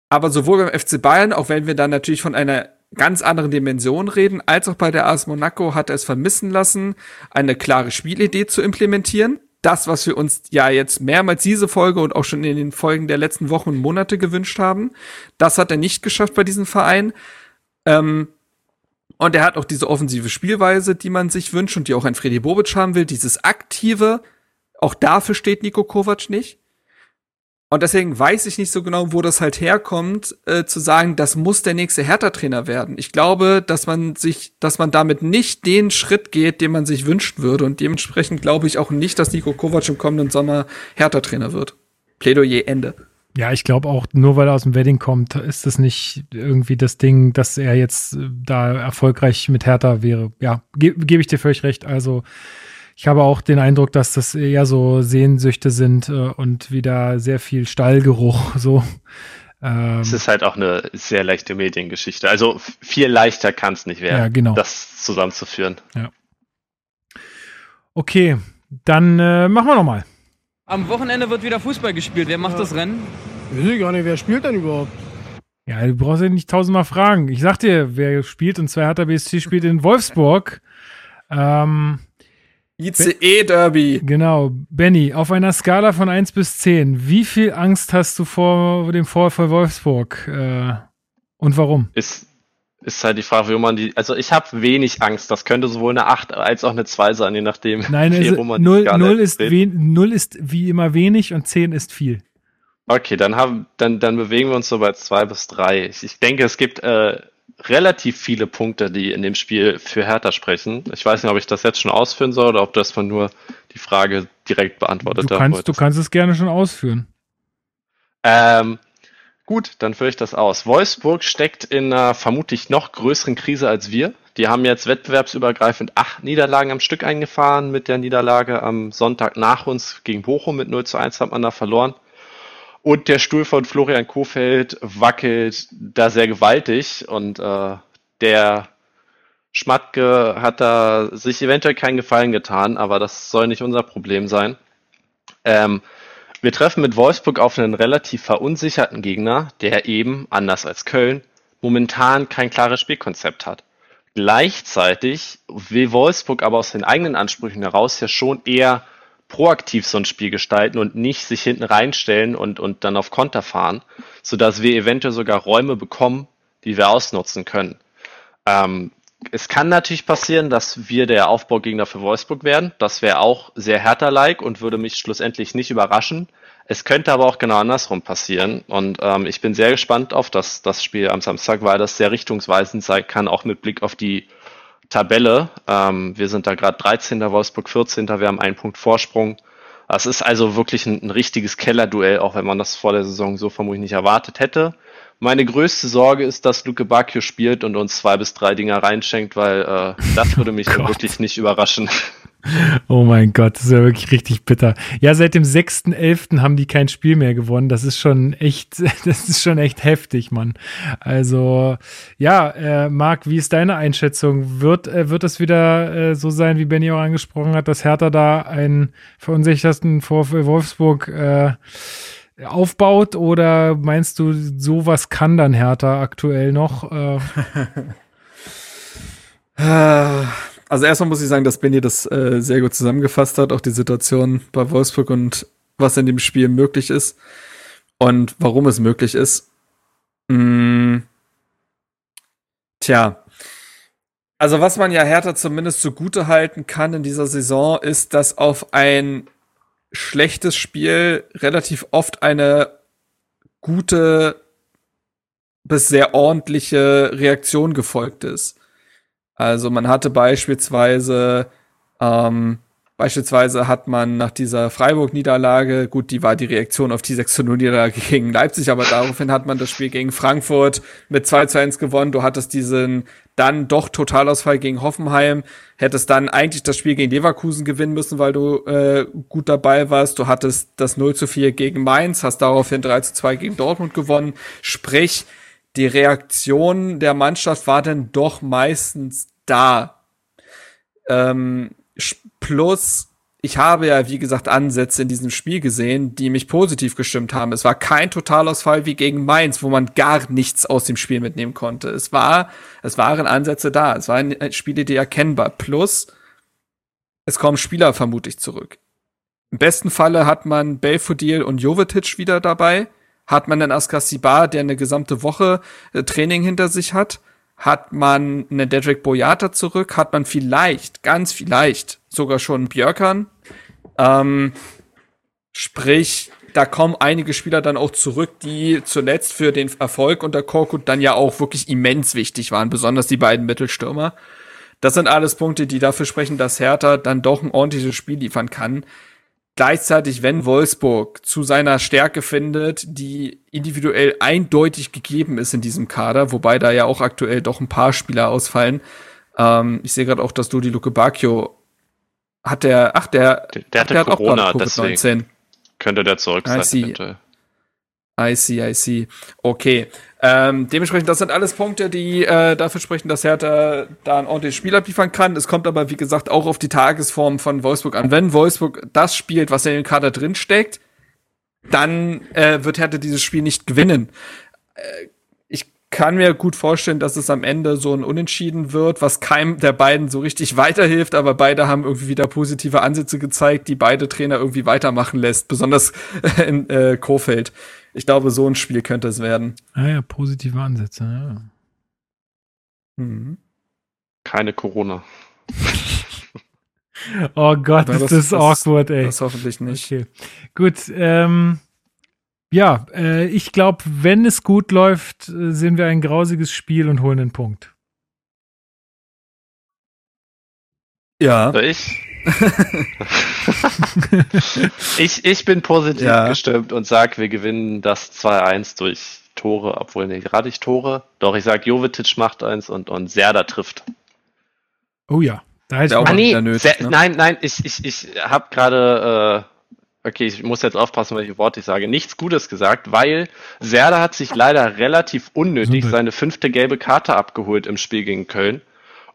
S3: Aber sowohl beim FC Bayern, auch wenn wir dann natürlich von einer ganz anderen Dimensionen reden, als auch bei der AS Monaco hat er es vermissen lassen, eine klare Spielidee zu implementieren. Das, was wir uns ja jetzt mehrmals diese Folge und auch schon in den Folgen der letzten Wochen und Monate gewünscht haben, das hat er nicht geschafft bei diesem Verein. Ähm, und er hat auch diese offensive Spielweise, die man sich wünscht und die auch ein Freddy Bobic haben will, dieses aktive. Auch dafür steht Nico Kovac nicht. Und deswegen weiß ich nicht so genau, wo das halt herkommt, äh, zu sagen, das muss der nächste Hertha-Trainer werden. Ich glaube, dass man sich, dass man damit nicht den Schritt geht, den man sich wünschen würde. Und dementsprechend glaube ich auch nicht, dass Nico Kovac im kommenden Sommer Hertha-Trainer wird. Plädoyer Ende.
S1: Ja, ich glaube auch, nur weil er aus dem Wedding kommt, ist das nicht irgendwie das Ding, dass er jetzt äh, da erfolgreich mit Hertha wäre. Ja, ge gebe ich dir völlig recht. Also, ich habe auch den Eindruck, dass das eher so Sehnsüchte sind äh, und wieder sehr viel Stallgeruch so.
S4: Ähm, es ist halt auch eine sehr leichte Mediengeschichte. Also viel leichter kann es nicht werden, ja, genau. das zusammenzuführen.
S1: Ja. Okay, dann äh, machen wir nochmal.
S6: Am Wochenende wird wieder Fußball gespielt. Wer macht ja. das Rennen?
S7: Ich weiß gar nicht, wer spielt denn überhaupt?
S1: Ja, du brauchst ja nicht tausendmal fragen. Ich sag dir, wer spielt, und zwar Hertha BSC spielt in Wolfsburg. Ähm,
S3: ICE-Derby.
S1: Genau. Benny, auf einer Skala von 1 bis 10, wie viel Angst hast du vor dem Vorfall Wolfsburg? Äh, und warum?
S4: Ist, ist halt die Frage, wie man die. Also ich habe wenig Angst. Das könnte sowohl eine 8 als auch eine 2 sein, je nachdem.
S1: Nein, also wie, 0, 0, ist 0 ist wie immer wenig und 10 ist viel.
S4: Okay, dann, haben, dann, dann bewegen wir uns so bei 2 bis 3. Ich, ich denke, es gibt äh, relativ viele Punkte, die in dem Spiel für Hertha sprechen. Ich weiß nicht, ob ich das jetzt schon ausführen soll oder ob das von nur die Frage direkt beantwortet
S1: du kannst, Du kannst es gerne schon ausführen.
S4: Ähm, gut, dann führe ich das aus. Wolfsburg steckt in einer vermutlich noch größeren Krise als wir. Die haben jetzt wettbewerbsübergreifend acht Niederlagen am Stück eingefahren. Mit der Niederlage am Sonntag nach uns gegen Bochum mit 0 zu 1 hat man da verloren. Und der Stuhl von Florian Kofeld wackelt da sehr gewaltig und äh, der Schmatke hat da sich eventuell keinen Gefallen getan, aber das soll nicht unser Problem sein. Ähm, wir treffen mit Wolfsburg auf einen relativ verunsicherten Gegner, der eben, anders als Köln, momentan kein klares Spielkonzept hat. Gleichzeitig will Wolfsburg aber aus den eigenen Ansprüchen heraus ja schon eher proaktiv so ein Spiel gestalten und nicht sich hinten reinstellen und, und dann auf Konter fahren, sodass wir eventuell sogar Räume bekommen, die wir ausnutzen können. Ähm, es kann natürlich passieren, dass wir der Aufbaugegner für Wolfsburg werden. Das wäre auch sehr härter-like und würde mich schlussendlich nicht überraschen. Es könnte aber auch genau andersrum passieren. Und ähm, ich bin sehr gespannt auf das, das Spiel am Samstag, weil das sehr richtungsweisend sein kann, auch mit Blick auf die Tabelle. Ähm, wir sind da gerade 13. Wolfsburg 14. Wir haben einen Punkt Vorsprung. Es ist also wirklich ein, ein richtiges Kellerduell, auch wenn man das vor der Saison so vermutlich nicht erwartet hätte. Meine größte Sorge ist, dass Luke Bacchio spielt und uns zwei bis drei Dinger reinschenkt, weil äh, das würde mich oh wirklich nicht überraschen.
S1: Oh mein Gott, das ist ja wirklich richtig bitter. Ja, seit dem 6.11. haben die kein Spiel mehr gewonnen. Das ist schon echt, das ist schon echt heftig, Mann. Also, ja, äh, Marc, wie ist deine Einschätzung? Wird, äh, wird es wieder äh, so sein, wie Benny auch angesprochen hat, dass Hertha da einen verunsicherten vor Wolfsburg äh, aufbaut oder meinst du, sowas kann dann Hertha aktuell noch? Äh?
S3: also erstmal muss ich sagen, dass Benny das äh, sehr gut zusammengefasst hat, auch die Situation bei Wolfsburg und was in dem Spiel möglich ist und warum es möglich ist. Mm. Tja. Also was man ja Hertha zumindest zugute halten kann in dieser Saison, ist, dass auf ein schlechtes Spiel relativ oft eine gute bis sehr ordentliche Reaktion gefolgt ist. Also man hatte beispielsweise ähm, Beispielsweise hat man nach dieser Freiburg-Niederlage, gut, die war die Reaktion auf die 6-0-Niederlage gegen Leipzig, aber daraufhin hat man das Spiel gegen Frankfurt mit 2 zu 1 gewonnen. Du hattest diesen dann doch Totalausfall gegen Hoffenheim, hättest dann eigentlich das Spiel gegen Leverkusen gewinnen müssen, weil du äh, gut dabei warst. Du hattest das 0 zu 4 gegen Mainz, hast daraufhin 3 zu 2 gegen Dortmund gewonnen. Sprich, die Reaktion der Mannschaft war dann doch meistens da. Ähm, Plus, ich habe ja, wie gesagt, Ansätze in diesem Spiel gesehen, die mich positiv gestimmt haben. Es war kein Totalausfall wie gegen Mainz, wo man gar nichts aus dem Spiel mitnehmen konnte. Es war, es waren Ansätze da. Es waren Spiele, die erkennbar. Plus, es kommen Spieler vermutlich zurück. Im besten Falle hat man Belfodil und Jovetic wieder dabei. Hat man dann Askasibar, der eine gesamte Woche äh, Training hinter sich hat hat man eine Dedrick Boyata zurück, hat man vielleicht, ganz vielleicht, sogar schon Björkern. Ähm, sprich, da kommen einige Spieler dann auch zurück, die zuletzt für den Erfolg unter Korkut dann ja auch wirklich immens wichtig waren, besonders die beiden Mittelstürmer. Das sind alles Punkte, die dafür sprechen, dass Hertha dann doch ein ordentliches Spiel liefern kann. Gleichzeitig, wenn Wolfsburg zu seiner Stärke findet, die individuell eindeutig gegeben ist in diesem Kader, wobei da ja auch aktuell doch ein paar Spieler ausfallen. Ähm, ich sehe gerade auch, dass Dodi Luke Bacchio hat der, ach, der,
S4: der, der hatte der Corona, hat auch deswegen könnte der zurück sein.
S3: I see, I see. Okay. Ähm, dementsprechend, das sind alles Punkte, die äh, dafür sprechen, dass Hertha da ein ordentliches Spiel abliefern kann. Es kommt aber, wie gesagt, auch auf die Tagesform von Wolfsburg an. Wenn Wolfsburg das spielt, was in dem Kader drin steckt, dann äh, wird Hertha dieses Spiel nicht gewinnen. Äh, ich kann mir gut vorstellen, dass es am Ende so ein Unentschieden wird, was keinem der beiden so richtig weiterhilft, aber beide haben irgendwie wieder positive Ansätze gezeigt, die beide Trainer irgendwie weitermachen lässt, besonders in äh, Kofeld. Ich glaube, so ein Spiel könnte es werden.
S1: Ah ja, positive Ansätze, ja.
S4: Mhm. Keine Corona.
S1: oh Gott, das, ist das, das awkward, ey.
S3: Das hoffentlich nicht.
S1: Okay. Gut, ähm, ja, äh, ich glaube, wenn es gut läuft, äh, sehen wir ein grausiges Spiel und holen den Punkt.
S4: Ja. ich? ich, ich bin positiv ja. gestimmt und sage, wir gewinnen das 2-1 durch Tore, obwohl nicht gerade ich Tore. Doch, ich sage, Jovetic macht eins und, und Serda trifft.
S1: Oh ja.
S4: Da hätte ich auch ah, nee, nötig, ne? Nein, nein, ich, ich, ich habe gerade, äh, okay, ich muss jetzt aufpassen, welche Worte ich sage, nichts Gutes gesagt, weil Serda hat sich leider relativ unnötig seine fünfte gelbe Karte abgeholt im Spiel gegen Köln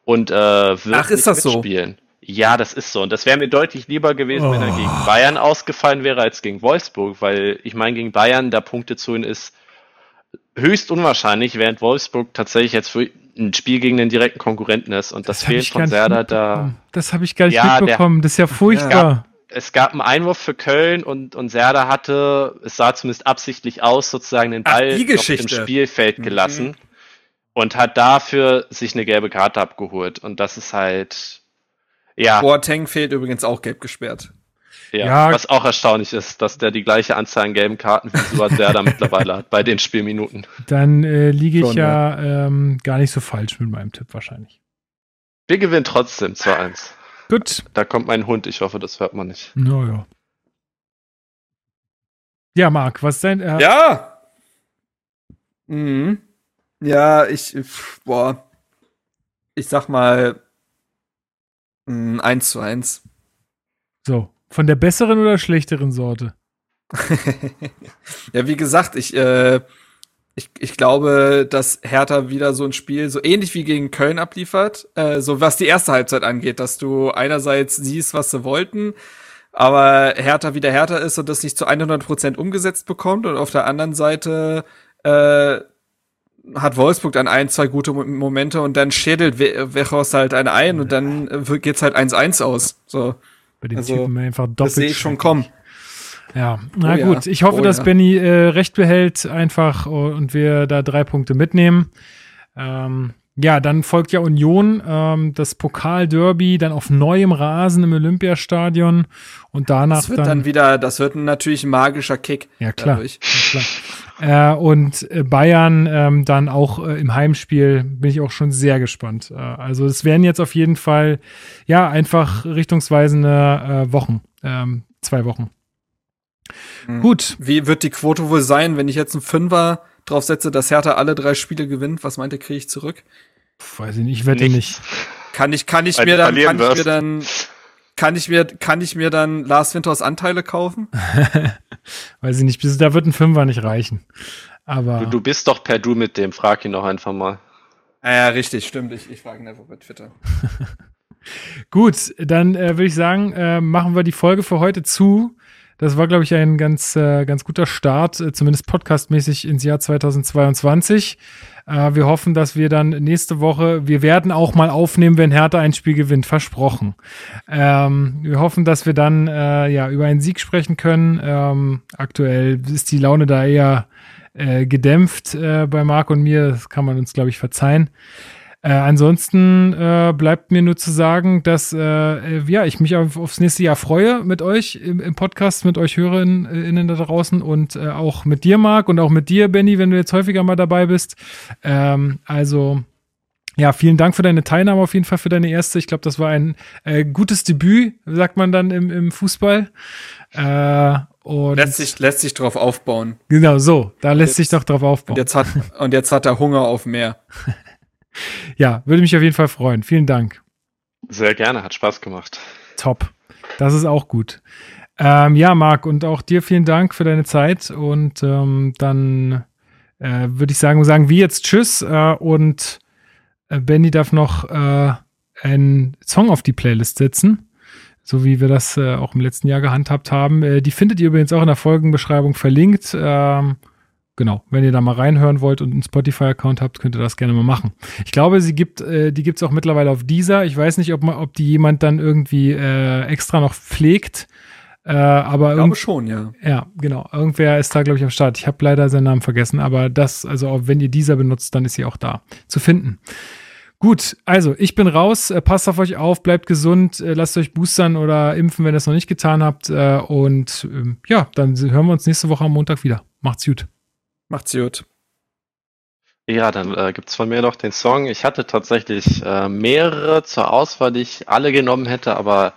S4: und äh, wird
S3: Ach, ist das mitspielen.
S4: So? Ja, das ist so. Und das wäre mir deutlich lieber gewesen, oh. wenn er gegen oh. Bayern ausgefallen wäre als gegen Wolfsburg, weil ich meine, gegen Bayern da Punkte zu holen ist höchst unwahrscheinlich, während Wolfsburg tatsächlich jetzt für ein Spiel gegen den direkten Konkurrenten ist. Und das, das fehlt von Serda da.
S1: Das habe ich gar nicht ja, mitbekommen. Der, das ist ja furchtbar.
S4: Es gab einen Einwurf für Köln und, und Serda hatte, es sah zumindest absichtlich aus, sozusagen den Ball
S3: Ach,
S4: im Spielfeld mhm. gelassen mhm. und hat dafür sich eine gelbe Karte abgeholt. Und das ist halt,
S3: ja. Boateng fehlt übrigens auch gelb gesperrt.
S4: Ja, ja, was auch erstaunlich ist, dass der die gleiche Anzahl an gelben Karten wie Suat da mittlerweile hat bei den Spielminuten.
S1: Dann äh, liege ich Schon, ja, ja. Ähm, gar nicht so falsch mit meinem Tipp wahrscheinlich.
S4: Wir gewinnen trotzdem 2-1.
S1: Gut.
S4: Da kommt mein Hund, ich hoffe, das hört man nicht.
S1: Naja. Ja, Marc, was denn?
S3: Äh, ja! Mhm. Ja, ich, boah. Ich sag mal, 1 zu 1.
S1: So. Von der besseren oder schlechteren Sorte?
S3: ja, wie gesagt, ich, äh, ich, ich glaube, dass Hertha wieder so ein Spiel so ähnlich wie gegen Köln abliefert, äh, so was die erste Halbzeit angeht, dass du einerseits siehst, was sie wollten, aber Hertha wieder Hertha ist und das nicht zu 100% umgesetzt bekommt und auf der anderen Seite äh, hat Wolfsburg dann ein, zwei gute Momente und dann schädelt Wechos halt eine ein und dann äh, geht's halt 1-1 aus. So.
S1: Bei den also, Typen einfach doppelt. Das
S3: sehe ich schon kommen.
S1: Ja, na oh gut. Ja. Ich hoffe, oh dass ja. Benny äh, recht behält einfach und wir da drei Punkte mitnehmen. Ähm, ja, dann folgt ja Union, ähm, das Pokalderby, dann auf neuem Rasen im Olympiastadion und danach
S3: das wird
S1: dann,
S3: dann wieder, das wird natürlich ein magischer Kick.
S1: Ja klar, ja, klar. Äh, und äh, Bayern ähm, dann auch äh, im Heimspiel bin ich auch schon sehr gespannt. Äh, also es werden jetzt auf jeden Fall ja einfach richtungsweisende äh, Wochen, ähm, zwei Wochen.
S3: Mhm. Gut. Wie wird die Quote wohl sein, wenn ich jetzt einen Fünfer drauf setze, dass Hertha alle drei Spiele gewinnt? Was meint ihr, kriege ich zurück?
S1: Weiß ich nicht, ich wette Nichts. nicht.
S3: Kann ich, kann ich mir dann, kann ich mir dann, kann ich mir, kann ich mir dann Lars Winters Anteile kaufen?
S1: Weiß ich nicht, da wird ein Fünfer nicht reichen. Aber.
S4: Du, du bist doch per Du mit dem, frag ihn doch einfach mal.
S3: Ja, ja richtig, stimmt. Ich, ich frage ihn einfach bei Twitter.
S1: Gut, dann äh, würde ich sagen, äh, machen wir die Folge für heute zu. Das war, glaube ich, ein ganz, äh, ganz guter Start, äh, zumindest podcastmäßig ins Jahr 2022. Äh, wir hoffen, dass wir dann nächste Woche, wir werden auch mal aufnehmen, wenn Hertha ein Spiel gewinnt, versprochen. Ähm, wir hoffen, dass wir dann äh, ja über einen Sieg sprechen können. Ähm, aktuell ist die Laune da eher äh, gedämpft äh, bei Marc und mir. Das kann man uns, glaube ich, verzeihen. Äh, ansonsten äh, bleibt mir nur zu sagen, dass äh, äh, ja, ich mich auf, aufs nächste Jahr freue mit euch im, im Podcast, mit euch Hörerinnen da draußen und äh, auch mit dir, Marc, und auch mit dir, Benny, wenn du jetzt häufiger mal dabei bist. Ähm, also ja, vielen Dank für deine Teilnahme auf jeden Fall für deine erste. Ich glaube, das war ein äh, gutes Debüt, sagt man dann im, im Fußball. Äh, und
S3: lässt sich, lässt sich drauf aufbauen.
S1: Genau, so. Da lässt jetzt, sich doch drauf aufbauen.
S3: Und jetzt hat, und jetzt hat er Hunger auf mehr.
S1: ja, würde mich auf jeden Fall freuen. Vielen Dank.
S4: Sehr gerne, hat Spaß gemacht.
S1: Top. Das ist auch gut. Ähm, ja, Marc, und auch dir vielen Dank für deine Zeit. Und ähm, dann äh, würde ich sagen, sagen wir jetzt Tschüss. Äh, und äh, Benny darf noch äh, einen Song auf die Playlist setzen. So wie wir das äh, auch im letzten Jahr gehandhabt haben. Äh, die findet ihr übrigens auch in der Folgenbeschreibung verlinkt. Ähm, genau, wenn ihr da mal reinhören wollt und einen Spotify-Account habt, könnt ihr das gerne mal machen. Ich glaube, sie gibt, äh, die gibt's auch mittlerweile auf dieser. Ich weiß nicht, ob, man, ob die jemand dann irgendwie äh, extra noch pflegt. Äh, aber
S3: ich glaube schon, ja.
S1: Ja, genau. Irgendwer ist da, glaube ich, am Start. Ich habe leider seinen Namen vergessen, aber das, also auch wenn ihr dieser benutzt, dann ist sie auch da zu finden. Gut, also ich bin raus. Äh, passt auf euch auf, bleibt gesund, äh, lasst euch boostern oder impfen, wenn ihr es noch nicht getan habt. Äh, und ähm, ja, dann hören wir uns nächste Woche am Montag wieder. Macht's gut.
S3: Macht's gut.
S4: Ja, dann äh, gibt's von mir noch den Song. Ich hatte tatsächlich äh, mehrere zur Auswahl, die ich alle genommen hätte, aber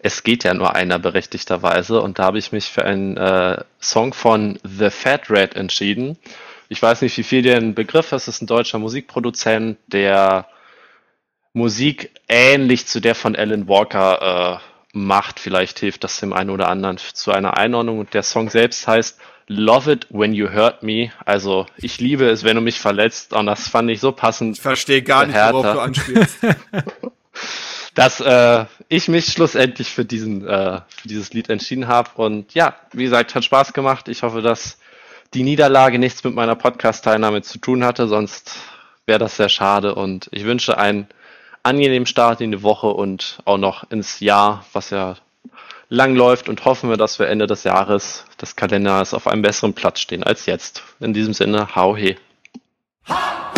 S4: es geht ja nur einer berechtigterweise und da habe ich mich für einen äh, Song von The Fat Red entschieden. Ich weiß nicht, wie viel der Begriff ist. Es ist ein deutscher Musikproduzent, der Musik ähnlich zu der von Alan Walker äh, macht. Vielleicht hilft das dem einen oder anderen zu einer Einordnung. Und der Song selbst heißt Love it when you hurt me. Also ich liebe es, wenn du mich verletzt. Und das fand ich so passend.
S3: Ich verstehe gar nicht, worauf du anspielst.
S4: dass äh, ich mich schlussendlich für diesen äh, für dieses Lied entschieden habe. Und ja, wie gesagt, hat Spaß gemacht. Ich hoffe, dass die Niederlage nichts mit meiner Podcast-Teilnahme zu tun hatte, sonst wäre das sehr schade. Und ich wünsche einen angenehmen Start in die Woche und auch noch ins Jahr, was ja lang läuft und hoffen wir, dass wir Ende des Jahres des Kalenders auf einem besseren Platz stehen als jetzt. In diesem Sinne, hau he.
S8: Schatz,